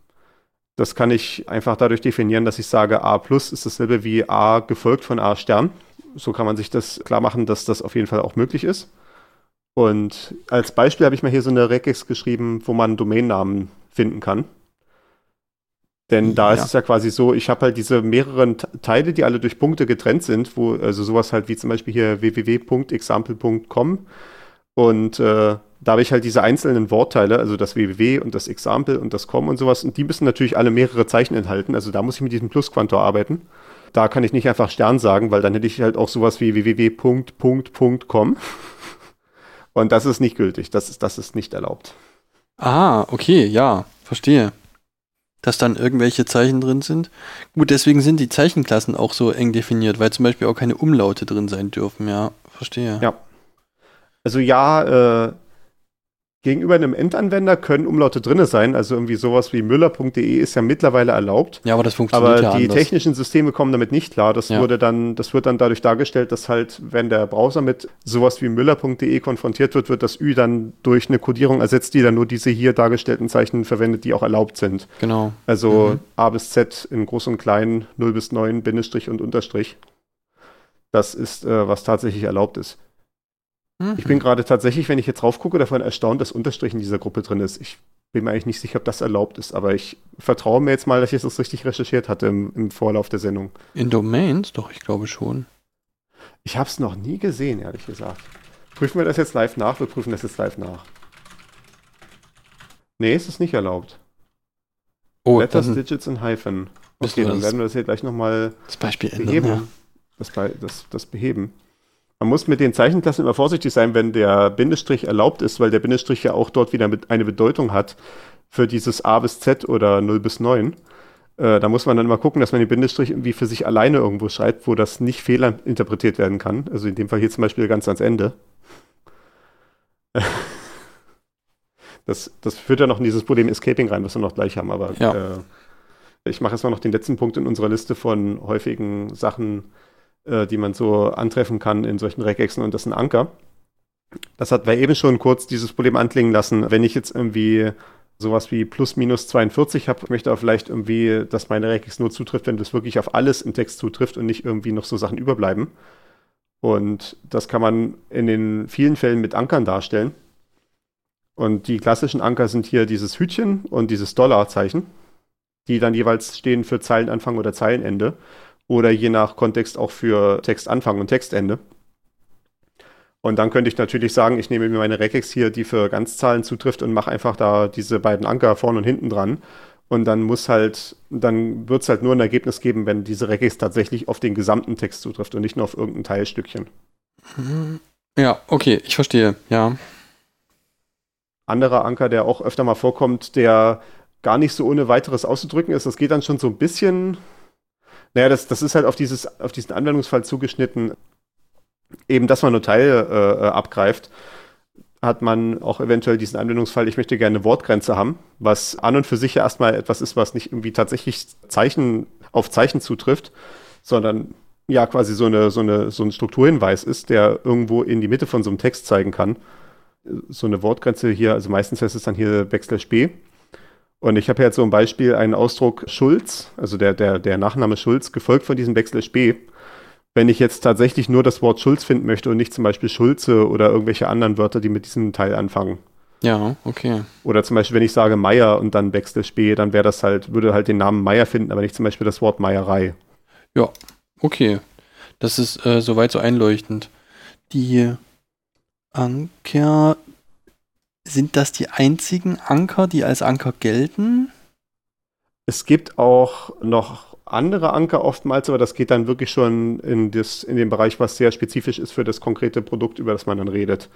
Das kann ich einfach dadurch definieren, dass ich sage, A plus ist dasselbe wie A gefolgt von A Stern. So kann man sich das klar machen, dass das auf jeden Fall auch möglich ist. Und als Beispiel habe ich mal hier so eine Regex geschrieben, wo man Domainnamen finden kann. Denn da ist Ja. es ja quasi so, ich habe halt diese mehreren Teile, die alle durch Punkte getrennt sind, wo, also sowas halt wie zum Beispiel hier www.example.com. Und äh, da habe ich halt diese einzelnen Wortteile, also das www und das example und das com und sowas. Und die müssen natürlich alle mehrere Zeichen enthalten. Also da muss ich mit diesem Plusquantor arbeiten. Da kann ich nicht einfach Stern sagen, weil dann hätte ich halt auch sowas wie www.com. [laughs] Und das ist nicht gültig. Das ist, das ist nicht erlaubt. Ah, okay, ja, verstehe. Dass dann irgendwelche Zeichen drin sind. Gut, deswegen sind die Zeichenklassen auch so eng definiert, weil zum Beispiel auch keine Umlaute drin sein dürfen, ja, verstehe. Ja. Also ja, äh, gegenüber einem Endanwender können Umlaute drinne sein. Also irgendwie sowas wie müller.de ist ja mittlerweile erlaubt. Ja, aber das funktioniert Aber ja die anders. technischen Systeme kommen damit nicht klar. Das Ja. wurde dann, das wird dann dadurch dargestellt, dass halt, wenn der Browser mit sowas wie müller.de konfrontiert wird, wird das Ü dann durch eine Codierung ersetzt, die dann nur diese hier dargestellten Zeichen verwendet, die auch erlaubt sind. Genau. Also Mhm. A bis Z in groß und klein, 0 bis 9, Bindestrich und Unterstrich. Das ist, äh, was tatsächlich erlaubt ist. Ich Mhm. bin gerade tatsächlich, wenn ich jetzt drauf gucke, davon erstaunt, dass Unterstrich in dieser Gruppe drin ist. Ich bin mir eigentlich nicht sicher, ob das erlaubt ist, aber ich vertraue mir jetzt mal, dass ich das richtig recherchiert hatte im, im Vorlauf der Sendung. In Domains? Doch, ich glaube schon. Ich habe es noch nie gesehen, ehrlich gesagt. Prüfen wir das jetzt live nach? Wir prüfen das jetzt live nach. Nee, es ist nicht erlaubt. Oh, Letters, dann Digits und Hyphen. Okay, dann werden wir das hier gleich nochmal das Beispiel ändern. beheben. Ja. Das, das, das beheben. Man muss mit den Zeichenklassen immer vorsichtig sein, wenn der Bindestrich erlaubt ist, weil der Bindestrich ja auch dort wieder mit eine Bedeutung hat für dieses A bis Z oder 0 bis 9. Äh, da muss man dann immer gucken, dass man den Bindestrich irgendwie für sich alleine irgendwo schreibt, wo das nicht fehlinterpretiert werden kann. Also in dem Fall hier zum Beispiel ganz ans Ende. [laughs] Das, das führt ja noch in dieses Problem Escaping rein, was wir noch gleich haben, aber Ja. äh, Ich mache jetzt mal noch den letzten Punkt in unserer Liste von häufigen Sachen, äh, die man so antreffen kann in solchen Regexen und das ein Anker. Das hat wir eben schon kurz dieses Problem anklingen lassen. Wenn ich jetzt irgendwie sowas wie plus minus 42 habe, möchte aber vielleicht irgendwie, dass meine Regex nur zutrifft, wenn das wirklich auf alles im Text zutrifft und nicht irgendwie noch so Sachen überbleiben. Und das kann man in den vielen Fällen mit Ankern darstellen. Und die klassischen Anker sind hier dieses Hütchen und dieses Dollarzeichen, die dann jeweils stehen für Zeilenanfang oder Zeilenende oder je nach Kontext auch für Textanfang und Textende. Und dann könnte ich natürlich sagen, ich nehme mir meine Regex hier, die für Ganzzahlen zutrifft und mache einfach da diese beiden Anker vorne und hinten dran. Und dann muss halt, dann wird es halt nur ein Ergebnis geben, wenn diese Regex tatsächlich auf den gesamten Text zutrifft und nicht nur auf irgendein Teilstückchen. Ja, okay, ich verstehe, ja. Anderer Anker, der auch öfter mal vorkommt, der gar nicht so ohne weiteres auszudrücken ist, das geht dann schon so ein bisschen, naja, das, das ist halt auf, dieses, auf diesen Anwendungsfall zugeschnitten, eben, dass man nur Teile äh, abgreift hat man auch eventuell diesen Anwendungsfall, ich möchte gerne eine Wortgrenze haben, was an und für sich ja erstmal etwas ist, was nicht irgendwie tatsächlich Zeichen auf Zeichen zutrifft, sondern ja quasi so, eine, so, eine, so ein Strukturhinweis ist, der irgendwo in die Mitte von so einem Text zeigen kann. So eine Wortgrenze hier, also meistens heißt es dann hier Backslash B. Und ich habe jetzt so ein Beispiel, einen Ausdruck Schulz, also der, der, der Nachname Schulz, gefolgt von diesem Backslash B wenn ich jetzt tatsächlich nur das Wort Schulz finden möchte und nicht zum Beispiel Schulze oder irgendwelche anderen Wörter, die mit diesem Teil anfangen. Ja, okay. Oder zum Beispiel, wenn ich sage Meier und dann Backslash B, dann wäre das halt, würde halt den Namen Meier finden, aber nicht zum Beispiel das Wort Meierei. Ja, okay. Das ist äh, soweit so einleuchtend. Die Anker, sind das die einzigen Anker, die als Anker gelten? Es gibt auch noch andere Anker oftmals, aber das geht dann wirklich schon in, das, in den Bereich, was sehr spezifisch ist für das konkrete Produkt, über das man dann redet.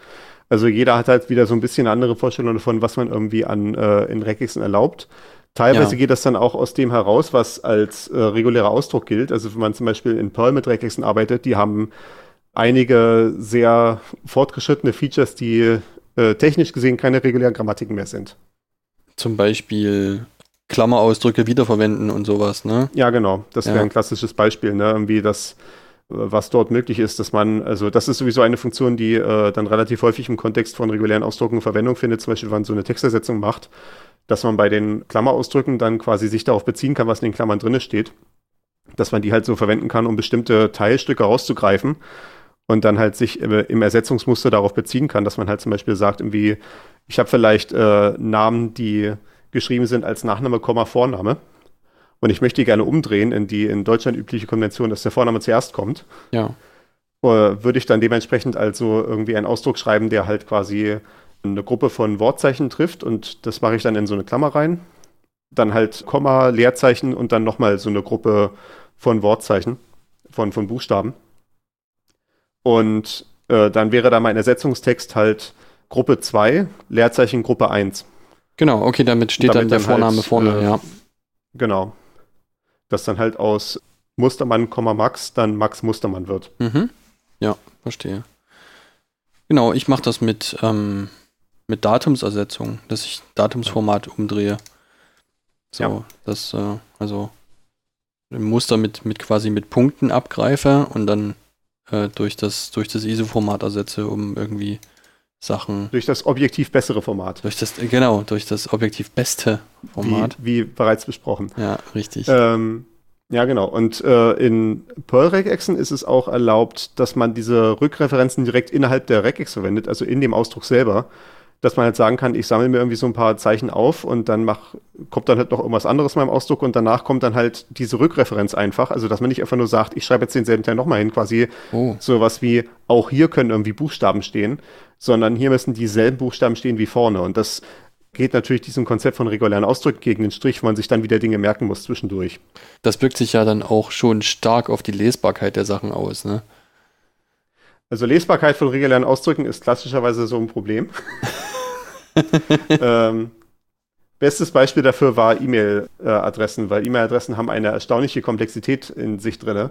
Also jeder hat halt wieder so ein bisschen eine andere Vorstellung davon, was man irgendwie an äh, in Regexen erlaubt. Teilweise ja. geht das dann auch aus dem heraus, was als äh, regulärer Ausdruck gilt. Also wenn man zum Beispiel in Perl mit Regexen arbeitet, die haben einige sehr fortgeschrittene Features, die äh, technisch gesehen keine regulären Grammatiken mehr sind. Zum Beispiel Klammerausdrücke wiederverwenden und sowas, ne? Ja, genau. Das wäre ja. ein klassisches Beispiel, ne? Irgendwie das, was dort möglich ist, dass man, also das ist sowieso eine Funktion, die äh, dann relativ häufig im Kontext von regulären Ausdrucken Verwendung findet, zum Beispiel, wenn man so eine Textersetzung macht, dass man bei den Klammerausdrücken dann quasi sich darauf beziehen kann, was in den Klammern drinne steht, dass man die halt so verwenden kann, um bestimmte Teilstücke rauszugreifen und dann halt sich im Ersetzungsmuster darauf beziehen kann, dass man halt zum Beispiel sagt, irgendwie, ich habe vielleicht äh, Namen, die geschrieben sind als Nachname, Komma, Vorname. Und ich möchte die gerne umdrehen in die in Deutschland übliche Konvention, dass der Vorname zuerst kommt. Ja. Äh, würde ich dann dementsprechend also irgendwie einen Ausdruck schreiben, der halt quasi eine Gruppe von Wortzeichen trifft und das mache ich dann in so eine Klammer rein. Dann halt Komma, Leerzeichen und dann nochmal so eine Gruppe von Wortzeichen, von, von Buchstaben. Und äh, dann wäre da mein Ersetzungstext halt Gruppe 2, Leerzeichen Gruppe 1. Genau, okay, damit steht damit dann der dann Vorname halt, vorne, äh, ja. Genau. Dass dann halt aus Mustermann, Max dann Max Mustermann wird. Mhm. Ja, verstehe. Genau, ich mache das mit, ähm, mit Datumsersetzung, dass ich Datumsformat umdrehe. So, ja. das, äh, also ein Muster mit, mit quasi mit Punkten abgreife und dann äh, durch das, durch das ISO-Format ersetze, um irgendwie Sachen. Durch das objektiv bessere Format. Durch das, genau, durch das objektiv beste Format. Wie, wie bereits besprochen. Ja, richtig. Ähm, ja, genau. Und äh, in Perl-Regexen ist es auch erlaubt, dass man diese Rückreferenzen direkt innerhalb der Regex verwendet, also in dem Ausdruck selber dass man halt sagen kann, ich sammle mir irgendwie so ein paar Zeichen auf und dann mach, kommt dann halt noch irgendwas anderes in meinem Ausdruck und danach kommt dann halt diese Rückreferenz einfach. Also, dass man nicht einfach nur sagt, ich schreibe jetzt denselben Teil nochmal hin, quasi oh. sowas wie, auch hier können irgendwie Buchstaben stehen, sondern hier müssen dieselben Buchstaben stehen wie vorne. Und das geht natürlich diesem Konzept von regulären Ausdrücken gegen den Strich, wo man sich dann wieder Dinge merken muss zwischendurch. Das wirkt sich ja dann auch schon stark auf die Lesbarkeit der Sachen aus, ne? Also Lesbarkeit von regulären Ausdrücken ist klassischerweise so ein Problem. [laughs] [laughs] ähm, bestes Beispiel dafür war E-Mail-Adressen, weil E-Mail-Adressen haben eine erstaunliche Komplexität in sich drin.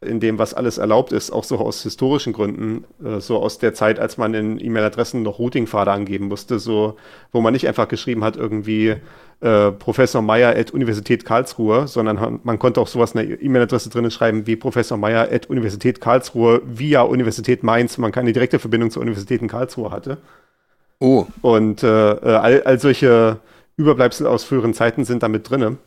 in dem, was alles erlaubt ist, auch so aus historischen Gründen, äh, so aus der Zeit, als man in E-Mail-Adressen noch Routingpfade angeben musste, so, wo man nicht einfach geschrieben hat, irgendwie äh, Professor Meyer at Universität Karlsruhe, sondern man konnte auch sowas in der E-Mail-Adresse drinnen schreiben wie Professor Meyer at Universität Karlsruhe via Universität Mainz, man keine direkte Verbindung zur Universität in Karlsruhe hatte. Oh. Und äh, äh all, all solche Überbleibsel aus früheren Zeiten sind damit drinne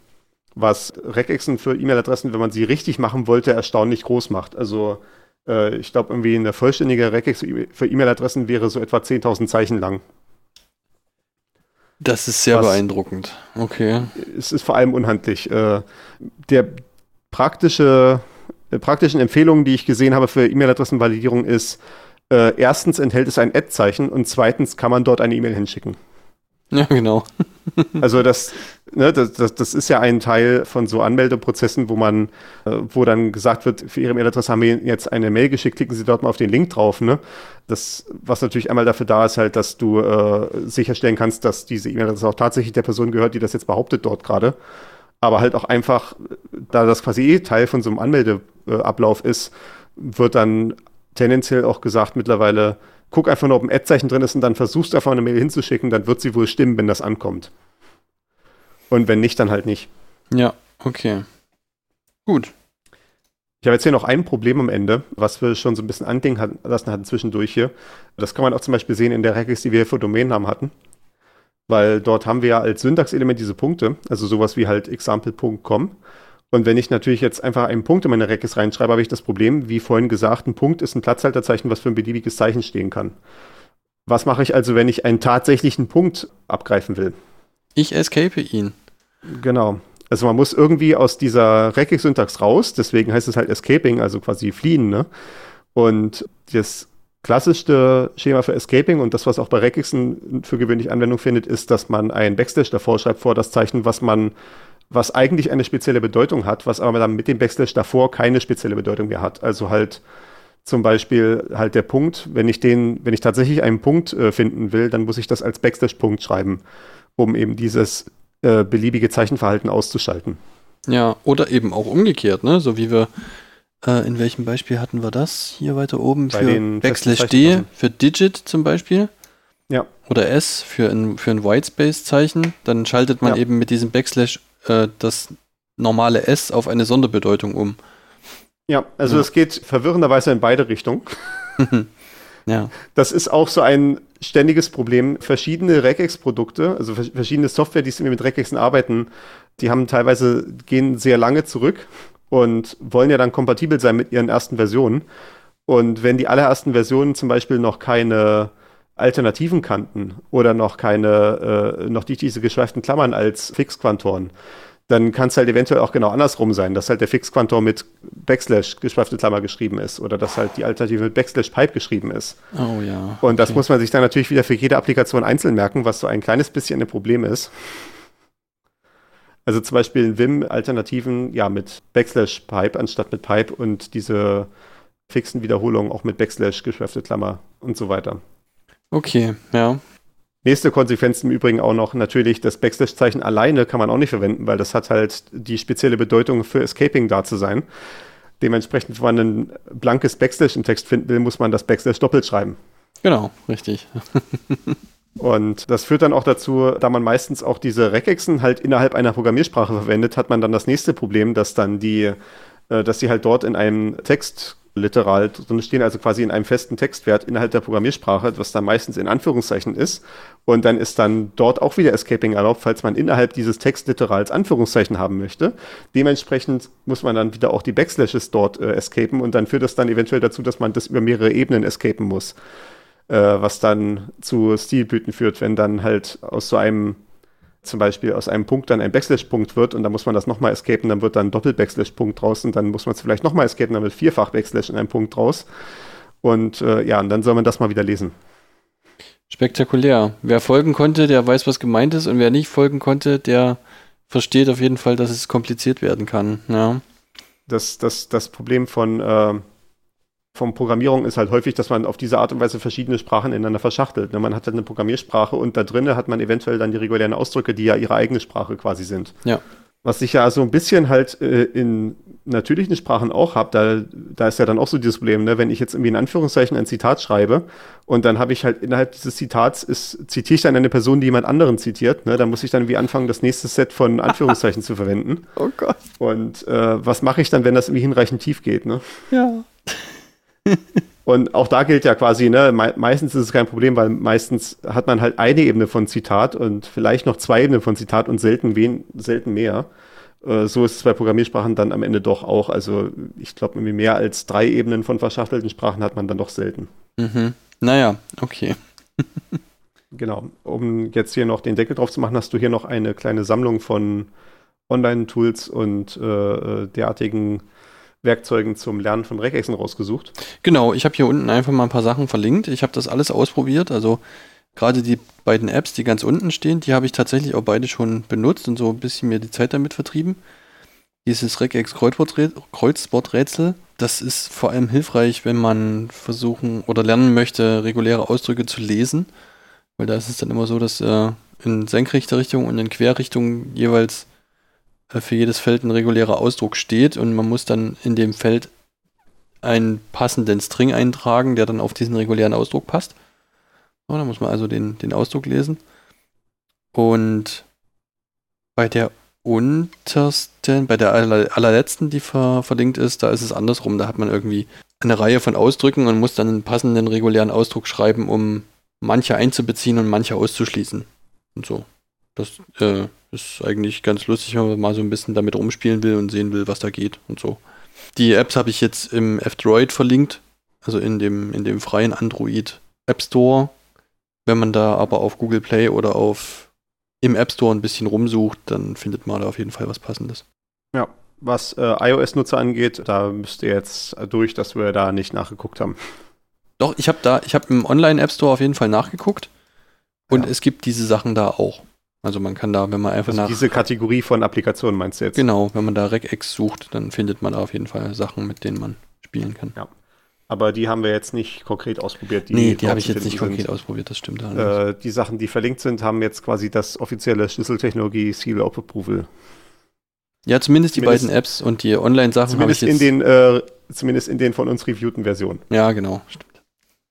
was Regexen für E-Mail-Adressen, wenn man sie richtig machen wollte, erstaunlich groß macht. Also äh, ich glaube, irgendwie eine vollständige Regex für E-Mail-Adressen wäre so etwa 10.000 Zeichen lang. Das ist sehr was, beeindruckend. Okay. Es ist vor allem unhandlich. Äh, der praktische, äh, praktischen Empfehlungen, die ich gesehen habe für E-Mail-Adressenvalidierung ist, äh, erstens enthält es ein Ad-Zeichen und zweitens kann man dort eine E-Mail hinschicken. Ja, genau. [laughs] also das, ne, das, das, das ist ja ein Teil von so Anmeldeprozessen, wo man, äh, wo dann gesagt wird, für Ihre Mailadresse haben wir jetzt eine Mail geschickt, klicken Sie dort mal auf den Link drauf. Ne? Das, was natürlich einmal dafür da ist, halt, dass du äh, sicherstellen kannst, dass diese E-Mail-Adresse auch tatsächlich der Person gehört, die das jetzt behauptet dort gerade. Aber halt auch einfach, da das quasi eh Teil von so einem Anmeldeablauf ist, wird dann tendenziell auch gesagt mittlerweile, guck einfach nur, ob ein Ad-Zeichen drin ist und dann versuchst du einfach eine Mail hinzuschicken, dann wird sie wohl stimmen, wenn das ankommt. Und wenn nicht, dann halt nicht. Ja, okay. Gut. Ich habe jetzt hier noch ein Problem am Ende, was wir schon so ein bisschen andenken lassen hatten zwischendurch hier. Das kann man auch zum Beispiel sehen in der Regex, die wir für Domänennamen hatten. Weil dort haben wir ja als Syntaxelement diese Punkte, also sowas wie halt example.com. Und wenn ich natürlich jetzt einfach einen Punkt in meine Reckes reinschreibe, habe ich das Problem, wie vorhin gesagt, ein Punkt ist ein Platzhalterzeichen, was für ein beliebiges Zeichen stehen kann. Was mache ich also, wenn ich einen tatsächlichen Punkt abgreifen will? Ich escape ihn. Genau. Also man muss irgendwie aus dieser Regex-Syntax raus, deswegen heißt es halt Escaping, also quasi fliehen. Ne? Und das klassischste Schema für Escaping und das, was auch bei Regexen für gewöhnlich Anwendung findet, ist, dass man ein Backslash davor schreibt vor das Zeichen, was man was eigentlich eine spezielle Bedeutung hat, was aber dann mit dem Backslash davor keine spezielle Bedeutung mehr hat. Also halt zum Beispiel halt der Punkt, wenn ich den, wenn ich tatsächlich einen Punkt äh, finden will, dann muss ich das als Backslash-Punkt schreiben, um eben dieses äh, beliebige Zeichenverhalten auszuschalten. Ja, oder eben auch umgekehrt, ne? So wie wir, äh, in welchem Beispiel hatten wir das? Hier weiter oben Bei für Backslash D, für Digit zum Beispiel. Ja. Oder S für ein, für ein Whitespace-Zeichen. Dann schaltet man ja. eben mit diesem Backslash äh, das normale S auf eine Sonderbedeutung um. Ja, also es ja. geht verwirrenderweise in beide Richtungen. [laughs] ja. Das ist auch so ein ständiges Problem. Verschiedene Regex-Produkte, also verschiedene Software, die mit Regexen arbeiten, die haben teilweise, gehen sehr lange zurück und wollen ja dann kompatibel sein mit ihren ersten Versionen. Und wenn die allerersten Versionen zum Beispiel noch keine Alternativen kannten oder noch keine, äh, noch nicht diese geschweiften Klammern als Fixquantoren, dann kann es halt eventuell auch genau andersrum sein, dass halt der Fixquantor mit Backslash geschweifte Klammer geschrieben ist oder dass halt die Alternative mit Backslash Pipe geschrieben ist. Oh ja. Und das muss man sich dann natürlich wieder für jede Applikation einzeln merken, was so ein kleines bisschen ein Problem ist. Also zum Beispiel in Vim Alternativen ja mit Backslash Pipe anstatt mit Pipe und diese fixen Wiederholungen auch mit Backslash geschweifte Klammer und so weiter. Okay, ja. Nächste Konsequenz im Übrigen auch noch natürlich, das Backslash-Zeichen alleine kann man auch nicht verwenden, weil das hat halt die spezielle Bedeutung für Escaping da zu sein. Dementsprechend, wenn man ein blankes Backslash im Text finden will, muss man das Backslash doppelt schreiben. Genau, richtig. [laughs] Und das führt dann auch dazu, da man meistens auch diese Regexen halt innerhalb einer Programmiersprache verwendet, hat man dann das nächste Problem, dass dann die, äh, dass sie halt dort in einem Text literal drin stehen, also quasi in einem festen Textwert innerhalb der Programmiersprache, was dann meistens in Anführungszeichen ist. Und dann ist dann dort auch wieder Escaping erlaubt, falls man innerhalb dieses Textliterals Anführungszeichen haben möchte. Dementsprechend muss man dann wieder auch die Backslashes dort äh, escapen und dann führt das dann eventuell dazu, dass man das über mehrere Ebenen escapen muss. Äh, was dann zu Stilblüten führt, wenn dann halt aus so einem zum Beispiel aus einem Punkt dann ein Backslash-Punkt wird und dann muss man das nochmal escapen, dann wird dann ein Doppel-Backslash-Punkt draus und dann muss man es vielleicht nochmal escapen, dann wird vierfach Backslash in einem Punkt draus. Und äh, ja, und dann soll man das mal wieder lesen. Spektakulär. Wer folgen konnte, der weiß, was gemeint ist und wer nicht folgen konnte, der versteht auf jeden Fall, dass es kompliziert werden kann. Ja. Das, das, das Problem von äh, von Programmierung ist halt häufig, dass man auf diese Art und Weise verschiedene Sprachen ineinander verschachtelt. Ne, man hat halt eine Programmiersprache und da drinnen hat man eventuell dann die regulären Ausdrücke, die ja ihre eigene Sprache quasi sind. Ja. Was sich ja so ein bisschen halt äh, in natürlichen Sprachen auch habe, da, da ist ja dann auch so dieses Problem, ne? wenn ich jetzt irgendwie in Anführungszeichen ein Zitat schreibe und dann habe ich halt innerhalb dieses Zitats, ist, zitiere ich dann eine Person, die jemand anderen zitiert, ne? dann muss ich dann irgendwie anfangen, das nächste Set von Anführungszeichen zu verwenden. [laughs] Oh Gott. Und äh, was mache ich dann, wenn das irgendwie hinreichend tief geht? Ne? Ja. [laughs] Und auch da gilt ja quasi, ne, me meistens ist es kein Problem, weil meistens hat man halt eine Ebene von Zitat und vielleicht noch zwei Ebenen von Zitat und selten, wen selten mehr. Äh, so ist es bei Programmiersprachen dann am Ende doch auch. Also ich glaube, mehr als drei Ebenen von verschachtelten Sprachen hat man dann doch selten. Mhm. Naja, okay. [laughs] genau. Um jetzt hier noch den Deckel drauf zu machen, hast du hier noch eine kleine Sammlung von Online-Tools und äh, äh derartigen Werkzeugen zum Lernen von Regexen rausgesucht. Genau, ich habe hier unten einfach mal ein paar Sachen verlinkt. Ich habe das alles ausprobiert. Also gerade die beiden Apps, die ganz unten stehen, die habe ich tatsächlich auch beide schon benutzt und so ein bisschen mir die Zeit damit vertrieben. Dieses Regex Kreuzworträtsel, das ist vor allem hilfreich, wenn man versuchen oder lernen möchte, reguläre Ausdrücke zu lesen. Weil da ist es dann immer so, dass äh, in senkrechter Richtung und in Querrichtung jeweils für jedes Feld ein regulärer Ausdruck steht und man muss dann in dem Feld einen passenden String eintragen, der dann auf diesen regulären Ausdruck passt. So, da muss man also den, den Ausdruck lesen. Und bei der untersten, bei der allerletzten, die ver, verlinkt ist, da ist es andersrum. Da hat man irgendwie eine Reihe von Ausdrücken und muss dann einen passenden regulären Ausdruck schreiben, um manche einzubeziehen und manche auszuschließen. Und so. Das äh, ist eigentlich ganz lustig, wenn man mal so ein bisschen damit rumspielen will und sehen will, was da geht und so. Die Apps habe ich jetzt im F-Droid verlinkt, also in dem, in dem freien Android App Store. Wenn man da aber auf Google Play oder auf im App Store ein bisschen rumsucht, dann findet man da auf jeden Fall was Passendes. Ja, was äh, iOS-Nutzer angeht, da müsst ihr jetzt durch, dass wir da nicht nachgeguckt haben. Doch, ich habe da, ich habe im Online-App Store auf jeden Fall nachgeguckt und ja. es gibt diese Sachen da auch. Also man kann da, wenn man einfach also nach. Diese Kategorie von Applikationen meinst du jetzt? Genau, wenn man da Regex sucht, dann findet man da auf jeden Fall Sachen, mit denen man spielen kann. Ja. Aber die haben wir jetzt nicht konkret ausprobiert. Die nee, die habe ich jetzt nicht konkret sind. ausprobiert, das stimmt. Äh, die Sachen, die verlinkt sind, haben jetzt quasi das offizielle Schlüsseltechnologie Seal of Approval. Ja, zumindest, zumindest die beiden Apps und die Online-Sachen habe ich jetzt. In den, äh, zumindest in den von uns reviewten Versionen. Ja, genau, stimmt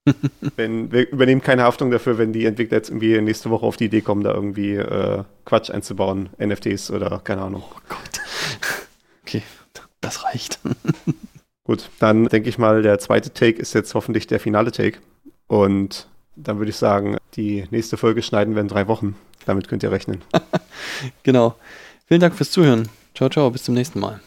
[laughs] wenn, wir übernehmen keine Haftung dafür, wenn die Entwickler jetzt irgendwie nächste Woche auf die Idee kommen, da irgendwie äh, Quatsch einzubauen, NFTs oder keine Ahnung. Oh Gott. [laughs] Okay, das reicht. [laughs] Gut, dann denke ich mal, der zweite Take ist jetzt hoffentlich der finale Take. Und dann würde ich sagen, die nächste Folge schneiden wir in drei Wochen. Damit könnt ihr rechnen. genau. Vielen Dank fürs Zuhören. Ciao, ciao, bis zum nächsten Mal.